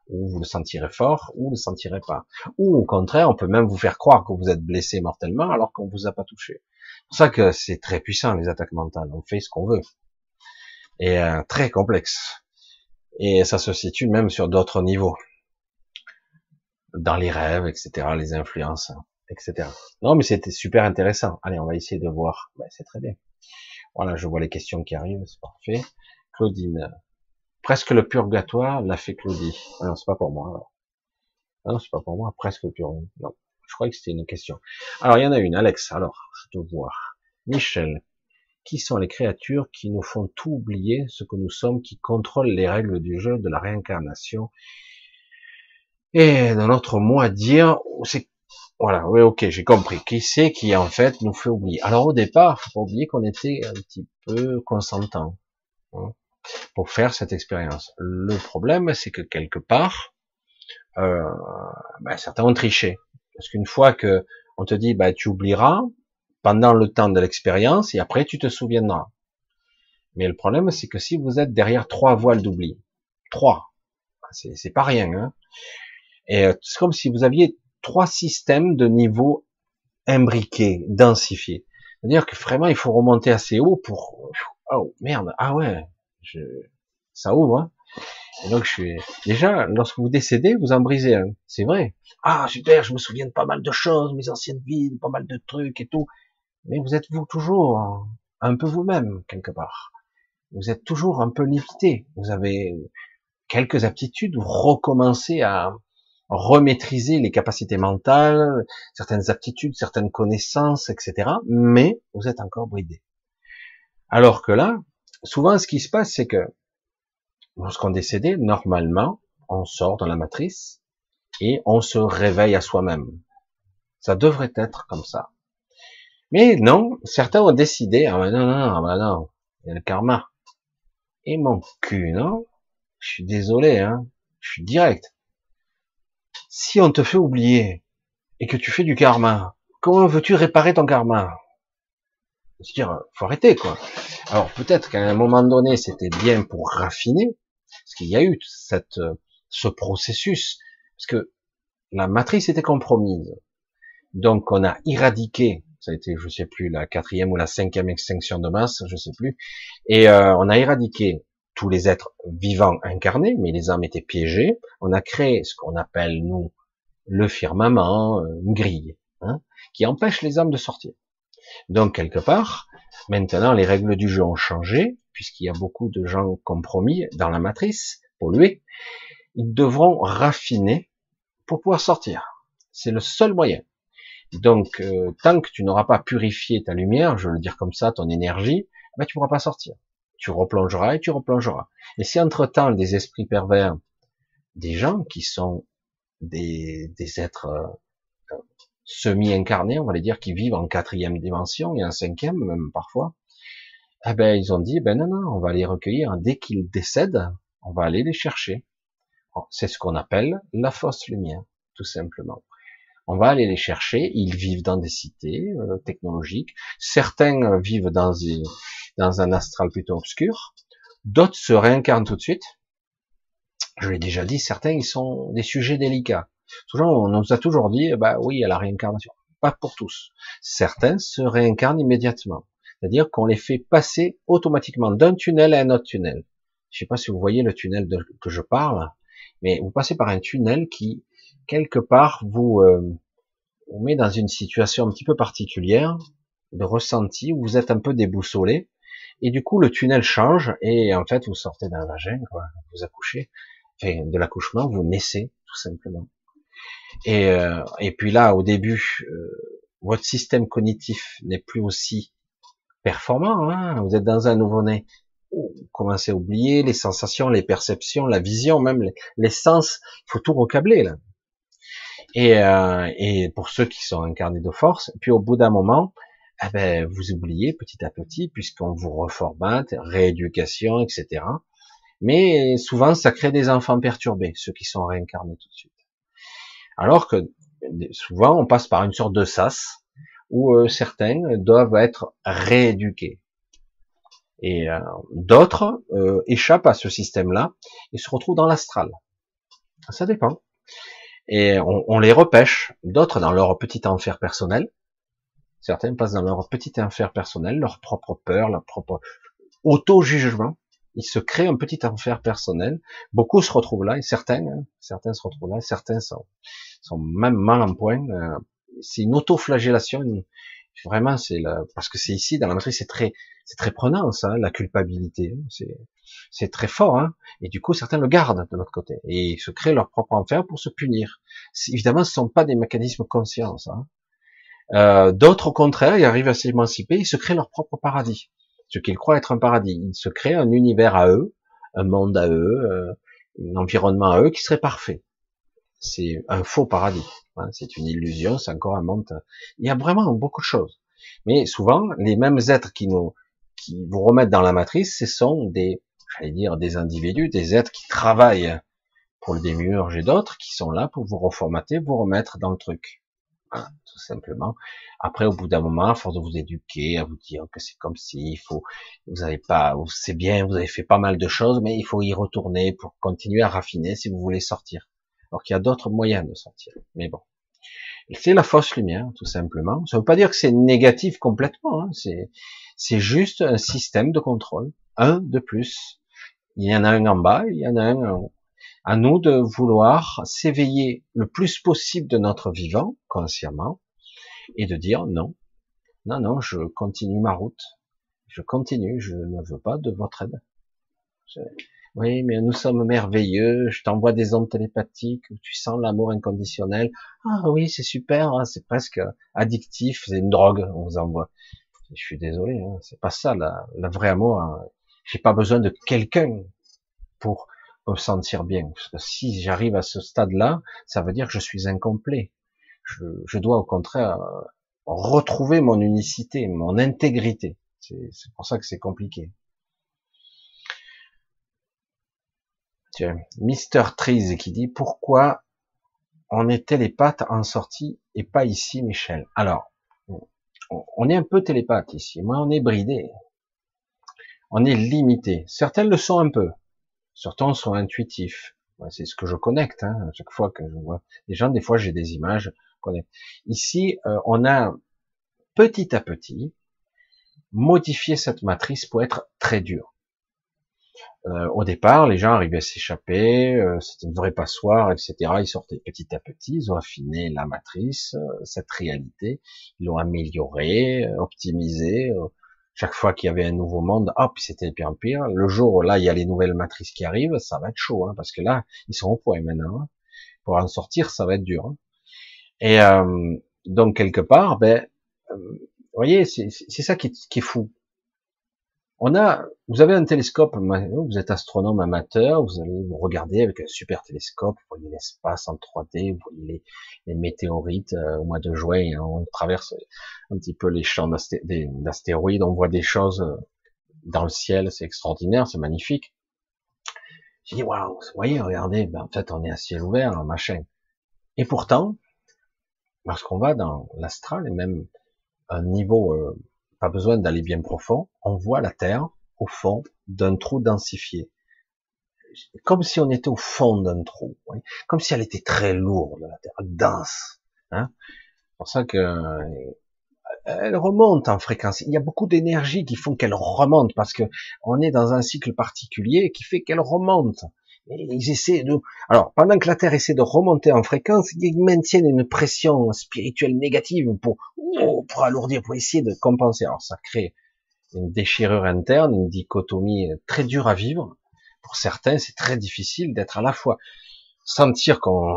Ou vous le sentirez fort, ou vous le sentirez pas. Ou au contraire, on peut même vous faire croire que vous êtes blessé mortellement alors qu'on vous a pas touché. C'est pour ça que c'est très puissant les attaques mentales. On fait ce qu'on veut. Et euh, très complexe. Et ça se situe même sur d'autres niveaux. Dans les rêves, etc., les influences, etc. Non, mais c'était super intéressant. Allez, on va essayer de voir. Ben, c'est très bien. Voilà, je vois les questions qui arrivent, c'est parfait. Claudine. Presque le purgatoire l'a fait Claudie. Ah non, c'est pas pour moi. Alors. Ah non, c'est pas pour moi. Presque le purgatoire. Non. Je crois que c'était une question. Alors, il y en a une. Alex, alors, je te vois. Michel. Qui sont les créatures qui nous font tout oublier ce que nous sommes, qui contrôlent les règles du jeu, de la réincarnation? Et dans notre mot à dire, c'est voilà, oui, ok, j'ai compris. Qui c'est qui en fait nous fait oublier? Alors au départ, faut pas oublier qu'on était un petit peu consentant hein, pour faire cette expérience. Le problème, c'est que quelque part, euh, ben, certains ont triché. Parce qu'une fois que on te dit, bah, tu oublieras pendant le temps de l'expérience et après tu te souviendras. Mais le problème, c'est que si vous êtes derrière trois voiles d'oubli, trois, c'est pas rien. Hein et euh, c'est comme si vous aviez trois systèmes de niveau imbriqués, densifiés. C'est-à-dire que vraiment, il faut remonter assez haut pour... Oh, merde, ah ouais, ça ouvre. Hein et donc, je suis... Déjà, lorsque vous décédez, vous en brisez un. C'est vrai. Ah, super, je me souviens de pas mal de choses, mes anciennes vies, pas mal de trucs et tout. Mais vous êtes vous toujours un peu vous-même, quelque part. Vous êtes toujours un peu limité. Vous avez quelques aptitudes, vous recommencez à remaîtriser les capacités mentales, certaines aptitudes, certaines connaissances, etc. Mais vous êtes encore bridé. Alors que là, souvent, ce qui se passe, c'est que lorsqu'on décède, normalement, on sort de la matrice et on se réveille à soi-même. Ça devrait être comme ça. Mais non, certains ont décidé, ah ben non, non, non, ben non, il y a le karma. Et mon cul, non Je suis désolé, hein, je suis direct. Si on te fait oublier et que tu fais du karma, comment veux-tu réparer ton karma? C'est-à-dire, faut arrêter, quoi. Alors peut-être qu'à un moment donné, c'était bien pour raffiner, parce qu'il y a eu cette, ce processus, parce que la matrice était compromise. Donc on a éradiqué, ça a été, je sais plus, la quatrième ou la cinquième extinction de masse, je sais plus, et euh, on a éradiqué tous les êtres vivants incarnés, mais les âmes étaient piégées. On a créé ce qu'on appelle, nous, le firmament, euh, une grille, hein, qui empêche les âmes de sortir. Donc, quelque part, maintenant, les règles du jeu ont changé, puisqu'il y a beaucoup de gens compromis dans la matrice, pollués. Ils devront raffiner pour pouvoir sortir. C'est le seul moyen. Donc, euh, tant que tu n'auras pas purifié ta lumière, je veux le dire comme ça, ton énergie, ben, tu pourras pas sortir tu replongeras et tu replongeras. Et si entre-temps des esprits pervers, des gens qui sont des, des êtres euh, semi-incarnés, on va les dire, qui vivent en quatrième dimension et en cinquième même parfois, eh ben ils ont dit, ben non, non, on va les recueillir. Dès qu'ils décèdent, on va aller les chercher. C'est ce qu'on appelle la fausse lumière, tout simplement. On va aller les chercher. Ils vivent dans des cités euh, technologiques. Certains euh, vivent dans, un astral plutôt obscur. D'autres se réincarnent tout de suite. Je l'ai déjà dit, certains ils sont des sujets délicats. Toujours, on nous a toujours dit, bah oui, il y a la réincarnation. Pas pour tous. Certains se réincarnent immédiatement. C'est-à-dire qu'on les fait passer automatiquement d'un tunnel à un autre tunnel. Je sais pas si vous voyez le tunnel de, que je parle, mais vous passez par un tunnel qui, quelque part, vous, euh, met dans une situation un petit peu particulière de ressenti où vous êtes un peu déboussolé et du coup le tunnel change et en fait vous sortez d'un vagin, quoi, vous accouchez, enfin de l'accouchement, vous naissez tout simplement. Et, euh, puis là, au début, euh, votre système cognitif n'est plus aussi performant. Hein vous êtes dans un nouveau-né. Vous commencez à oublier les sensations, les perceptions, la vision, même les, sens. Il faut tout recabler là. Et, euh, et pour ceux qui sont incarnés de force, puis au bout d'un moment, eh ben, vous oubliez petit à petit, puisqu'on vous reformate, rééducation, etc. Mais souvent, ça crée des enfants perturbés, ceux qui sont réincarnés tout de suite. Alors que souvent, on passe par une sorte de sas où euh, certains doivent être rééduqués. Et euh, d'autres euh, échappent à ce système-là et se retrouvent dans l'astral. Ça dépend. Et on, on les repêche. D'autres dans leur petit enfer personnel. Certains passent dans leur petit enfer personnel, leur propre peur, leur propre auto-jugement il se crée un petit enfer personnel. Beaucoup se retrouvent là, et certains, hein, certains se retrouvent là, certains sont, sont même mal en point. Euh, c'est une auto-flagellation. Vraiment, c'est parce que c'est ici dans la matrice, c'est très, c'est très prenant ça, la culpabilité. Hein. c'est, c'est très fort. Hein et du coup, certains le gardent de notre côté et ils se créent leur propre enfer pour se punir. Évidemment, ce sont pas des mécanismes conscients. Hein. Euh, D'autres, au contraire, ils arrivent à s'émanciper, ils se créent leur propre paradis ce qu'ils croient être un paradis. Ils se créent un univers à eux, un monde à eux, euh, un environnement à eux qui serait parfait. C'est un faux paradis. Hein. c'est une illusion, c'est encore un monde. Il y a vraiment beaucoup de choses. Mais souvent, les mêmes êtres qui nous, qui vous remettent dans la matrice, ce sont des, j'allais dire, des individus, des êtres qui travaillent pour le démiurge et d'autres, qui sont là pour vous reformater, vous remettre dans le truc. tout simplement. Après, au bout d'un moment, à force de vous éduquer, à vous dire que c'est comme si, il faut, vous avez pas, c'est bien, vous avez fait pas mal de choses, mais il faut y retourner pour continuer à raffiner si vous voulez sortir. Alors qu'il y a d'autres moyens de sortir. Mais bon. C'est la fausse lumière, tout simplement. Ça ne veut pas dire que c'est négatif complètement. Hein. C'est, c'est juste un système de contrôle. Un de plus. Il y en a un en bas, il y en a un en haut. À nous de vouloir s'éveiller le plus possible de notre vivant, consciemment, et de dire non, non, non, je continue ma route, je continue, je ne veux pas de votre aide. Oui, mais nous sommes merveilleux, je t'envoie des ondes télépathiques où tu sens l'amour inconditionnel. Ah oui, c'est super, hein, c'est presque addictif, c'est une drogue, on vous envoie. Je suis désolé, hein, c'est pas ça la, la vraie amour. Hein. J'ai pas besoin de quelqu'un pour me sentir bien. Parce que si j'arrive à ce stade-là, ça veut dire que je suis incomplet je, je dois au contraire retrouver mon unicité, mon intégrité. C'est pour ça que c'est compliqué. Mister Trees qui dit pourquoi on est télépathe en sortie et pas ici, Michel? Alors, on est un peu télépathe ici. Moi, on est bridé. On est limité. Certains le sont un peu. Certains sont intuitifs. C'est ce que je connecte. Hein, à chaque fois que je vois des gens, des fois j'ai des images. Ici, euh, on a petit à petit modifié cette matrice pour être très dur. Euh, au départ, les gens arrivaient à s'échapper, euh, c'était une vraie passoire, etc. Ils sortaient petit à petit, ils ont affiné la matrice, cette réalité, ils l'ont améliorée, optimisée. chaque fois qu'il y avait un nouveau monde, hop, c'était pire en pire. Le jour où là, il y a les nouvelles matrices qui arrivent, ça va être chaud, hein, parce que là, ils sont au point maintenant. Hein. Pour en sortir, ça va être dur. Hein. Et euh, donc quelque part, ben, euh, vous voyez, c'est ça qui qui est, fou. On a, vous avez un télescope, vous êtes astronome amateur, vous allez vous regarder avec un super télescope, vous voyez l'espace en 3D, vous voyez les, météorites euh, au mois de juin, hein, on traverse un petit peu les champs d'astéroïdes, on voit des choses dans le ciel, c'est extraordinaire, c'est magnifique. J'ai dit waouh, vous voyez, regardez, ben, en fait on est à ciel ouvert, machin. Et pourtant, lorsqu'on va dans l'astral et même un niveau, euh, pas besoin d'aller bien profond, on voit la Terre au fond d'un trou densifié. Comme si on était au fond d'un trou, comme si elle était très lourde, la Terre, dense. Hein c'est pour ça que elle remonte en fréquence. Il y a beaucoup d'énergie qui font qu'elle remonte parce que on est dans un cycle particulier qui fait qu'elle remonte. Ils essaient de, alors, pendant que la Terre essaie de remonter en fréquence, ils maintiennent une pression spirituelle négative pour, oh, pour alourdir, pour essayer de compenser. Alors, ça crée une déchirure interne, une dichotomie très dure à vivre. Pour certains, c'est très difficile d'être à la fois sentir qu'on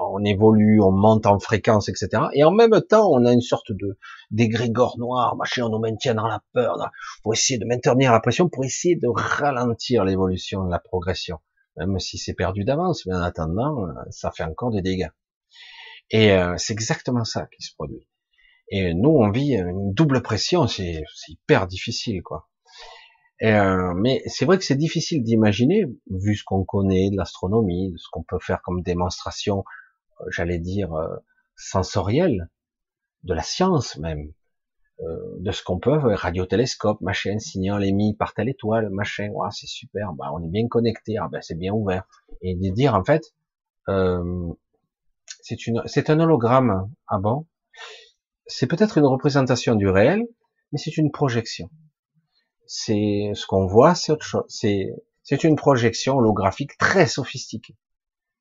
on évolue, on monte en fréquence, etc. Et en même temps, on a une sorte de d'égrégore noir, machin, on nous maintient dans la peur, pour essayer de maintenir la pression, pour essayer de ralentir l'évolution, la progression, même si c'est perdu d'avance. Mais en attendant, ça fait encore des dégâts. Et euh, c'est exactement ça qui se produit. Et nous, on vit une double pression, c'est hyper difficile, quoi. Euh, mais c'est vrai que c'est difficile d'imaginer, vu ce qu'on connaît de l'astronomie, ce qu'on peut faire comme démonstration, euh, j'allais dire, euh, sensorielle, de la science même, de ce qu'on peut, radiotélescope, machin, signal émis par telle étoile, machin, ouais, c'est super, bah, on est bien connecté, ah, ben, c'est bien ouvert. Et de dire, en fait, c'est une, c'est un hologramme, ah bon, c'est peut-être une représentation du réel, mais c'est une projection c'est ce qu'on voit, c'est autre chose. C'est c'est une projection holographique très sophistiquée,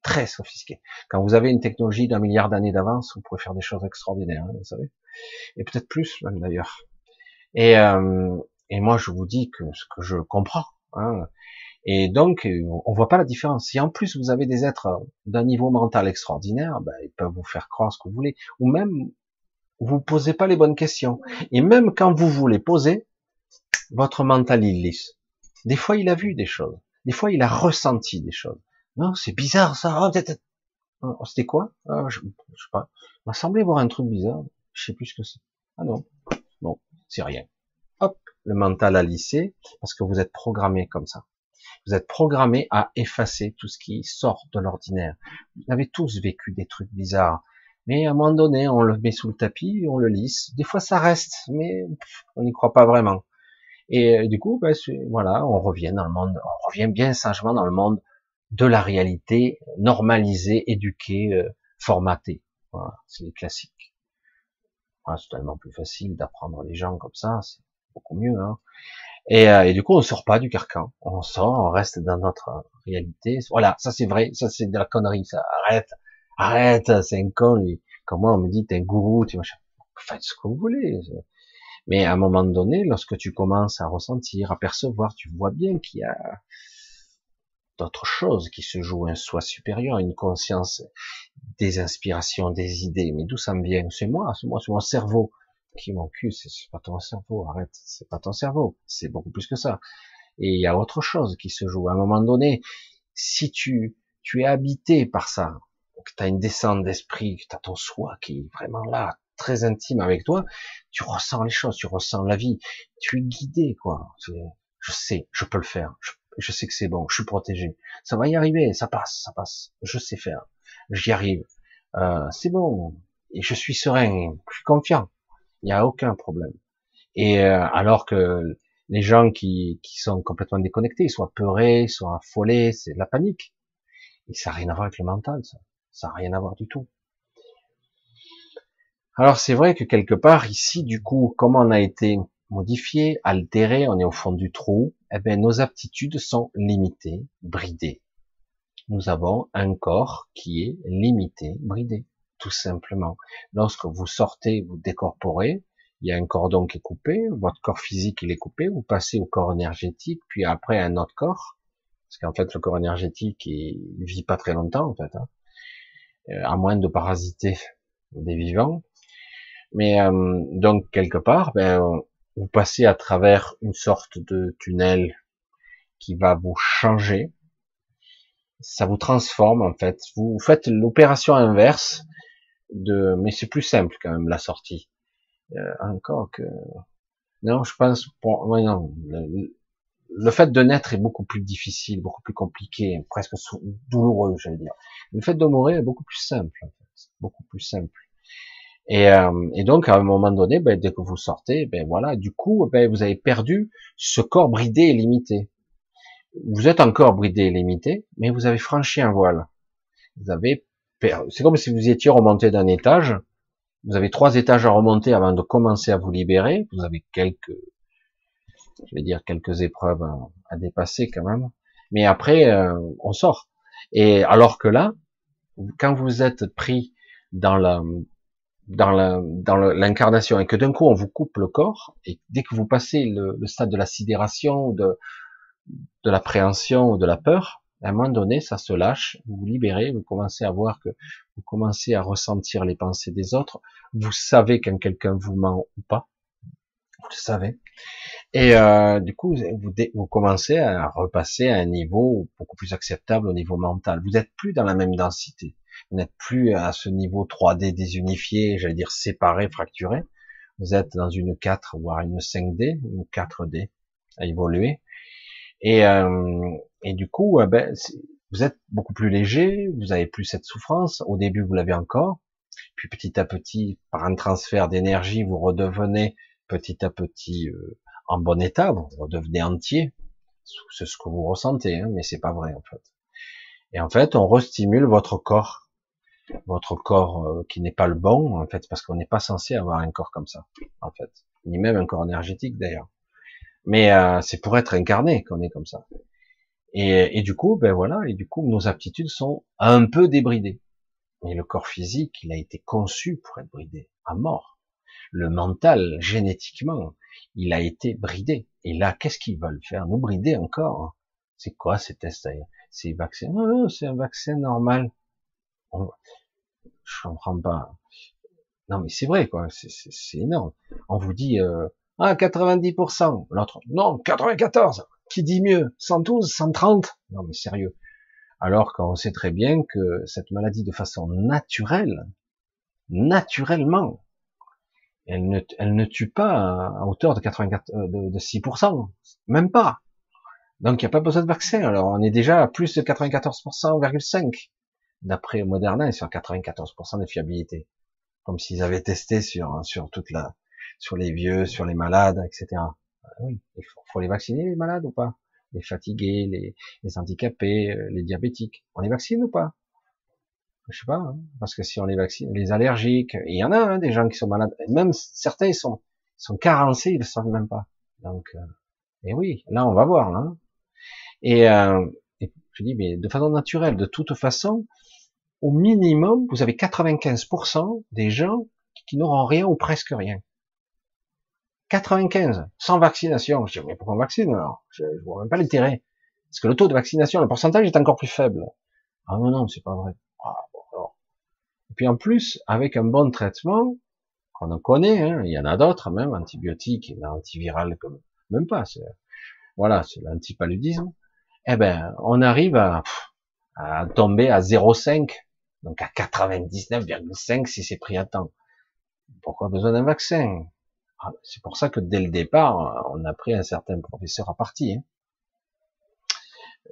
très sophistiquée. Quand vous avez une technologie d'un milliard d'années d'avance, vous pouvez faire des choses extraordinaires, hein, vous savez, et peut-être plus même d'ailleurs. Et euh, et moi je vous dis que ce que je comprends. Hein, et donc, on voit pas la différence. Si en plus vous avez des êtres d'un niveau mental extraordinaire, ben, ils peuvent vous faire croire ce que vous voulez, ou même vous posez pas les bonnes questions. Et même quand vous vous les posez, votre mental il lisse. Des fois, il a vu des choses. Des fois, il a ressenti des choses. Non, c'est bizarre ça. Ah, oh, c'était quoi? Ah, je, je sais pas. m'a semblé voir un truc bizarre. Je sais plus ce que c'est. Ah non, bon, c'est rien. Hop, le mental a lissé parce que vous êtes programmé comme ça. Vous êtes programmé à effacer tout ce qui sort de l'ordinaire. Vous avez tous vécu des trucs bizarres. Mais à un moment donné, on le met sous le tapis, on le lisse. Des fois, ça reste, mais on n'y croit pas vraiment. Et euh, du coup, ben, voilà, on revient dans le monde, on revient bien sagement dans le monde de la réalité, normalisée, éduquée, euh, formatée. Voilà, c'est les classiques. Voilà, c'est tellement plus facile d'apprendre les gens comme ça, c'est beaucoup mieux. Hein. Et, euh, et, du coup, on sort pas du carcan. On sort, on reste dans notre réalité. Voilà, ça c'est vrai, ça c'est de la connerie. Ça arrête, arrête, c'est un con lui. Comment on me dit t'es un gourou, tu machin. Faites ce que vous voulez. Mais à un moment donné, lorsque tu commences à ressentir, à percevoir, tu vois bien qu'il y a d'autres choses qui se jouent, un soi supérieur, une conscience, des inspirations, des idées. Mais d'où ça me vient? C'est moi, c'est moi, c'est mon cerveau qui m'en c'est pas ton cerveau, arrête, c'est pas ton cerveau, c'est beaucoup plus que ça. Et il y a autre chose qui se joue. À un moment donné, si tu, tu es habité par ça, que tu as une descente d'esprit, que tu as ton soi qui est vraiment là, très intime avec toi, tu ressens les choses, tu ressens la vie, tu es guidé, quoi. Je sais, je peux le faire, sais que c'est bon, je suis protégé, ça va y arriver, ça passe, ça passe, je sais faire, j'y arrive, euh, c'est bon, et je suis serein, je suis confiant, il n'y a aucun problème. Et euh, alors que les gens qui, qui sont complètement déconnectés, soit peurés, soit affolés, c'est de la panique. Et ça n'a rien à voir avec le mental, ça. Ça n'a rien à voir du tout. Alors c'est vrai que quelque part ici, du coup, comme on a été modifié, altéré, on est au fond du trou, eh bien nos aptitudes sont limitées, bridées. Nous avons un corps qui est limité, bridé, tout simplement. Lorsque vous sortez, vous décorporez, il y a un cordon qui est coupé, votre corps physique il est coupé, vous passez au corps énergétique, puis après un autre corps, parce qu'en fait le corps énergétique il vit pas très longtemps en fait, hein. euh, à moins de parasiter des vivants. Mais euh, donc quelque part, ben, vous passez à travers une sorte de tunnel qui va vous changer. Ça vous transforme en fait. Vous faites l'opération inverse de, mais c'est plus simple quand même la sortie. Euh, encore que non, je pense pour non, le, le, fait de naître est beaucoup plus difficile, beaucoup plus compliqué, presque douloureux, j'allais dire. Le fait de mourir est beaucoup plus simple, en fait. beaucoup plus simple. Et, euh, et, donc, à un moment donné, ben, dès que vous sortez, ben voilà, du coup, ben, vous avez perdu ce corps bridé et limité. Vous êtes encore bridé et limité, mais vous avez franchi un voile. Vous avez, c'est comme si vous étiez remonté d'un étage, Vous avez trois étages à remonter avant de commencer à vous libérer. Vous avez quelques, je vais dire quelques épreuves à, dépasser quand même. Mais après, euh, on sort. Et alors que là, quand vous êtes pris dans la dans la, dans l'incarnation. Et que d'un coup on vous coupe le corps et dès que vous passez le, le stade de la sidération de de l'appréhension de la peur à un moment donné ça se lâche vous vous libérez vous commencez à voir que vous commencez à ressentir les pensées des autres. Vous savez quand quelqu'un vous ment ou pas. Vous le savez. Et euh, du coup vous, vous commencez à repasser à un niveau beaucoup plus acceptable au niveau mental. Vous n'êtes plus dans la même densité vous n'êtes plus à ce niveau 3D désunifié, j'allais dire séparé, fracturé. Vous êtes dans une 4, voire une 5D, une 4D à évoluer. Et, euh, et du coup, euh, ben, vous êtes beaucoup plus léger, vous avez plus cette souffrance. Au début, vous l'avez encore. Puis petit à petit, par un transfert d'énergie, vous redevenez petit à petit euh, en bon état, vous redevenez entier. C'est ce que vous ressentez, hein, mais c'est pas vrai en fait. Et en fait, on restimule votre corps votre corps euh, qui n'est pas le bon, en fait, parce qu'on n'est pas censé avoir un corps comme ça, en fait, ni même un corps énergétique d'ailleurs. Mais euh, c'est pour être incarné qu'on est comme ça. Et, et, du coup, ben voilà, et du coup, nos aptitudes sont un peu débridées. Mais le corps physique, il a été conçu pour être bridé, à mort. Le mental, génétiquement, il a été bridé. Et là, qu'est-ce qu'ils veulent faire? Nous brider encore? C'est quoi ces tests? C'est vaccin? Non, non, c'est un vaccin normal je comprends pas. Non, mais c'est vrai, quoi. C'est énorme. On vous dit, euh, ah, 90%. L'autre, non, 94. Qui dit mieux? 112, 130? Non, mais sérieux. Alors qu'on sait très bien que cette maladie, de façon naturelle, naturellement, elle ne, tue pas à hauteur de 84, euh, de 6%. Même pas. Donc, il n'y a pas besoin de vaccin. Alors, on est déjà à plus de 94,5% d'après Moderna, est sur 94% de fiabilité. Comme s'ils avaient testé sur, sur toute la, sur les vieux, sur les malades, etc. Euh, oui, il faut, les vacciner, les malades ou pas? Les fatigués, les, les handicapés, euh, les diabétiques. On les vaccine ou pas? Je sais pas, hein, parce que si on les vaccine, les allergiques, il y en a hein, des gens qui sont malades, même certains ils sont, sont carencés, ils le savent même pas. Donc, euh, et oui, là on va voir là. Hein. Et, euh, et je dis, mais de façon naturelle, de toute façon, au minimum, vous avez 95% des gens qui n'auront rien ou presque rien. 95%, sans vaccination. Je dis, mais pourquoi on vaccine alors? Je ne vois même pas l'intérêt. Parce que le taux de vaccination, le pourcentage est encore plus faible. Ah non, non, c'est pas vrai. Ah, Et puis en plus, avec un bon traitement, qu'on en connaît, hein, il y en a d'autres même, antibiotiques, antivirales, comme même pas. Voilà, c'est l'antipaludisme. Eh ben, on arrive à, à tomber à 0,5 donc à 99,5 si c'est pris à temps. Pourquoi besoin d'un vaccin? Ah, C'est pour ça que dès le départ, on a pris un certain professeur à partie. Hein.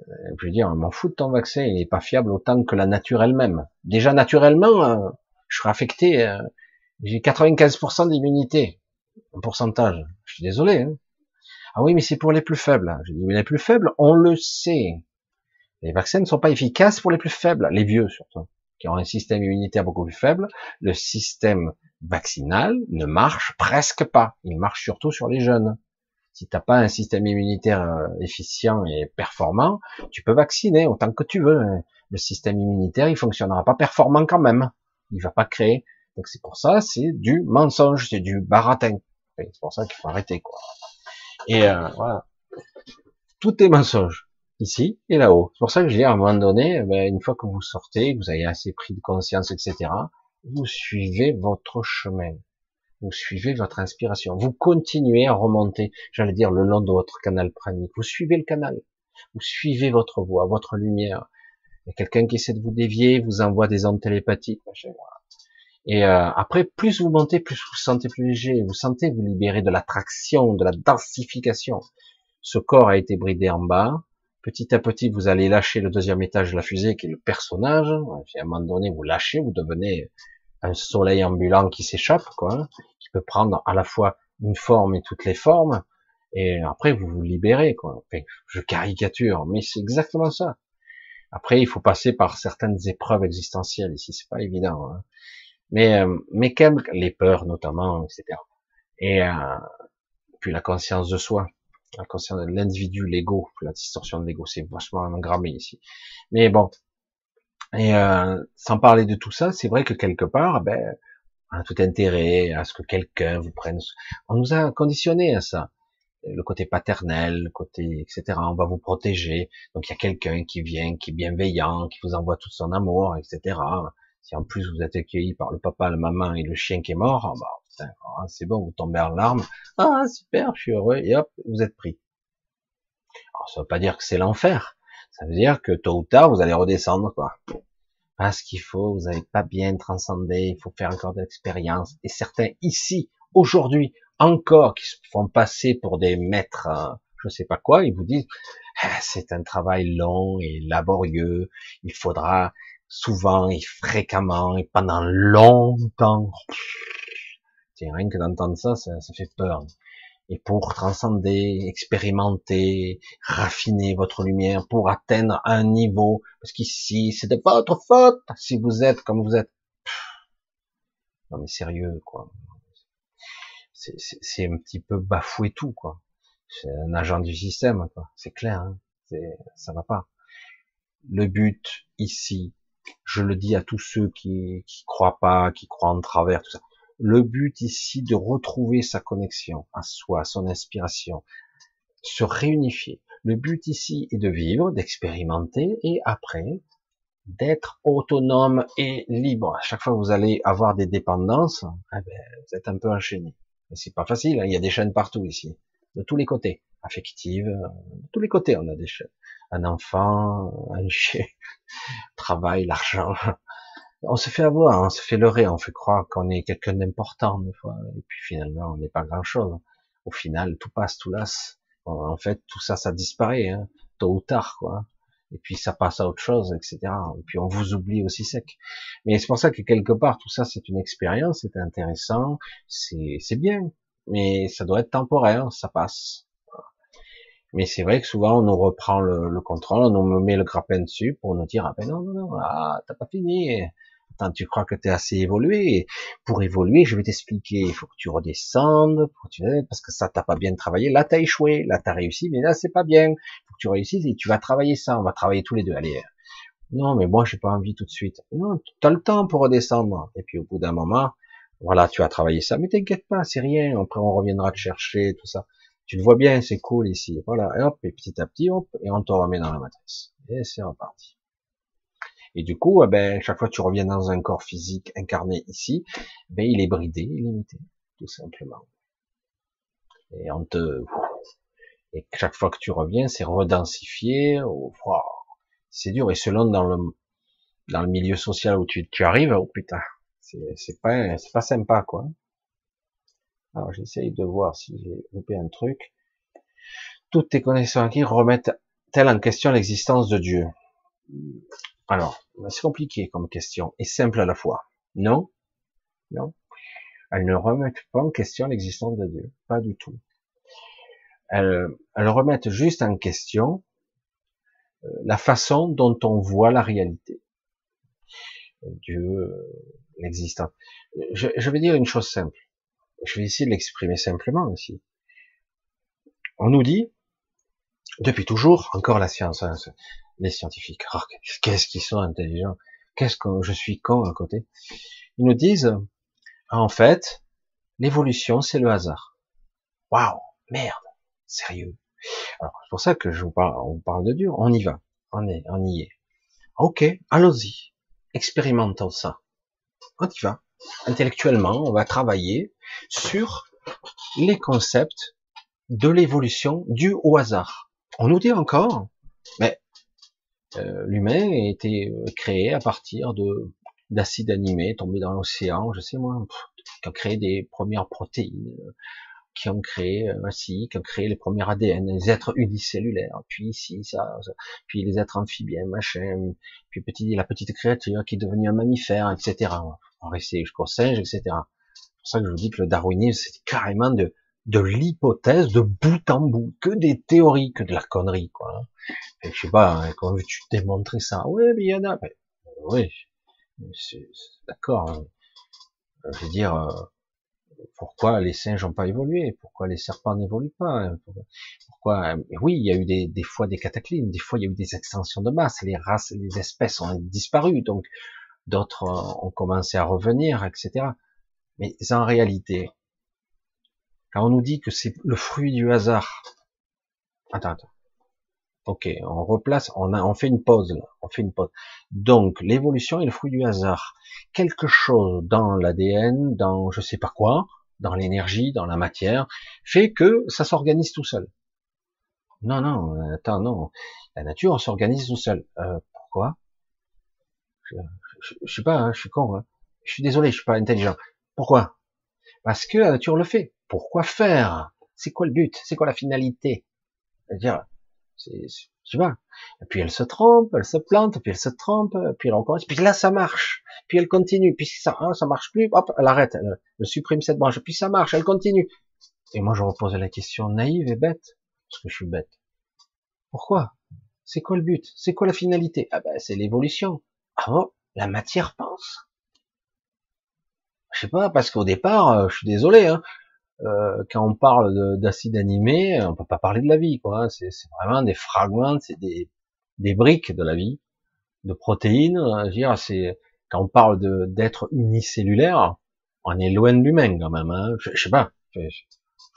Euh, je veux dire, m'en fous de ton vaccin, il n'est pas fiable autant que la nature elle-même. Déjà naturellement, euh, je serais affecté, euh, j'ai 95% d'immunité, en pourcentage. Je suis désolé. Hein. Ah oui, mais c'est pour les plus faibles. Je dis, mais les plus faibles, on le sait. Les vaccins ne sont pas efficaces pour les plus faibles, les vieux surtout qui ont un système immunitaire beaucoup plus faible, le système vaccinal ne marche presque pas. Il marche surtout sur les jeunes. Si t'as pas un système immunitaire euh, efficient et performant, tu peux vacciner autant que tu veux. Le système immunitaire, il fonctionnera pas performant quand même. Il va pas créer. Donc c'est pour ça, c'est du mensonge, c'est du baratin. C'est pour ça qu'il faut arrêter quoi. Et euh, voilà, tout est mensonge ici et là-haut. C'est pour ça que je dis à un moment donné, ben, une fois que vous sortez, que vous avez assez pris de conscience, etc., vous suivez votre chemin. Vous suivez votre inspiration. Vous continuez à remonter, j'allais dire, le long de votre canal pranique. Vous suivez le canal. Vous suivez votre voix, votre lumière. Il y a quelqu'un qui essaie de vous dévier, vous envoie des ondes télépathiques. Et euh, après, plus vous montez, plus vous vous sentez plus léger. Vous sentez vous libérer de l'attraction, de la densification. Ce corps a été bridé en bas Petit à petit, vous allez lâcher le deuxième étage de la fusée, qui est le personnage. à un moment donné, vous lâchez, vous devenez un soleil ambulant qui s'échappe, quoi, qui peut prendre à la fois une forme et toutes les formes. Et après, vous vous libérez, quoi. je caricature, mais c'est exactement ça. Après, il faut passer par certaines épreuves existentielles. Ici, c'est pas évident. Hein. Mais, euh, mais quand les peurs notamment, etc. Et euh, puis la conscience de soi, de l'individu, l'ego, la distorsion de l'ego, c'est vachement engrammé ici. Mais bon, et euh, sans parler de tout ça, c'est vrai que quelque part, ben, on a tout intérêt à ce que quelqu'un vous prenne. On nous a conditionné à ça le côté paternel, le côté etc. On va vous protéger. Donc il y a quelqu'un qui vient, qui est bienveillant, qui vous envoie tout son amour, etc. Si en plus vous êtes accueilli par le papa, la maman et le chien qui est mort, ah ah, c'est bon, vous tombez en larmes. Ah super, je suis heureux et hop, vous êtes pris. Alors ça veut pas dire que c'est l'enfer. Ça veut dire que tôt ou tard vous allez redescendre quoi. Parce qu'il faut, vous n'avez pas bien transcendé, il faut faire encore de l'expérience. Et certains ici, aujourd'hui, encore qui se font passer pour des maîtres, euh, je sais pas quoi, ils vous disent ah, c'est un travail long et laborieux, il faudra souvent et fréquemment et pendant longtemps. Tiens, rien que d'entendre ça, ça, ça fait peur. Et pour transcender, expérimenter, raffiner votre lumière, pour atteindre un niveau, parce qu'ici, c'est de votre faute si vous êtes comme vous êtes. Non mais sérieux, quoi c'est un petit peu bafouer tout, quoi. C'est un agent du système, quoi. C'est clair, hein ça va pas. Le but ici, je le dis à tous ceux qui, qui croient pas, qui croient en travers, tout ça. Le but ici de retrouver sa connexion à soi, son inspiration, se réunifier. Le but ici est de vivre, d'expérimenter et après d'être autonome et libre. À chaque fois que vous allez avoir des dépendances, eh ben, vous êtes un peu enchaîné c'est pas facile, hein. il y a des chaînes partout ici, de tous les côtés, affectives, euh, de tous les côtés on a des chaînes. Un enfant, un chien, travail, l'argent. On se fait avoir, on se fait leurrer, on fait croire qu'on est quelqu'un d'important des fois, et puis finalement on n'est pas grand chose. Au final, tout passe, tout lasse. En fait, tout ça, ça disparaît, hein, tôt ou tard, quoi et puis ça passe à autre chose, etc. Et puis on vous oublie aussi sec. Mais c'est pour ça que quelque part tout ça c'est une expérience, c'est intéressant, c'est bien, mais ça doit être temporaire, ça passe. Mais c'est vrai que souvent on nous reprend le, le, contrôle, on nous met le grappin dessus pour nous dire ah ben non non non ah t'as pas fini, Tu crois que tu es assez évolué Pour évoluer, je vais t'expliquer. Il faut que tu redescendes, parce que ça t'as pas bien travaillé. Là, t'as échoué. Là, t'as réussi, mais là, c'est pas bien. Il faut que tu réussisses et tu vas travailler ça. On va travailler tous les deux. Allez. Non, mais moi, j'ai pas envie tout de suite. Non, t'as le temps pour redescendre. Et puis, au bout d'un moment, voilà, tu as travaillé ça. Mais t'inquiète pas, c'est rien. Après, on reviendra te chercher, tout ça. Tu le vois bien, c'est cool ici. Voilà. Et hop, et petit à petit, hop, et on te remet dans la matrice. Et c'est reparti. Et du coup, eh chaque fois que tu reviens dans un corps physique incarné ici, ben, il est bridé, limité, tout simplement. Et on te, et chaque fois que tu reviens, c'est redensifié, oh, c'est dur. Et selon dans le, dans le milieu social où tu, tu arrives, oh putain, c'est pas, c'est pas sympa, quoi. Alors, j'essaye de voir si j'ai loupé un truc. Toutes tes connaissances qui remettent-elles en question l'existence de Dieu? Alors, c'est compliqué comme question et simple à la fois. Non, non? Elles ne remettent pas en question l'existence de Dieu, pas du tout. Elles, elles remettent juste en question euh, la façon dont on voit la réalité. Dieu, euh, l'existence. Je, je vais dire une chose simple. Je vais essayer de l'exprimer simplement ici. On nous dit, depuis toujours, encore la science, hein, les scientifiques. Oh, qu'est-ce qu'ils sont intelligents. Qu'est-ce que je suis con à côté. Ils nous disent, en fait, l'évolution, c'est le hasard. Waouh, merde, sérieux. Alors, c'est pour ça que je vous parle, on parle de Dieu. On y va. On est, on y est. Ok, allons-y. Expérimentons ça. On y va. Intellectuellement, on va travailler sur les concepts de l'évolution due au hasard. On nous dit encore, mais euh, l'humain a été euh, créé à partir de d'acide animé tombé dans l'océan, je sais moi, qui ont créé des premières protéines, euh, qui ont créé ainsi, qui ont créé les premiers ADN, les êtres unicellulaires, puis ici, ça, puis les êtres amphibiens, machin, puis petit, la petite créature qui est devenue un mammifère, etc. On va rester jusqu'au singe, etc. C'est pour ça que je vous dis que le darwinisme, c'est carrément de, de l'hypothèse de bout en bout, que des théories, que de la connerie, quoi. Hein. Et je sais pas, hein, comment veux-tu démontrer ça? Ouais, mais il y en a. oui, d'accord. Hein. je veux dire, pourquoi les singes n'ont pas évolué? Pourquoi les serpents n'évoluent pas? Pourquoi Oui, il y a eu des, des, fois des cataclysmes, des fois il y a eu des extensions de masse, les races, les espèces ont disparu, donc d'autres ont commencé à revenir, etc. Mais en réalité, quand on nous dit que c'est le fruit du hasard, attends, attends. Ok, on replace, on, a, fait une pause là, on fait une pause. Donc l'évolution est le fruit du hasard. Quelque chose dans l'ADN, dans je sais pas quoi, dans l'énergie, dans la matière, fait que ça s'organise tout seul. Non, non, attends, non. La nature s'organise tout seul. Euh, pourquoi? Je, je, sais pas, hein, je suis con. Hein. Je suis désolé, je suis pas intelligent. Pourquoi? Parce que la nature le fait. Pourquoi faire? C'est quoi le but? C'est quoi la finalité? C'est-à-dire, sais pas. Et puis elle se trompe, elle se plante, puis elle se trompe, puis elle recommence, puis là ça marche, puis elle continue, puis ça, hein, ça marche plus, hop, elle arrête, elle, supprime cette branche, puis ça marche, elle continue. Et moi je repose la question naïve et bête, parce que je suis bête. Pourquoi? C'est quoi le but? C'est quoi la finalité? Ah ben c'est l'évolution. Ah bon? La matière pense. Je sais pas, parce qu'au départ, euh, je suis désolé, hein, euh, quand on parle d'acide animé, on peut pas parler de la vie, quoi. Hein. C'est vraiment des fragments, c'est des, des briques de la vie, de protéines. Hein. dire, c'est quand on parle d'être unicellulaire, on est loin de l'humain quand même. Hein. Je, sais pas. Je,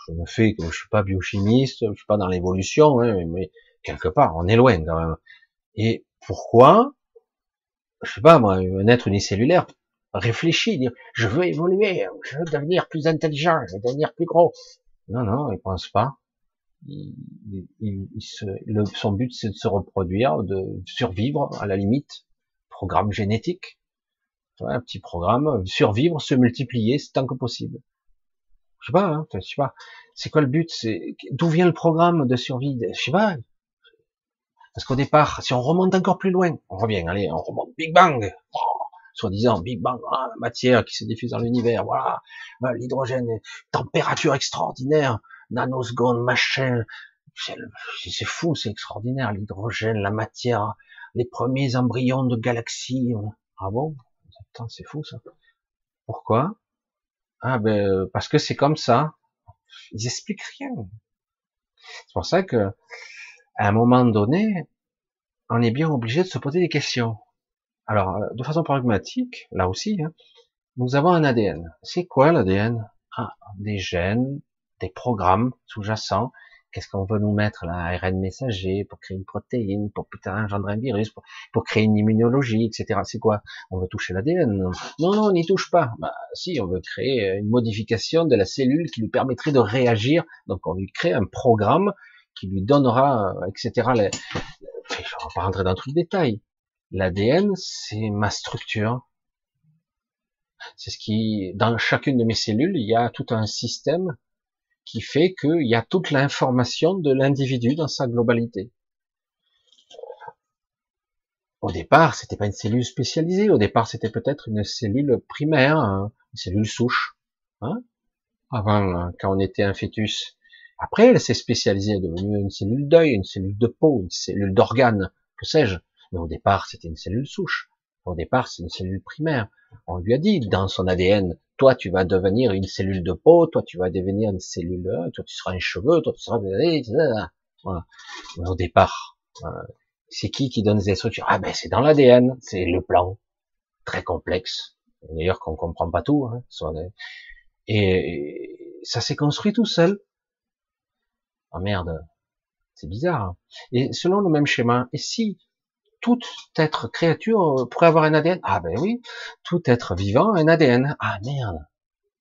je ne fais que je suis pas biochimiste, je suis pas dans l'évolution, hein, mais quelque part, on est loin quand même. Et pourquoi? Je sais pas moi, un être unicellulaire réfléchit, dire je veux évoluer, je veux devenir plus intelligent, je veux devenir plus gros. Non, non, il pense pas. Son but c'est de se reproduire, de survivre à la limite. Programme génétique, un petit programme, survivre, se multiplier tant que possible. Je sais pas, hein, je sais pas. C'est quoi le but? C'est d'où vient le programme de survie Je sais pas. Parce qu'au départ, si on remonte encore plus loin, on revient, allez, on remonte Big Bang soi-disant Big Bang, ah, la matière qui se diffuse dans l'univers, voilà, bah, l'hydrogène, température extraordinaire, nanosecondes, machin, c'est fou, c'est extraordinaire, l'hydrogène, la matière, les premiers embryons de galaxies. Ah bon? C'est fou ça. Pourquoi? Ah ben parce que c'est comme ça. Ils expliquent rien. C'est pour ça que à un moment donné, on est bien obligé de se poser des questions. Alors, euh, de façon pragmatique, là aussi, hein, nous avons un ADN. C'est quoi l'ADN ah, Des gènes, des programmes sous-jacents. Qu'est-ce qu'on veut nous mettre là? ARN messager pour créer une protéine, pour peut-être engendrer un virus, pour, créer une immunologie, etc. C'est quoi? On veut toucher l'ADN Non, non, on n'y touche pas. Bah, si, on veut créer une modification de la cellule qui lui permettrait de réagir. Donc, on lui crée un programme qui lui donnera, euh, etc. Les... Je ne vais pas rentrer dans tout le détail L'ADN, c'est ma structure. C'est ce qui, dans chacune de mes cellules, il y a tout un système qui fait qu'il y a toute l'information de l'individu dans sa globalité. Au départ, c'était pas une cellule spécialisée. Au départ, c'était peut-être une cellule primaire, hein, une cellule souche. Hein Avant, hein, quand on était un fœtus. Après, elle s'est spécialisée, elle est devenue une cellule d'œil, une cellule de peau, une cellule d'organe, que sais-je. Mais au départ, c'était une cellule souche. Au départ, c'est une cellule primaire. On lui a dit dans son ADN, toi, tu vas devenir une cellule de peau, toi, tu vas devenir une cellule, toi, tu seras un cheveu, toi, tu seras, voilà. Mais au départ, euh, c'est qui qui donne des instructions? Ah ben, c'est dans l'ADN, c'est le plan, très complexe. D'ailleurs, qu'on comprend pas tout. Hein, et ça s'est construit tout seul. Oh merde, c'est bizarre. Hein. Et selon le même schéma, et si tout être créature euh, pourrait avoir un ADN. Ah ben oui, tout être vivant a un ADN. Ah merde.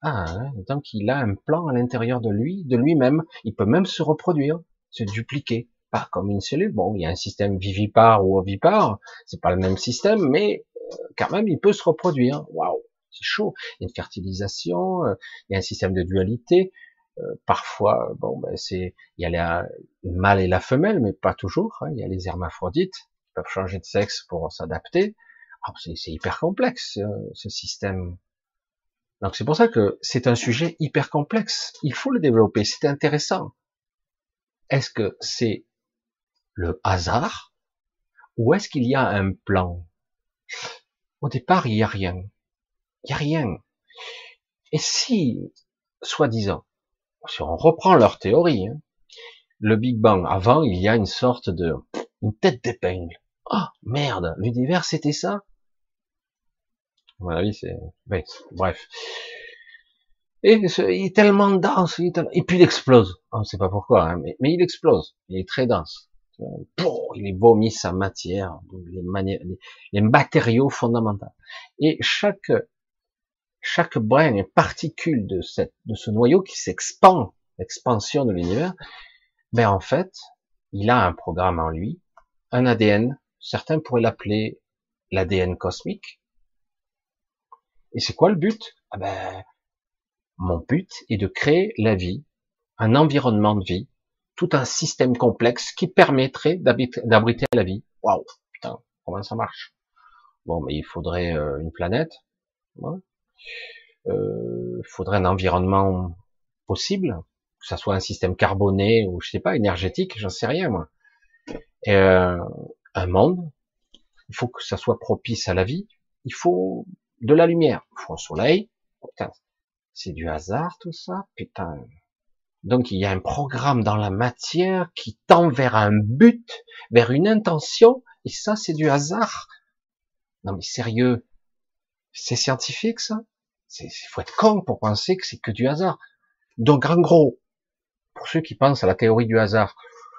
Ah, donc il a un plan à l'intérieur de lui, de lui-même. Il peut même se reproduire, se dupliquer. Pas comme une cellule. Bon, il y a un système vivipare ou ovipare. C'est pas le même système, mais euh, quand même, il peut se reproduire. Waouh, c'est chaud. Il y a une fertilisation, euh, il y a un système de dualité. parfois, bon, ben c'est, il y a le mâle et la femelle, mais pas toujours. Hein. Il y a les hermaphrodites peuvent changer de sexe pour s'adapter. Ah, c'est hyper complexe ce système. Donc c'est pour ça que c'est un sujet hyper complexe. Il faut le développer. C'est intéressant. Est-ce que c'est le hasard ou est-ce qu'il y a un plan? Au départ, il n'y a rien. Il n'y a rien. Et si, soi-disant, si on reprend leur théorie, hein, le Big Bang, avant, il y a une sorte de, une tête d'épingle. Oh, merde, l'univers c'était ça? À mon avis, c'est, bref. Et il est tellement dense, et puis il explose. On ne sait pas pourquoi, hein, mais, il explose. Il est très dense. il vomit sa matière, les, les, matériaux fondamentaux. Et chaque chaque brin, particule de cette de ce noyau qui s'expand, l'expansion de l'univers, ben en fait, il a un programme en lui, un ADN. Certains pourraient l'appeler l'ADN cosmique. Et c'est quoi le but? Ah ben, mon but est de créer la vie, un environnement de vie, tout un système complexe qui permettrait d'abriter la vie. Waouh, putain, comment ça marche? Bon, mais il faudrait euh, une planète, il euh, faudrait un environnement possible, que ça soit un système carboné ou je sais pas énergétique, j'en sais rien moi. Euh, un monde, il faut que ça soit propice à la vie. Il faut de la lumière, il faut un soleil. Putain, c'est du hasard tout ça, putain. Donc il y a un programme dans la matière qui tend vers un but, vers une intention, et ça c'est du hasard. Non mais sérieux, c'est scientifique ça? Il faut être con pour penser que c'est que du hasard. Donc en gros, pour ceux qui pensent à la théorie du hasard,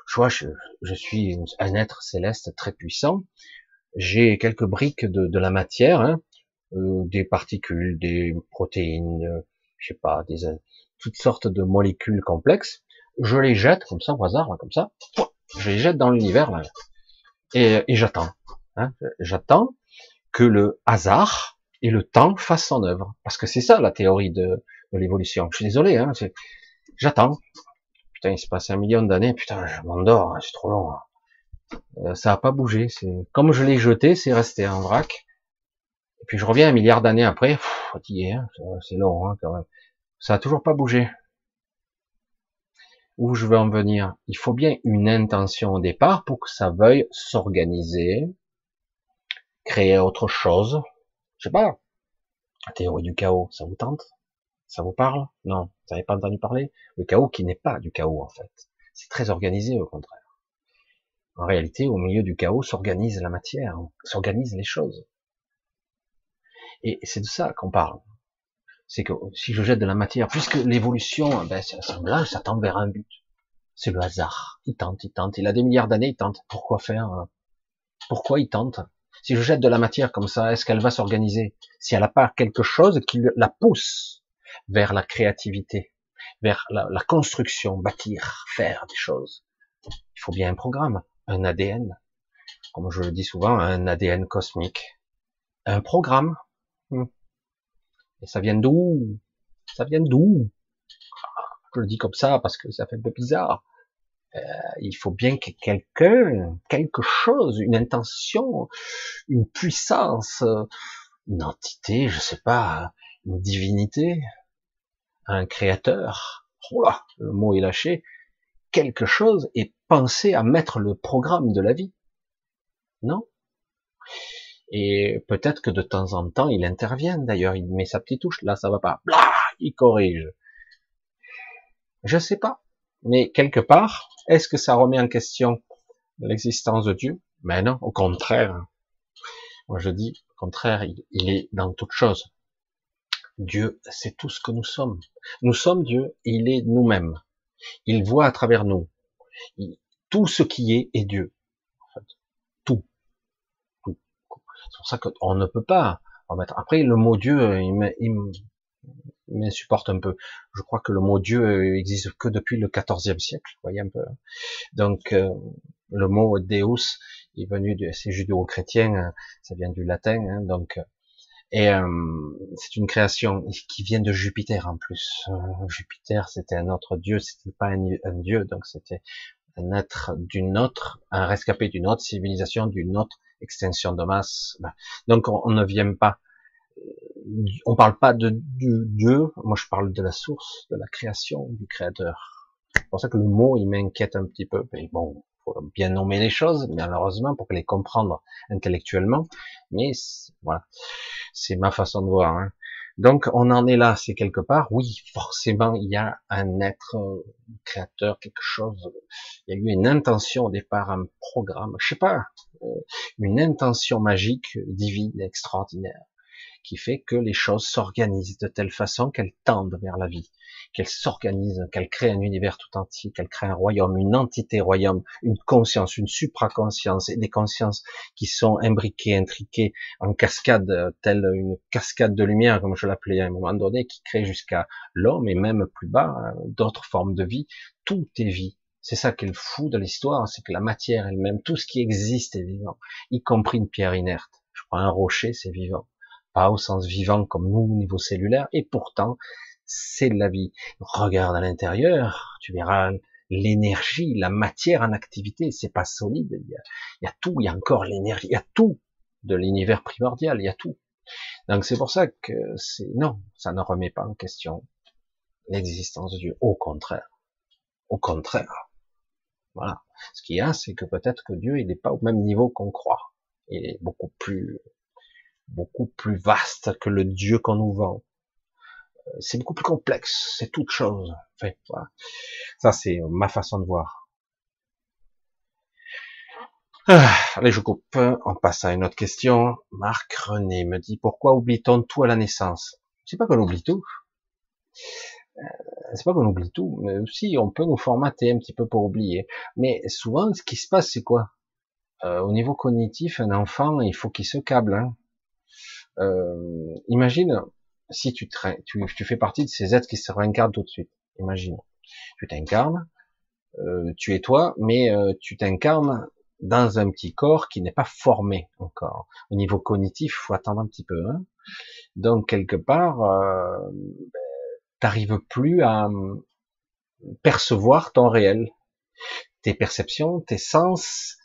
je suis un être céleste très puissant, j'ai quelques briques de, la matière, hein, euh, des particules, des protéines, euh, je sais pas, des, toutes sortes de molécules complexes, je les jette comme ça au hasard, comme ça, je les jette dans l'univers là, et, j'attends. Hein, j'attends que le hasard et le temps fassent son œuvre, parce que c'est ça la théorie de, l'évolution. Je suis désolé, hein, j'attends. Putain, il se passe un million d'années, putain, je m'endors, hein, c'est trop long. Hein. Euh, ça a pas bougé, comme je l'ai jeté, c'est resté en vrac. Et puis je reviens un milliard d'années après, fatigué, hein, c'est long quand même. Ça a toujours pas bougé. Où je veux en venir? Il faut bien une intention au départ pour que ça veuille s'organiser, créer autre chose. Je sais pas. La théorie du chaos, ça vous tente? Ça vous parle? Non, vous n'avez pas entendu parler? Le chaos qui n'est pas du chaos en fait. C'est très organisé au contraire. En réalité, au milieu du chaos s'organise la matière, s'organisent les choses. Et c'est de ça qu'on parle. C'est que si je jette de la matière, puisque l'évolution, ben, ça, ça tend vers un but. C'est le hasard. Il tente, il tente. Il a des milliards d'années, il tente. Pourquoi faire? Pourquoi il tente? Si je jette de la matière comme ça, est-ce qu'elle va s'organiser? Si elle n'a pas quelque chose qui la pousse vers la créativité, vers la, la construction, bâtir, faire des choses. Il faut bien un programme, un ADN, comme je le dis souvent, un ADN cosmique, un programme Hmm. Et ça vient d'où? Ça vient d'où? Je le dis comme ça parce que ça fait un peu bizarre. Euh, il faut bien que quelqu'un, quelque chose, une intention, une puissance, une entité, je sais pas, une divinité, un créateur. Oh le mot est lâché. Quelque chose et penser à mettre le programme de la vie. Non? Et peut-être que de temps en temps, il intervient. D'ailleurs, il met sa petite touche. Là, ça va pas. Blah il corrige. Je sais pas. Mais quelque part, est-ce que ça remet en question l'existence de Dieu? Mais non, au contraire. Moi, je dis, au contraire, il, est dans toute chose. Dieu, c'est tout ce que nous sommes. Nous sommes Dieu, il est nous-mêmes. Il voit à travers nous. tout ce qui est est Dieu. C'est pour ça qu'on ne peut pas remettre. Après, le mot Dieu, euh, il m'insupporte un peu. Je crois que le mot Dieu euh, existe que depuis le XIVe siècle, voyez un peu. Donc, euh, le mot Deus est venu c'est judéo-chrétien, ça vient du latin, hein, donc, et c'est une création qui vient de Jupiter en plus. Jupiter, c'était un autre dieu, c'était pas un, dieu, donc c'était un être d'une autre, un rescapé d'une autre civilisation, d'une autre extension de masse. Ben, donc on, ne vient pas, on parle pas de, Dieu, moi je parle de la source, de la création, du créateur. C'est pour ça que le mot il m'inquiète un petit peu. Mais bon, bien nommer les choses, malheureusement, pour les comprendre intellectuellement. Mais voilà, c'est ma façon de voir. Hein. Donc on en est là, c'est quelque part, oui, forcément il y a un être un créateur, quelque chose, il y a eu une intention au départ, un programme, je sais pas, euh, une intention magique, divine, extraordinaire, qui fait que les choses s'organisent de telle façon qu'elles tendent vers la vie qu'elle s'organise, qu'elle crée un univers tout entier, qu'elle crée un royaume, une entité royaume, une conscience, une supraconscience et des consciences qui sont imbriquées, intriquées en cascade, telle une cascade de lumière, comme je l'appelais à un moment donné, qui crée jusqu'à l'homme et même plus bas d'autres formes de vie. Tout est vie. C'est ça qui est le fou de l'histoire, c'est que la matière elle-même, tout ce qui existe est vivant, y compris une pierre inerte. Je prends un rocher, c'est vivant. Pas au sens vivant comme nous au niveau cellulaire, et pourtant, c'est de la vie. Regarde à l'intérieur, tu verras l'énergie, la matière en activité, c'est pas solide, il y, a, tout, il y a encore l'énergie, il y a tout de l'univers primordial, il y a tout. Donc c'est pour ça que c'est non, ça ne remet pas en question l'existence de Dieu. Au contraire, au contraire. Voilà. Ce qu'il y a, c'est que peut-être que Dieu, il n'est pas au même niveau qu'on croit. Il est beaucoup plus, beaucoup plus vaste que le Dieu qu'on nous vend c'est beaucoup plus complexe, c'est toute chose. Enfin. Ça, c'est ma façon de voir. Ah, allez, je coupe. On passe à une autre question. Marc René me dit pourquoi oublie-t-on tout à la naissance? C'est pas qu'on oublie tout. Euh, c'est pas qu'on oublie tout, mais aussi on peut nous formater un petit peu pour oublier. Mais souvent, ce qui se passe, c'est quoi? Euh, Au niveau cognitif, un enfant, il faut qu'il se câble. Hein. Euh, imagine, si tu, tu, tu, fais partie de ces êtres qui se réincarnent tout de suite, imagine, tu t'incarnes, euh, tu es toi, mais euh, tu t'incarnes dans un petit corps qui n'est pas formé encore. Au niveau cognitif, faut attendre un petit peu. Hein. Donc quelque part, euh, ben, t'arrives plus à euh, percevoir ton réel, tes perceptions, tes sens,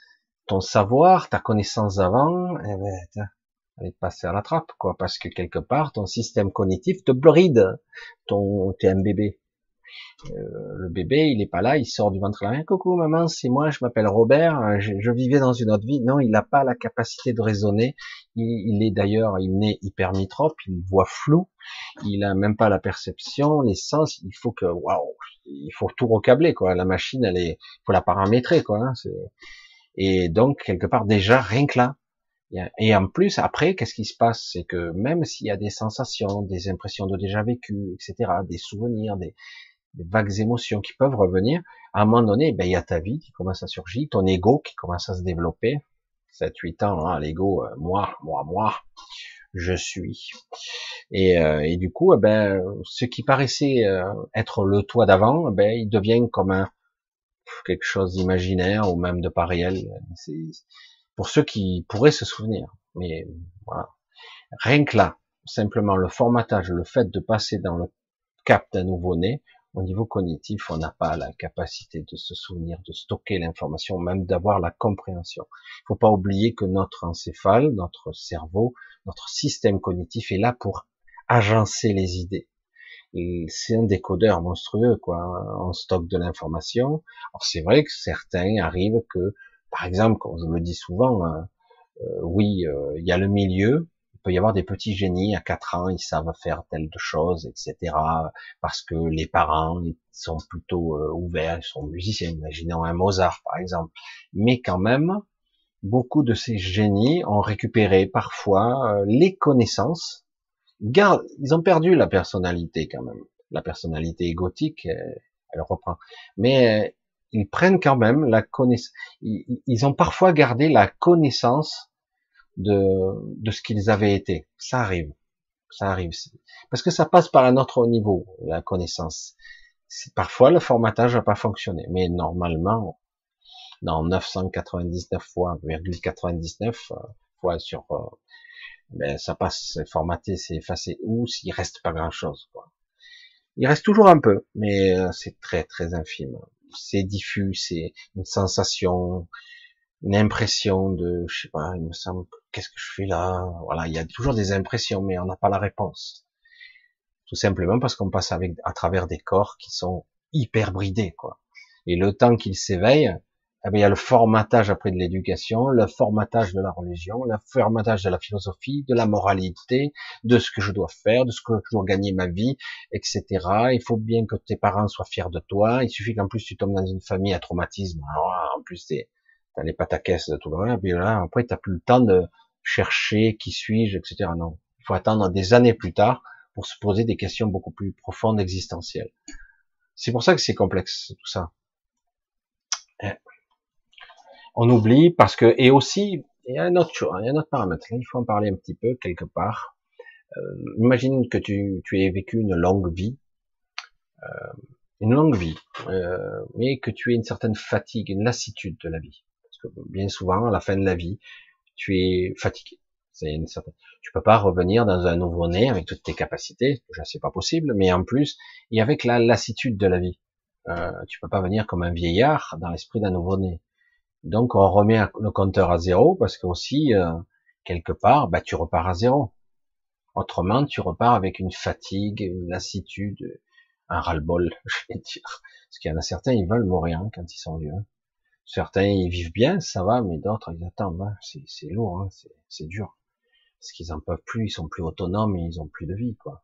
ton savoir, ta connaissance d'avant. Eh ben, aller passer à la trappe, quoi, parce que quelque part, ton système cognitif te bride. Ton, t'es un bébé. Euh, le bébé, il est pas là, il sort du ventre là. Coucou maman, c'est moi, je m'appelle Robert, je, vivais dans une autre vie. Non, il n'a pas la capacité de raisonner. Il, est d'ailleurs, il naît hypermitrope, il voit flou, il a même pas la perception, les sens. Il faut que, waouh, il faut tout recabler quoi. La machine, elle est, faut la paramétrer quoi. Hein, et donc quelque part déjà rien que là, et en plus, après, qu'est-ce qui se passe? C'est que même s'il y a des sensations, des impressions de déjà vécu, etc., des souvenirs, des, vagues émotions qui peuvent revenir, à un moment donné, ben, il y a ta vie qui commence à surgir, ton ego qui commence à se développer. 7, 8 ans, hein, l'ego, euh, moi, moi, moi, je suis. Et, euh, et du coup, eh ben, ce qui paraissait euh, être le toi d'avant, eh ben, il devient comme un quelque chose d'imaginaire ou même de pas réel pour ceux qui pourraient se souvenir. Mais voilà. Rien que là, simplement le formatage, le fait de passer dans le cap d'un nouveau-né, au niveau cognitif, on n'a pas la capacité de se souvenir, de stocker l'information, même d'avoir la compréhension. Il faut pas oublier que notre encéphale, notre cerveau, notre système cognitif est là pour agencer les idées. C'est un décodeur monstrueux, quoi. On stocke de l'information. Alors c'est vrai que certains arrivent que par exemple, comme je le dis souvent, euh, euh, oui, euh, il y a le milieu, il peut y avoir des petits génies à 4 ans, ils savent faire telle chose, etc. Parce que les parents ils sont plutôt ouverts, ils sont musiciens. Imaginons un Mozart, par exemple. Mais quand même, beaucoup de ces génies ont récupéré parfois les connaissances. Ils ont perdu la personnalité quand même. La personnalité égotique, elle reprend. Mais ils prennent quand même la connaissance, ils, ont parfois gardé la connaissance de, de ce qu'ils avaient été. Ça arrive. Ça arrive. Parce que ça passe par un autre niveau, la connaissance. Parfois, le formatage n'a pas fonctionné. Mais normalement, dans 999 fois, 99 euh, fois sur, euh, ben, ça passe, c'est formaté, c'est effacé, ou s'il reste pas grand chose, quoi. Il reste toujours un peu, mais euh, c'est très, très infime c'est diffus, c'est une sensation, une impression de, je sais pas, il me semble, qu'est-ce que je fais là? Voilà, il y a toujours des impressions, mais on n'a pas la réponse. Tout simplement parce qu'on passe avec, à travers des corps qui sont hyper bridés, quoi. Et le temps qu'ils s'éveillent, eh bien, il y a le formatage après de l'éducation, le formatage de la religion, le formatage de la philosophie, de la moralité, de ce que je dois faire, de ce que je dois gagner ma vie, etc. Il faut bien que tes parents soient fiers de toi. Il suffit qu'en plus tu tombes dans une famille à traumatisme. En plus, t'as les pataquès de tout le monde. Et puis là, après, t'as plus le temps de chercher qui suis-je, etc. Non. Il faut attendre des années plus tard pour se poser des questions beaucoup plus profondes, existentielles. C'est pour ça que c'est complexe, tout ça. On oublie parce que et aussi il y a un autre chose, il y a un autre paramètre. il faut en parler un petit peu quelque part. Euh, imagine que tu, tu aies vécu une longue vie, euh, une longue vie, euh, mais que tu aies une certaine fatigue, une lassitude de la vie. Parce que bien souvent, à la fin de la vie, tu es fatigué. C'est une certaine... Tu peux pas revenir dans un nouveau-né avec toutes tes capacités, déjà c'est pas possible, mais en plus, et avec la lassitude de la vie. Euh, tu peux pas venir comme un vieillard dans l'esprit d'un nouveau-né. Donc on remet le compteur à zéro parce que aussi euh, quelque part, bah, tu repars à zéro. Autrement, tu repars avec une fatigue, une lassitude, un ras-le-bol, je vais dire. Parce qu'il y en a certains, ils veulent mourir hein, quand ils sont vieux. Certains, ils vivent bien, ça va, mais d'autres, ils attendent. Hein. C'est lourd, hein, c'est dur. Parce qu'ils en peuvent plus, ils sont plus autonomes et ils ont plus de vie, quoi.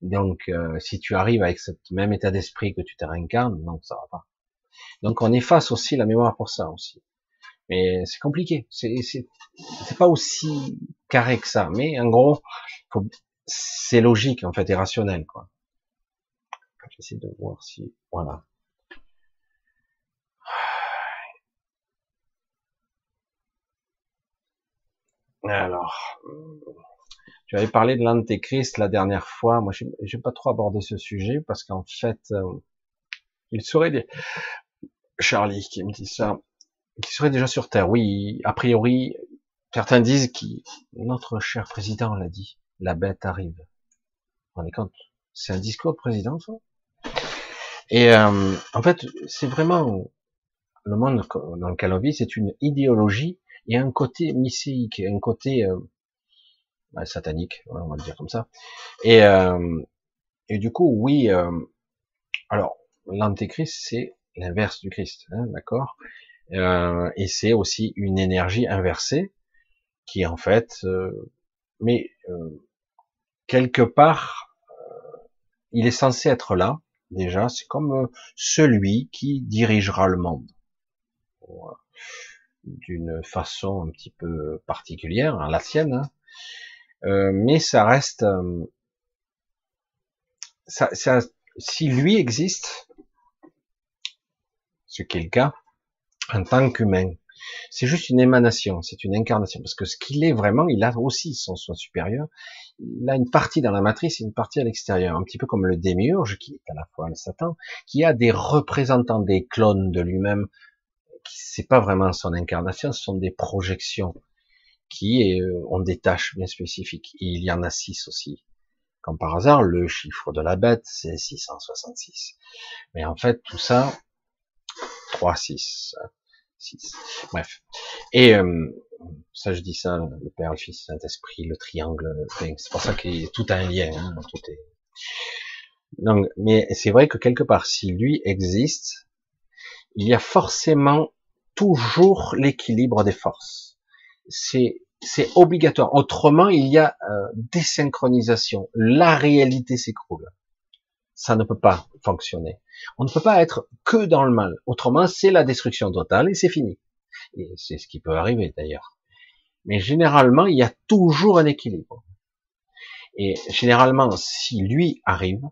Donc, euh, si tu arrives avec ce même état d'esprit que tu te réincarnes, non, ça va pas. Donc on efface aussi la mémoire pour ça aussi. Mais c'est compliqué. C'est pas aussi carré que ça. Mais en gros, c'est logique en fait et rationnel quoi. J'essaie de voir si voilà. Alors, tu avais parlé de l'antéchrist la dernière fois. Moi, j'ai pas trop abordé ce sujet parce qu'en fait, euh, il serait des, Charlie qui me dit ça, qui serait déjà sur Terre. Oui, a priori, certains disent que notre cher président l'a dit, la bête arrive. Vous rendez compte? C'est un discours de président, ça? Et euh, en fait, c'est vraiment le monde dans lequel on vit, c'est une idéologie et un côté mystique, un côté euh, satanique, on va le dire comme ça. Et, euh, et du coup, oui, alors l'antéchrist, c'est l'inverse du Christ, hein, d'accord? Euh, Et c'est aussi une énergie inversée qui en fait, euh, mais euh, quelque part, il est censé être là déjà. C'est comme celui qui dirigera le monde d'une façon un petit peu particulière, hein, la sienne, hein. mais ça reste, ça, ça, si lui existe, ce qui est le cas, en tant qu'humain. C'est juste une émanation, c'est une incarnation, parce que ce qu'il est vraiment, il a aussi son soi supérieur. Il a une partie dans la matrice et une partie à l'extérieur, un petit peu comme le démiurge, qui est à la fois le Satan, qui a des représentants, des clones de lui-même, qui c'est pas vraiment son incarnation, ce sont des projections qui euh, ont des tâches bien spécifiques. Et il y en a six aussi. Comme par hasard, le chiffre de la bête, c'est 666. Mais en fait, tout ça, 3, 6, 6. Bref. Et euh, ça, je dis ça, le Père, le Fils, Saint-Esprit, le triangle, c'est pour ça qu'il tout a un lien. Hein, tout est... Donc, mais c'est vrai que quelque part, si lui existe, il y a forcément toujours l'équilibre des forces. C'est c'est obligatoire. Autrement, il y a euh, désynchronisation. La réalité s'écroule. Ça ne peut pas fonctionner. On ne peut pas être que dans le mal. Autrement, c'est la destruction totale et c'est fini. Et c'est ce qui peut arriver d'ailleurs. Mais généralement, il y a toujours un équilibre. Et généralement, si lui arrive,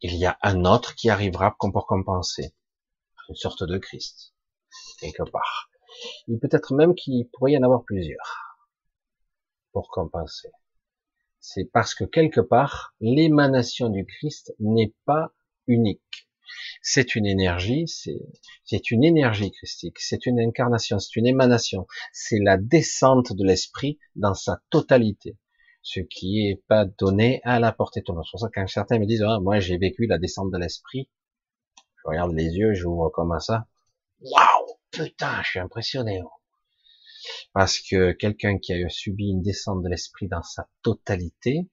il y a un autre qui arrivera pour compenser. Une sorte de Christ, quelque part. Il peut être même qu'il pourrait y en avoir plusieurs pour compenser. C'est parce que quelque part, l'émanation du Christ n'est pas unique. C'est une énergie, c'est une énergie christique, c'est une incarnation, c'est une émanation, c'est la descente de l'esprit dans sa totalité, ce qui est pas donné à la portée de tout le. C'est pour ça que quand certains me disent, ah, moi j'ai vécu la descente de l'esprit, je regarde les yeux, vois comme ça, waouh, putain, je suis impressionné. Parce que quelqu'un qui a subi une descente de l'esprit dans sa totalité,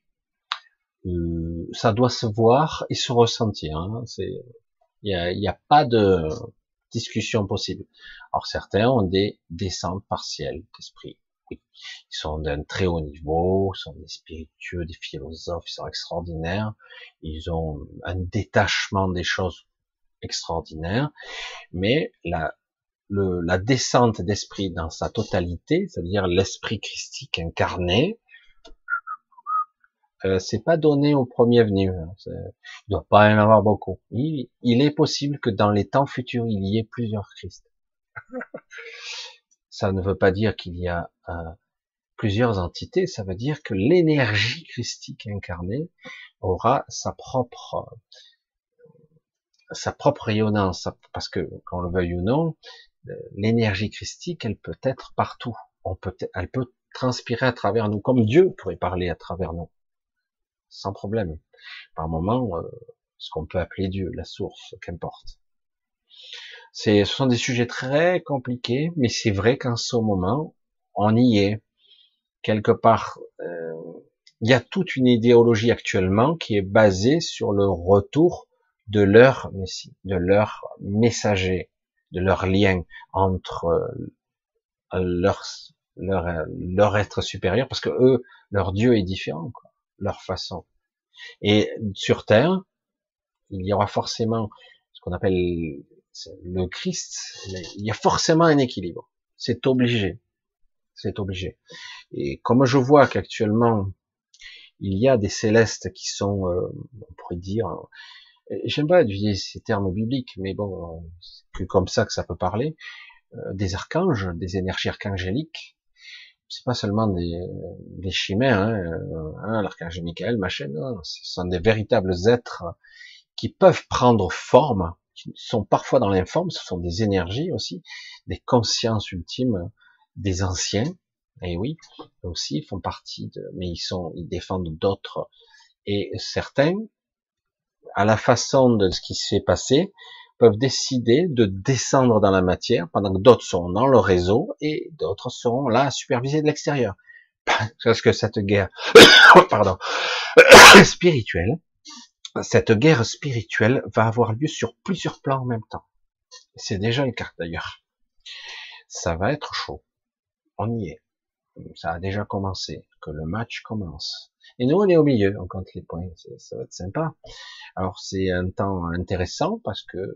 euh, ça doit se voir et se ressentir. Hein. Il y a, y a, pas de, discussion possible. Alors certains ont des descentes partielles d'esprit. Ils sont d'un très haut niveau, sont des spiritueux, des philosophes, ils sont extraordinaires. Ils ont un détachement des choses extraordinaires. Mais la, le, la descente d'esprit dans sa totalité, c'est-à-dire l'esprit christique incarné, euh, c'est pas donné au premier venu. Hein. Il doit pas en avoir beaucoup. Il, il, est possible que dans les temps futurs, il y ait plusieurs Christ. ça ne veut pas dire qu'il y a euh, plusieurs entités. Ça veut dire que l'énergie christique incarnée aura sa propre sa propre rayonnance, parce que, qu'on le veuille ou non, l'énergie christique, elle peut être partout. On peut, elle peut transpirer à travers nous, comme Dieu pourrait parler à travers nous sans problème. Par moment, euh, ce qu'on peut appeler Dieu, la source, qu'importe. Ce sont des sujets très compliqués, mais c'est vrai qu'en ce moment, on y est. Quelque part, euh, il y a toute une idéologie actuellement qui est basée sur le retour de leur messie, de leur messager, de leur lien entre euh, leur, leur, leur être supérieur, parce que eux, leur Dieu est différent. Quoi leur façon. Et sur Terre, il y aura forcément ce qu'on appelle le Christ, il y a forcément un équilibre. C'est obligé. C'est obligé. Et comme je vois qu'actuellement, il y a des célestes qui sont, euh, on pourrait dire, j'aime pas utiliser ces termes bibliques, mais bon, c'est que comme ça que ça peut parler, euh, des archanges, des énergies archangéliques, c'est pas seulement des, des chimères, hein, euh, hein, l'archange Michael, machin, non, ce sont des véritables êtres qui peuvent prendre forme, qui sont parfois dans l'informe, ce sont des énergies aussi, des consciences ultimes des anciens, et oui, aussi font partie de, mais ils sont, ils défendent d'autres, et certains, à la façon de ce qui s'est passé, peuvent décider de descendre dans la matière pendant que d'autres sont dans le réseau et d'autres seront là à superviser de l'extérieur. Parce que cette guerre, spirituelle, cette guerre spirituelle va avoir lieu sur plusieurs plans en même temps. C'est déjà le cas d'ailleurs. Ça va être chaud. On y est. Ça a déjà commencé. Que le match commence. Et nous, on est au milieu, on compte les points, ça va être sympa. Alors c'est un temps intéressant parce que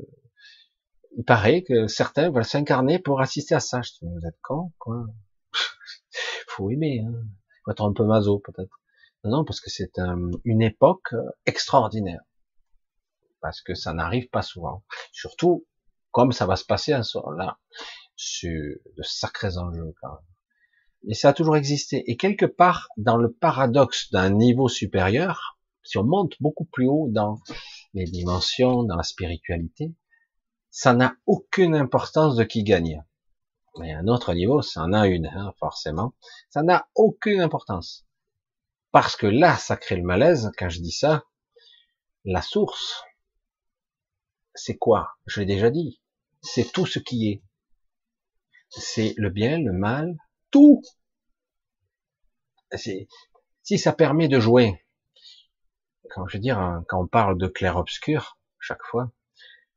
il paraît que certains veulent s'incarner pour assister à ça. Je dis, vous êtes con, quoi. Faut aimer, hein. Faut être un peu maso, peut-être. Non, parce que c'est une époque extraordinaire. Parce que ça n'arrive pas souvent. Surtout, comme ça va se passer un soir là, sur de sacrés enjeux, quand même mais ça a toujours existé. Et quelque part, dans le paradoxe d'un niveau supérieur, si on monte beaucoup plus haut dans les dimensions, dans la spiritualité, ça n'a aucune importance de qui gagne. Mais un autre niveau, ça en a une, hein, forcément. Ça n'a aucune importance. Parce que là, ça crée le malaise, quand je dis ça, la source, c'est quoi? Je l'ai déjà dit. C'est tout ce qui est. C'est le bien, le mal, tout. Si ça permet de jouer, quand je veux dire, hein, quand on parle de clair-obscur, chaque fois,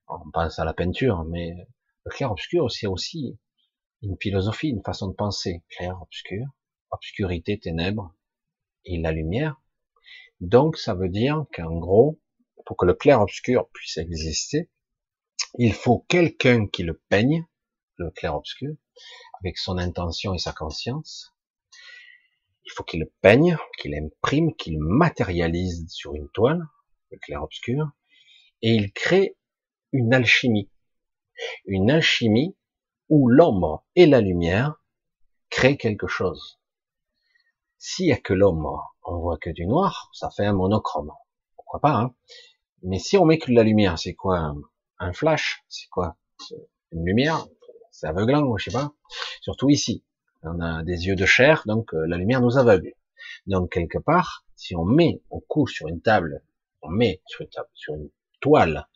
on pense à la peinture, mais le clair-obscur, c'est aussi une philosophie, une façon de penser. Clair-obscur, obscurité, ténèbres, et la lumière. Donc, ça veut dire qu'en gros, pour que le clair-obscur puisse exister, il faut quelqu'un qui le peigne, le clair-obscur, avec son intention et sa conscience. Il faut qu'il peigne, qu'il imprime, qu'il matérialise sur une toile, le clair-obscur, et il crée une alchimie. Une alchimie où l'ombre et la lumière créent quelque chose. S'il y a que l'ombre, on voit que du noir, ça fait un monochrome. Pourquoi pas, hein? Mais si on met que de la lumière, c'est quoi un, flash? C'est quoi Une lumière? C'est aveuglant, je sais pas. Surtout ici. On a des yeux de chair, donc euh, la lumière nous aveugle. Donc quelque part, si on met, on couche sur une table, on met sur une table, sur une toile,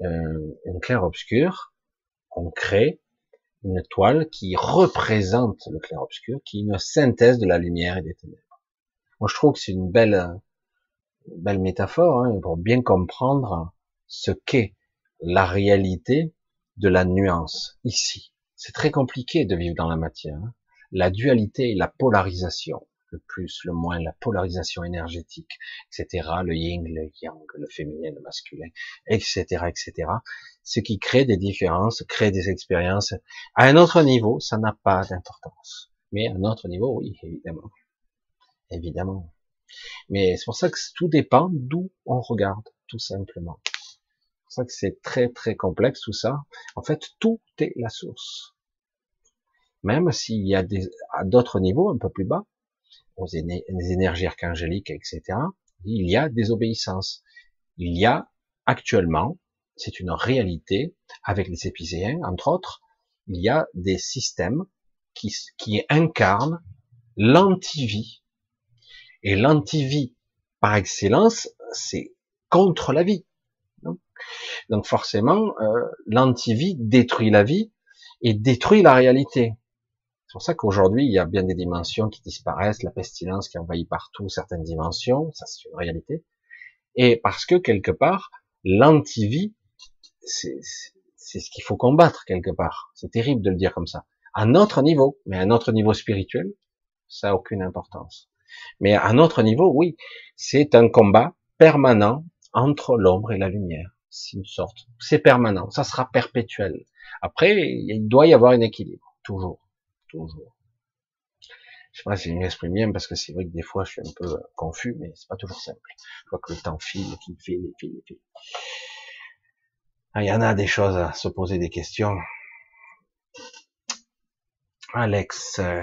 euh, une clair-obscur, on crée une toile qui représente le clair-obscur, qui est une synthèse de la lumière et des ténèbres. Moi, je trouve que c'est une belle, belle métaphore hein, pour bien comprendre ce qu'est la réalité de la nuance ici. C'est très compliqué de vivre dans la matière. Hein. La dualité et la polarisation, le plus, le moins, la polarisation énergétique, etc., le yin, le yang, le féminin, le masculin, etc., etc., ce qui crée des différences, crée des expériences. À un autre niveau, ça n'a pas d'importance. Mais à un autre niveau, oui, évidemment. Évidemment. Mais c'est pour ça que tout dépend d'où on regarde, tout simplement. Ça que c'est très très complexe tout ça. En fait, tout est la source. Même s'il y a des, à d'autres niveaux, un peu plus bas, aux énergies archangéliques, etc., il y a des obéissances. Il y a actuellement, c'est une réalité, avec les épicéens, entre autres, il y a des systèmes qui, qui incarnent l'antivie. Et l'antivie, par excellence, c'est contre la vie. Donc forcément, euh, l'antivie détruit la vie et détruit la réalité. C'est pour ça qu'aujourd'hui, il y a bien des dimensions qui disparaissent, la pestilence qui envahit partout certaines dimensions, ça c'est une réalité. Et parce que quelque part, l'antivie, c'est ce qu'il faut combattre quelque part. C'est terrible de le dire comme ça. À notre niveau, mais à notre niveau spirituel, ça n'a aucune importance. Mais à notre niveau, oui, c'est un combat permanent entre l'ombre et la lumière. C'est une sorte, c'est permanent, ça sera perpétuel. Après, il doit y avoir un équilibre, toujours, toujours. Je sais pas si je m'exprime bien parce que c'est vrai que des fois je suis un peu confus, mais c'est pas toujours simple. Je vois que le temps file, file, file, file, file. Ah, il y en a des choses à se poser des questions. Alex, euh,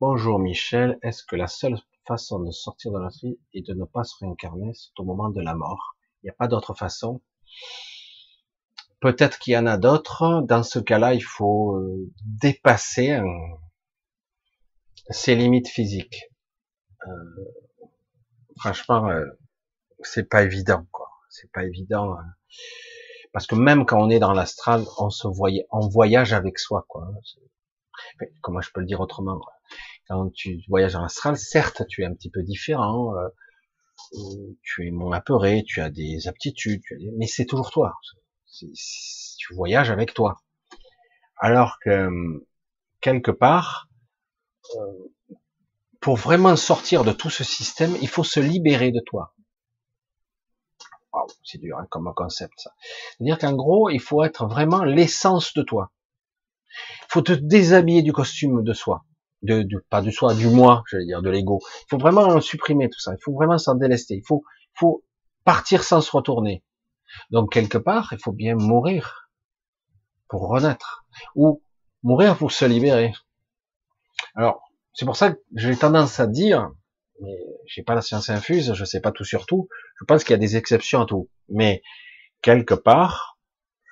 bonjour Michel. Est-ce que la seule façon de sortir de la vie et de ne pas se réincarner, c'est au moment de la mort? Il n'y a pas d'autre façon? Peut-être qu'il y en a d'autres. Dans ce cas-là, il faut euh, dépasser ses limites physiques. Euh, franchement, euh, c'est pas évident, quoi. C'est pas évident. Hein. Parce que même quand on est dans l'astral, on se voyage avec soi, quoi. Comment je peux le dire autrement? Quand tu voyages en astral, certes, tu es un petit peu différent, tu es moins apeuré, tu as des aptitudes, mais c'est toujours toi. tu voyages avec toi. Alors que quelque part, euh, pour vraiment sortir de tout ce système, il faut se libérer de toi. c'est dur hein, comme concept ça. C'est-à-dire qu'en gros, il faut être vraiment l'essence de toi. Il faut te déshabiller du costume de soi de, pas du soi, du moi, j'allais dire, de l'ego. Il faut vraiment supprimer tout ça. Il faut vraiment s'en délester. Il faut, faut partir sans se retourner. Donc quelque part, il faut bien mourir pour renaître, ou mourir pour se libérer. Alors, c'est pour ça que j'ai tendance à dire, mais j'ai pas la science infuse, je sais pas tout sur tout. Je pense qu'il y a des exceptions à tout, mais quelque part,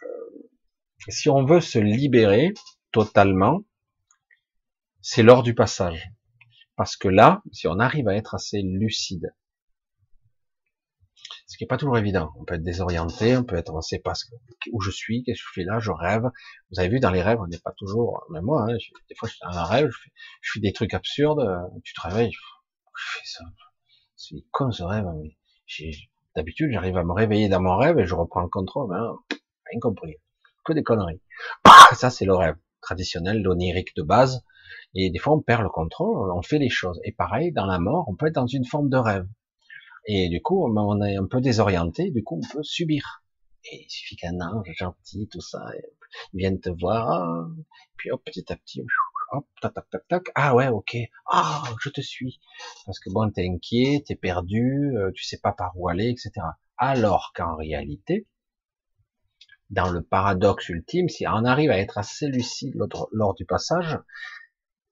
euh, si on veut se libérer totalement, c'est lors du passage. Parce que là, si on arrive à être assez lucide, ce qui n'est pas toujours évident, on peut être désorienté, on peut être, on sait pas où je suis, qu'est-ce que je fais là, je rêve. Vous avez vu, dans les rêves, on n'est pas toujours, même moi, hein, des fois, je suis dans un rêve, je fais, des trucs absurdes, tu te réveilles, je fais ça, c'est con ce rêve, mais d'habitude, j'arrive à me réveiller dans mon rêve et je reprends le contrôle, hein, rien compris. Que des conneries. ça, c'est le rêve traditionnel, l'onirique de base, et des fois, on perd le contrôle, on fait les choses. Et pareil, dans la mort, on peut être dans une forme de rêve. Et du coup, on est un peu désorienté, du coup, on peut subir. Et il suffit qu'un ange gentil, tout ça, il vienne te voir, puis hop, petit à petit, hop, tac, tac, tac, tac, ah ouais, ok, ah, je te suis. Parce que bon, t'es inquiet, t'es perdu, euh, tu sais pas par où aller, etc. Alors qu'en réalité, dans le paradoxe ultime, si on arrive à être assez lucide lors du passage,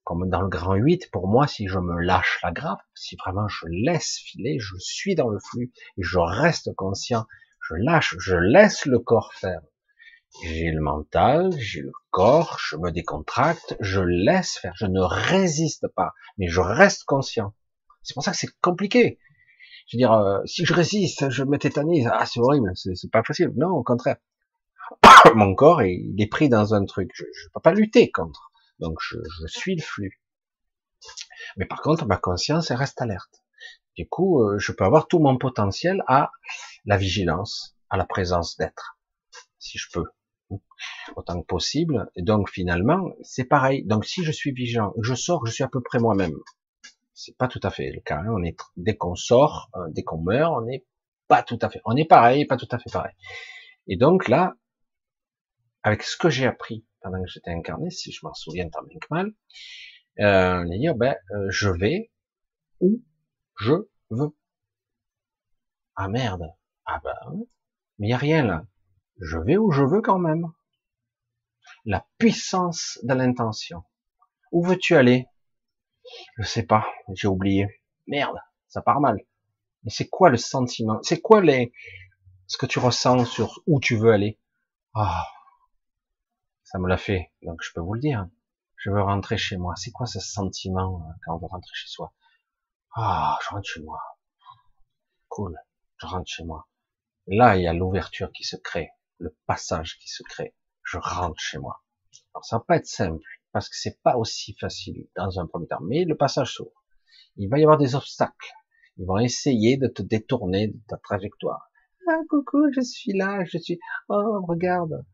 comme dans le grand 8, pour moi, si je me lâche la grappe, si vraiment je laisse filer, je suis dans le flux et je reste conscient, je lâche, je laisse le corps faire. J'ai le mental, j'ai le corps, je me décontracte, je laisse faire, je ne résiste pas, mais je reste conscient. C'est pour ça que c'est compliqué. Je veux dire, euh, si je résiste, je me tétanise, ah c'est horrible, c'est pas facile. Non, au contraire. Mon corps, il est pris dans un truc. Je ne peux pas lutter contre. Donc je, suis le flux. Mais par contre, ma conscience reste alerte. Du coup, euh, je peux avoir tout mon potentiel à la vigilance, à la présence d'être, si je peux. autant que possible. Et donc finalement, c'est pareil. Donc si je suis vigilant, je sors, je suis à peu près moi-même. C'est pas tout à fait le cas. Hein. On est dès qu'on sort, euh, dès qu'on meurt, on n'est pas tout à fait. On est pareil, pas tout à fait pareil. Et donc là, avec ce que j'ai appris pendant que j'étais incarné, si je m'en souviens tant bien que mal, euh, dire ben euh, je vais où je veux. Ah merde. Ah ben, mais y a rien là. Je vais où je veux quand même. La puissance de l'intention. Où veux-tu aller? Je sais pas, j'ai oublié. Merde, ça part mal. Mais c'est quoi le sentiment? C'est quoi les ce que tu ressens sur où tu veux aller? Ah, ça me l'a fait. Donc je peux vous le dire. Je veux rentrer chez moi. C'est quoi ce sentiment euh, quand on veut rentrer chez soi? Ah, je rentre chez moi. Cool, je rentre chez moi. Là, il y a l'ouverture qui se crée, le passage qui se crée. Je rentre chez moi. Alors ça va pas être simple parce que c'est pas aussi facile dans un premier temps, mais le passage s'ouvre. Il va y avoir des obstacles. Ils vont essayer de te détourner de ta trajectoire. Ah, coucou, je suis là, je suis, oh, regarde,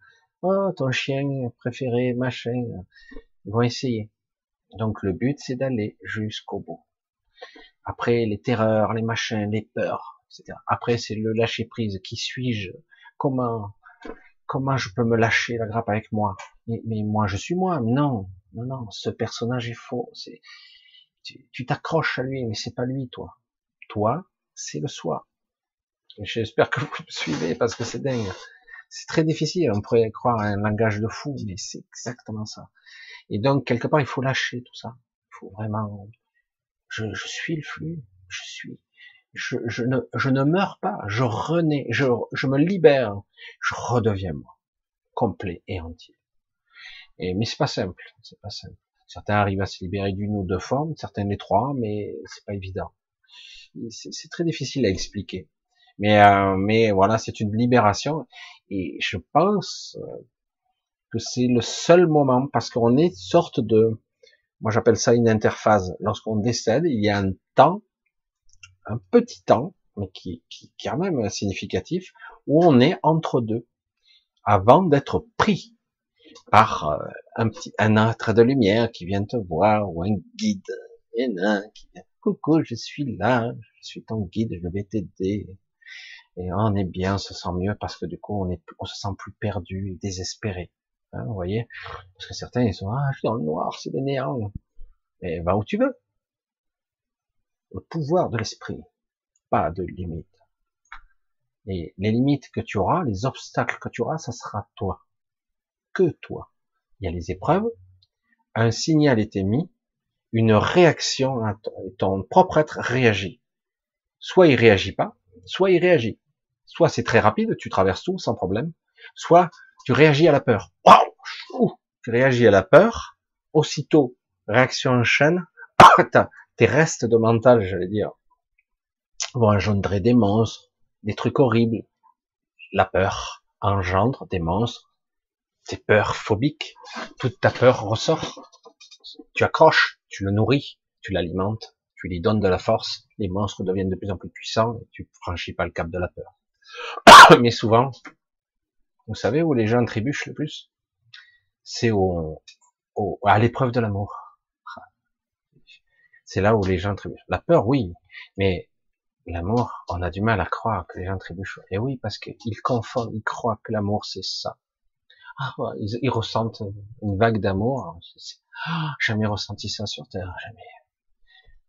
oh, ton chien préféré, machin. Ils vont essayer. Donc, le but, c'est d'aller jusqu'au bout. Après, les terreurs, les machins, les peurs, etc. Après, c'est le lâcher prise. Qui suis-je? Comment, comment je peux me lâcher la grappe avec moi? Mais, mais moi, je suis moi. Non, non, non, ce personnage est faux. C'est, tu t'accroches à lui, mais c'est pas lui, toi. Toi, c'est le soi. J'espère que vous me suivez parce que c'est dingue. C'est très difficile. On pourrait croire à un langage de fou, mais c'est exactement ça. Et donc, quelque part, il faut lâcher tout ça. Il faut vraiment, je, je suis le flux. Je suis. Je, je, ne, je ne meurs pas. Je renais. Je, je me libère. Je redeviens moi. Complet et entier. Et, mais c'est pas simple. C'est pas simple. Certains arrivent à se libérer d'une ou deux formes, certains les trois, mais c'est pas évident. C'est très difficile à expliquer. Mais, euh, mais voilà, c'est une libération. Et je pense euh, que c'est le seul moment, parce qu'on est sorte de, moi j'appelle ça une interphase. Lorsqu'on décède, il y a un temps, un petit temps, mais qui, qui, qui est quand même significatif, où on est entre deux, avant d'être pris par euh, un petit, un être de lumière qui vient te voir, ou un guide, un qui vient, coucou, je suis là, je suis ton guide, je vais t'aider, et on est bien, on se sent mieux parce que du coup on est, on se sent plus perdu et désespéré. Hein, vous voyez? Parce que certains ils sont ah je suis dans le noir, c'est des néants. Mais va où tu veux. Le pouvoir de l'esprit, pas de limite. Et les limites que tu auras, les obstacles que tu auras, ça sera toi, que toi. Il y a les épreuves, un signal est émis, une réaction, ton propre être réagit. Soit il réagit pas, soit il réagit. Soit c'est très rapide, tu traverses tout sans problème, soit tu réagis à la peur. Tu réagis à la peur, aussitôt, réaction en chaîne, tes restes de mental, j'allais dire, vont engendrer des monstres, des trucs horribles. La peur engendre des monstres, tes peurs phobiques, toute ta peur ressort. Tu accroches, tu le nourris, tu l'alimentes, tu lui donnes de la force, les monstres deviennent de plus en plus puissants et tu franchis pas le cap de la peur. Mais souvent, vous savez où les gens trébuchent le plus? C'est au, à l'épreuve de l'amour. C'est là où les gens trébuchent. La peur, oui, mais l'amour, on a du mal à croire que les gens trébuchent. Et oui, parce qu'ils confondent, ils croient que l'amour c'est ça. Ah, ils, ressentent une vague d'amour. Ah, jamais ressenti ça sur Terre, jamais.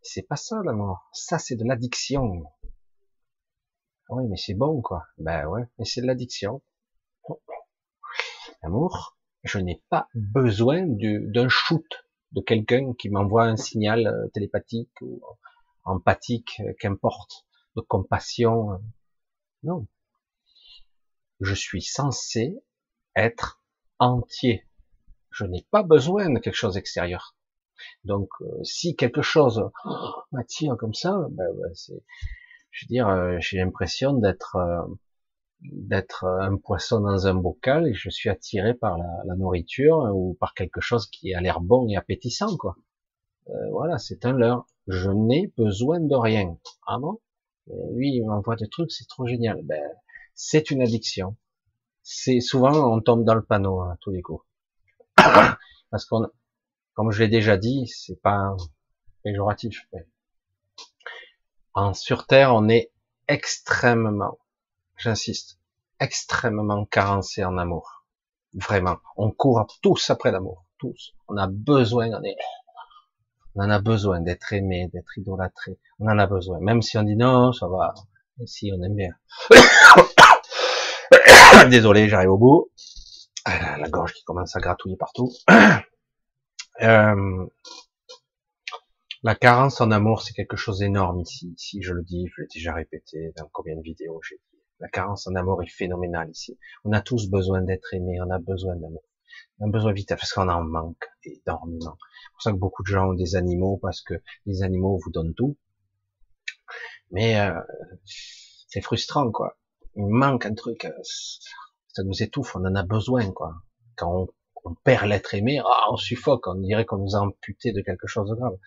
C'est pas ça l'amour. Ça c'est de l'addiction. Ah oui, mais c'est bon, quoi. Ben ouais, mais c'est de l'addiction. L'amour, je n'ai pas besoin d'un shoot de quelqu'un qui m'envoie un signal euh, télépathique ou empathique, euh, qu'importe, de compassion. Euh. Non. Je suis censé être entier. Je n'ai pas besoin de quelque chose d'extérieur. Donc, si quelque chose m'attire comme ça, ben, ben c'est, je veux dire, euh, j'ai l'impression d'être euh, d'être un poisson dans un bocal et je suis attiré par la, nourriture ou par quelque chose qui a l'air bon et appétissant, quoi. Euh, voilà, c'est un leurre. Je n'ai besoin de rien. Ah bon? Lui, il m'envoie des trucs, c'est trop génial. Ben, c'est une addiction. c'est souvent on tombe dans le panneau hein, à tous les coups. Parce qu'on, comme je l'ai déjà dit, c'est pas péjoratif. En sur Terre, on est extrêmement, j'insiste, extrêmement carencé en amour. Vraiment, on court tous après l'amour, tous. On a besoin, on, est, on en a besoin d'être aimé, d'être idolâtré. On en a besoin, même si on dit non, ça va. Si on aime bien. Désolé, j'arrive au bout. Ah, la gorge qui commence à gratouiller partout. Euh, la carence en amour, c'est quelque chose d'énorme ici. Ici, je le dis, je l'ai déjà répété dans combien de vidéos j'ai dit. La carence en amour est phénoménale ici. On a tous besoin d'être aimés, on a besoin d'amour. On a besoin vite parce qu'on en manque énormément. C'est pour ça que beaucoup de gens ont des animaux parce que les animaux vous donnent tout. Mais euh, c'est frustrant, quoi. Il manque un truc. Euh, ça nous étouffe, on en a besoin, quoi. Quand on on perd l'être aimé, ah, on suffoque, on dirait qu'on nous a amputé de quelque chose de grave.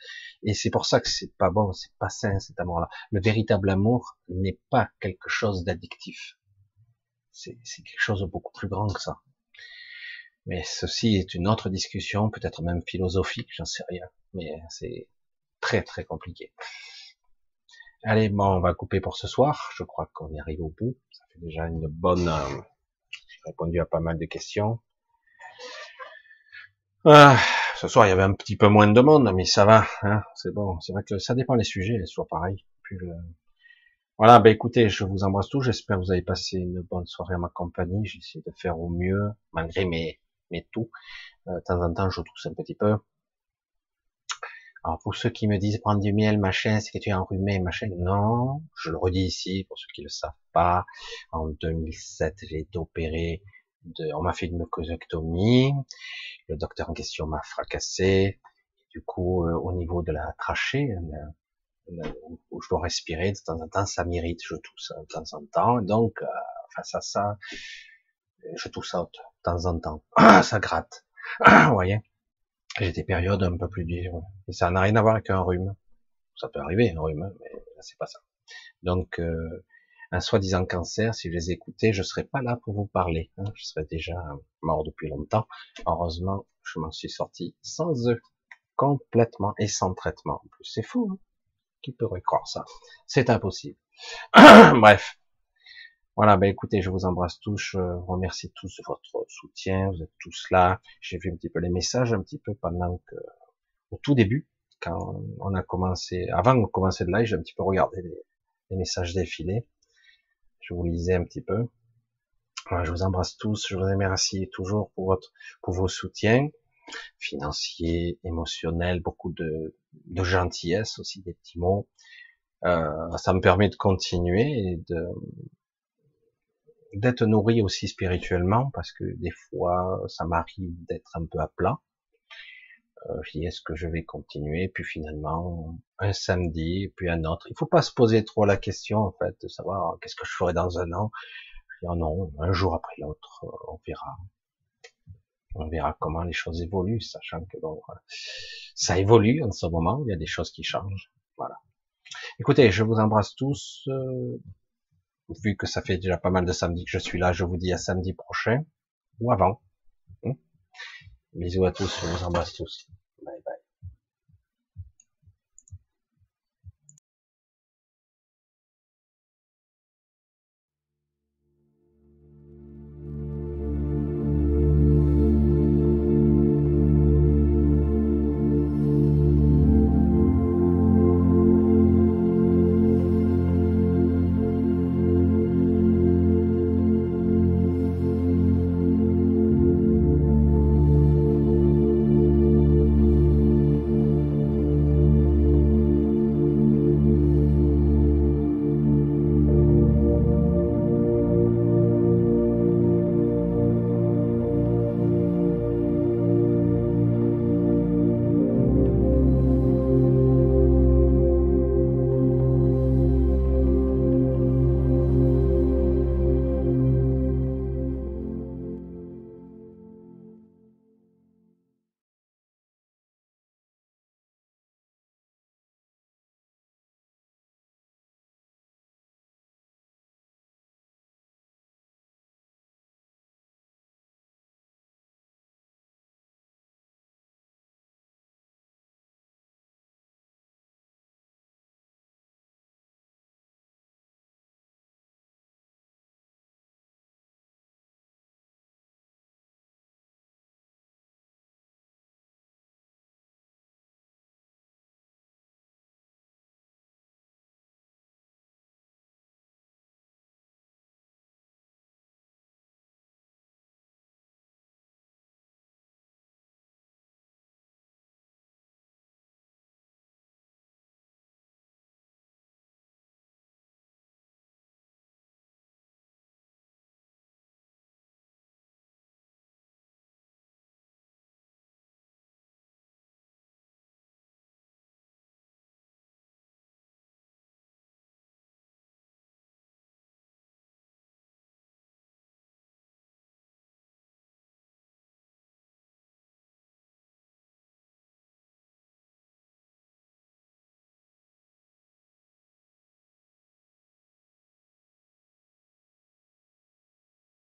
Et c'est pour ça que c'est pas bon, c'est pas sain cet amour-là. Le véritable amour n'est pas quelque chose d'addictif. C'est quelque chose de beaucoup plus grand que ça. Mais ceci est une autre discussion, peut-être même philosophique, j'en sais rien. Mais c'est très très compliqué. Allez, bon, on va couper pour ce soir. Je crois qu'on y arrive au bout. Ça fait déjà une bonne. Euh, j'ai répondu à pas mal de questions. Ah, ce soir, il y avait un petit peu moins de monde, mais ça va, hein, c'est bon. C'est vrai que ça dépend des sujets, c'est toujours pareil. Puis Voilà, ben écoutez, je vous embrasse tous. J'espère que vous avez passé une bonne soirée à ma compagnie. J'essaie de faire au mieux, malgré mes, mes tout. Euh, de temps en temps, je tousse un petit peu. Alors pour ceux qui me disent prendre du miel, machin, c'est que tu es enrhumé, machin. Non, je le redis ici pour ceux qui le savent pas. En 2007, j'ai été opéré on m'a fait une mucosectomie, le docteur en question m'a fracassé, du coup, euh, au niveau de la trachée, euh, où je dois respirer, de temps en temps, ça m'irrite, je tousse de temps en temps, donc, euh, face à ça, je tousse de temps en temps, ça gratte, vous voyez, j'ai des périodes un peu plus dures, et ça n'a rien à voir avec un rhume, ça peut arriver, un rhume, mais c'est pas ça. Donc, un soi-disant cancer, si je les écoutais, je serais pas là pour vous parler. Hein. Je serais déjà mort depuis longtemps. Heureusement, je m'en suis sorti sans eux, complètement et sans traitement. En plus, c'est fou. Hein Qui pourrait croire ça? C'est impossible. Bref. Voilà, ben écoutez, je vous embrasse tous, je remercie tous de votre soutien, vous êtes tous là. J'ai vu un petit peu les messages un petit peu pendant que, au tout début, quand on a commencé, avant de commencer le live, j'ai un petit peu regardé les messages défilés je vous lisais un petit peu. je vous embrasse tous, je vous remercie toujours pour votre, pour vos soutiens financiers, émotionnels, beaucoup de, gentillesse aussi, des petits mots. Euh, ça me permet de continuer et d'être nourri aussi spirituellement parce que des fois ça m'arrive d'être un peu à plat euh, je dis est-ce que je vais continuer? Puis finalement un samedi puis un autre. Il faut pas se poser trop la question en fait de savoir qu'est-ce que je ferai dans un an? Je dis, oh non un jour après l'autre euh, on verra. On verra comment les choses évoluent sachant que bon ça évolue en ce moment il y a des choses qui changent. Voilà. Écoutez je vous embrasse tous euh, vu que ça fait déjà pas mal de samedis que je suis là je vous dis à samedi prochain ou avant Bisous à tous, je vous embrasse tous.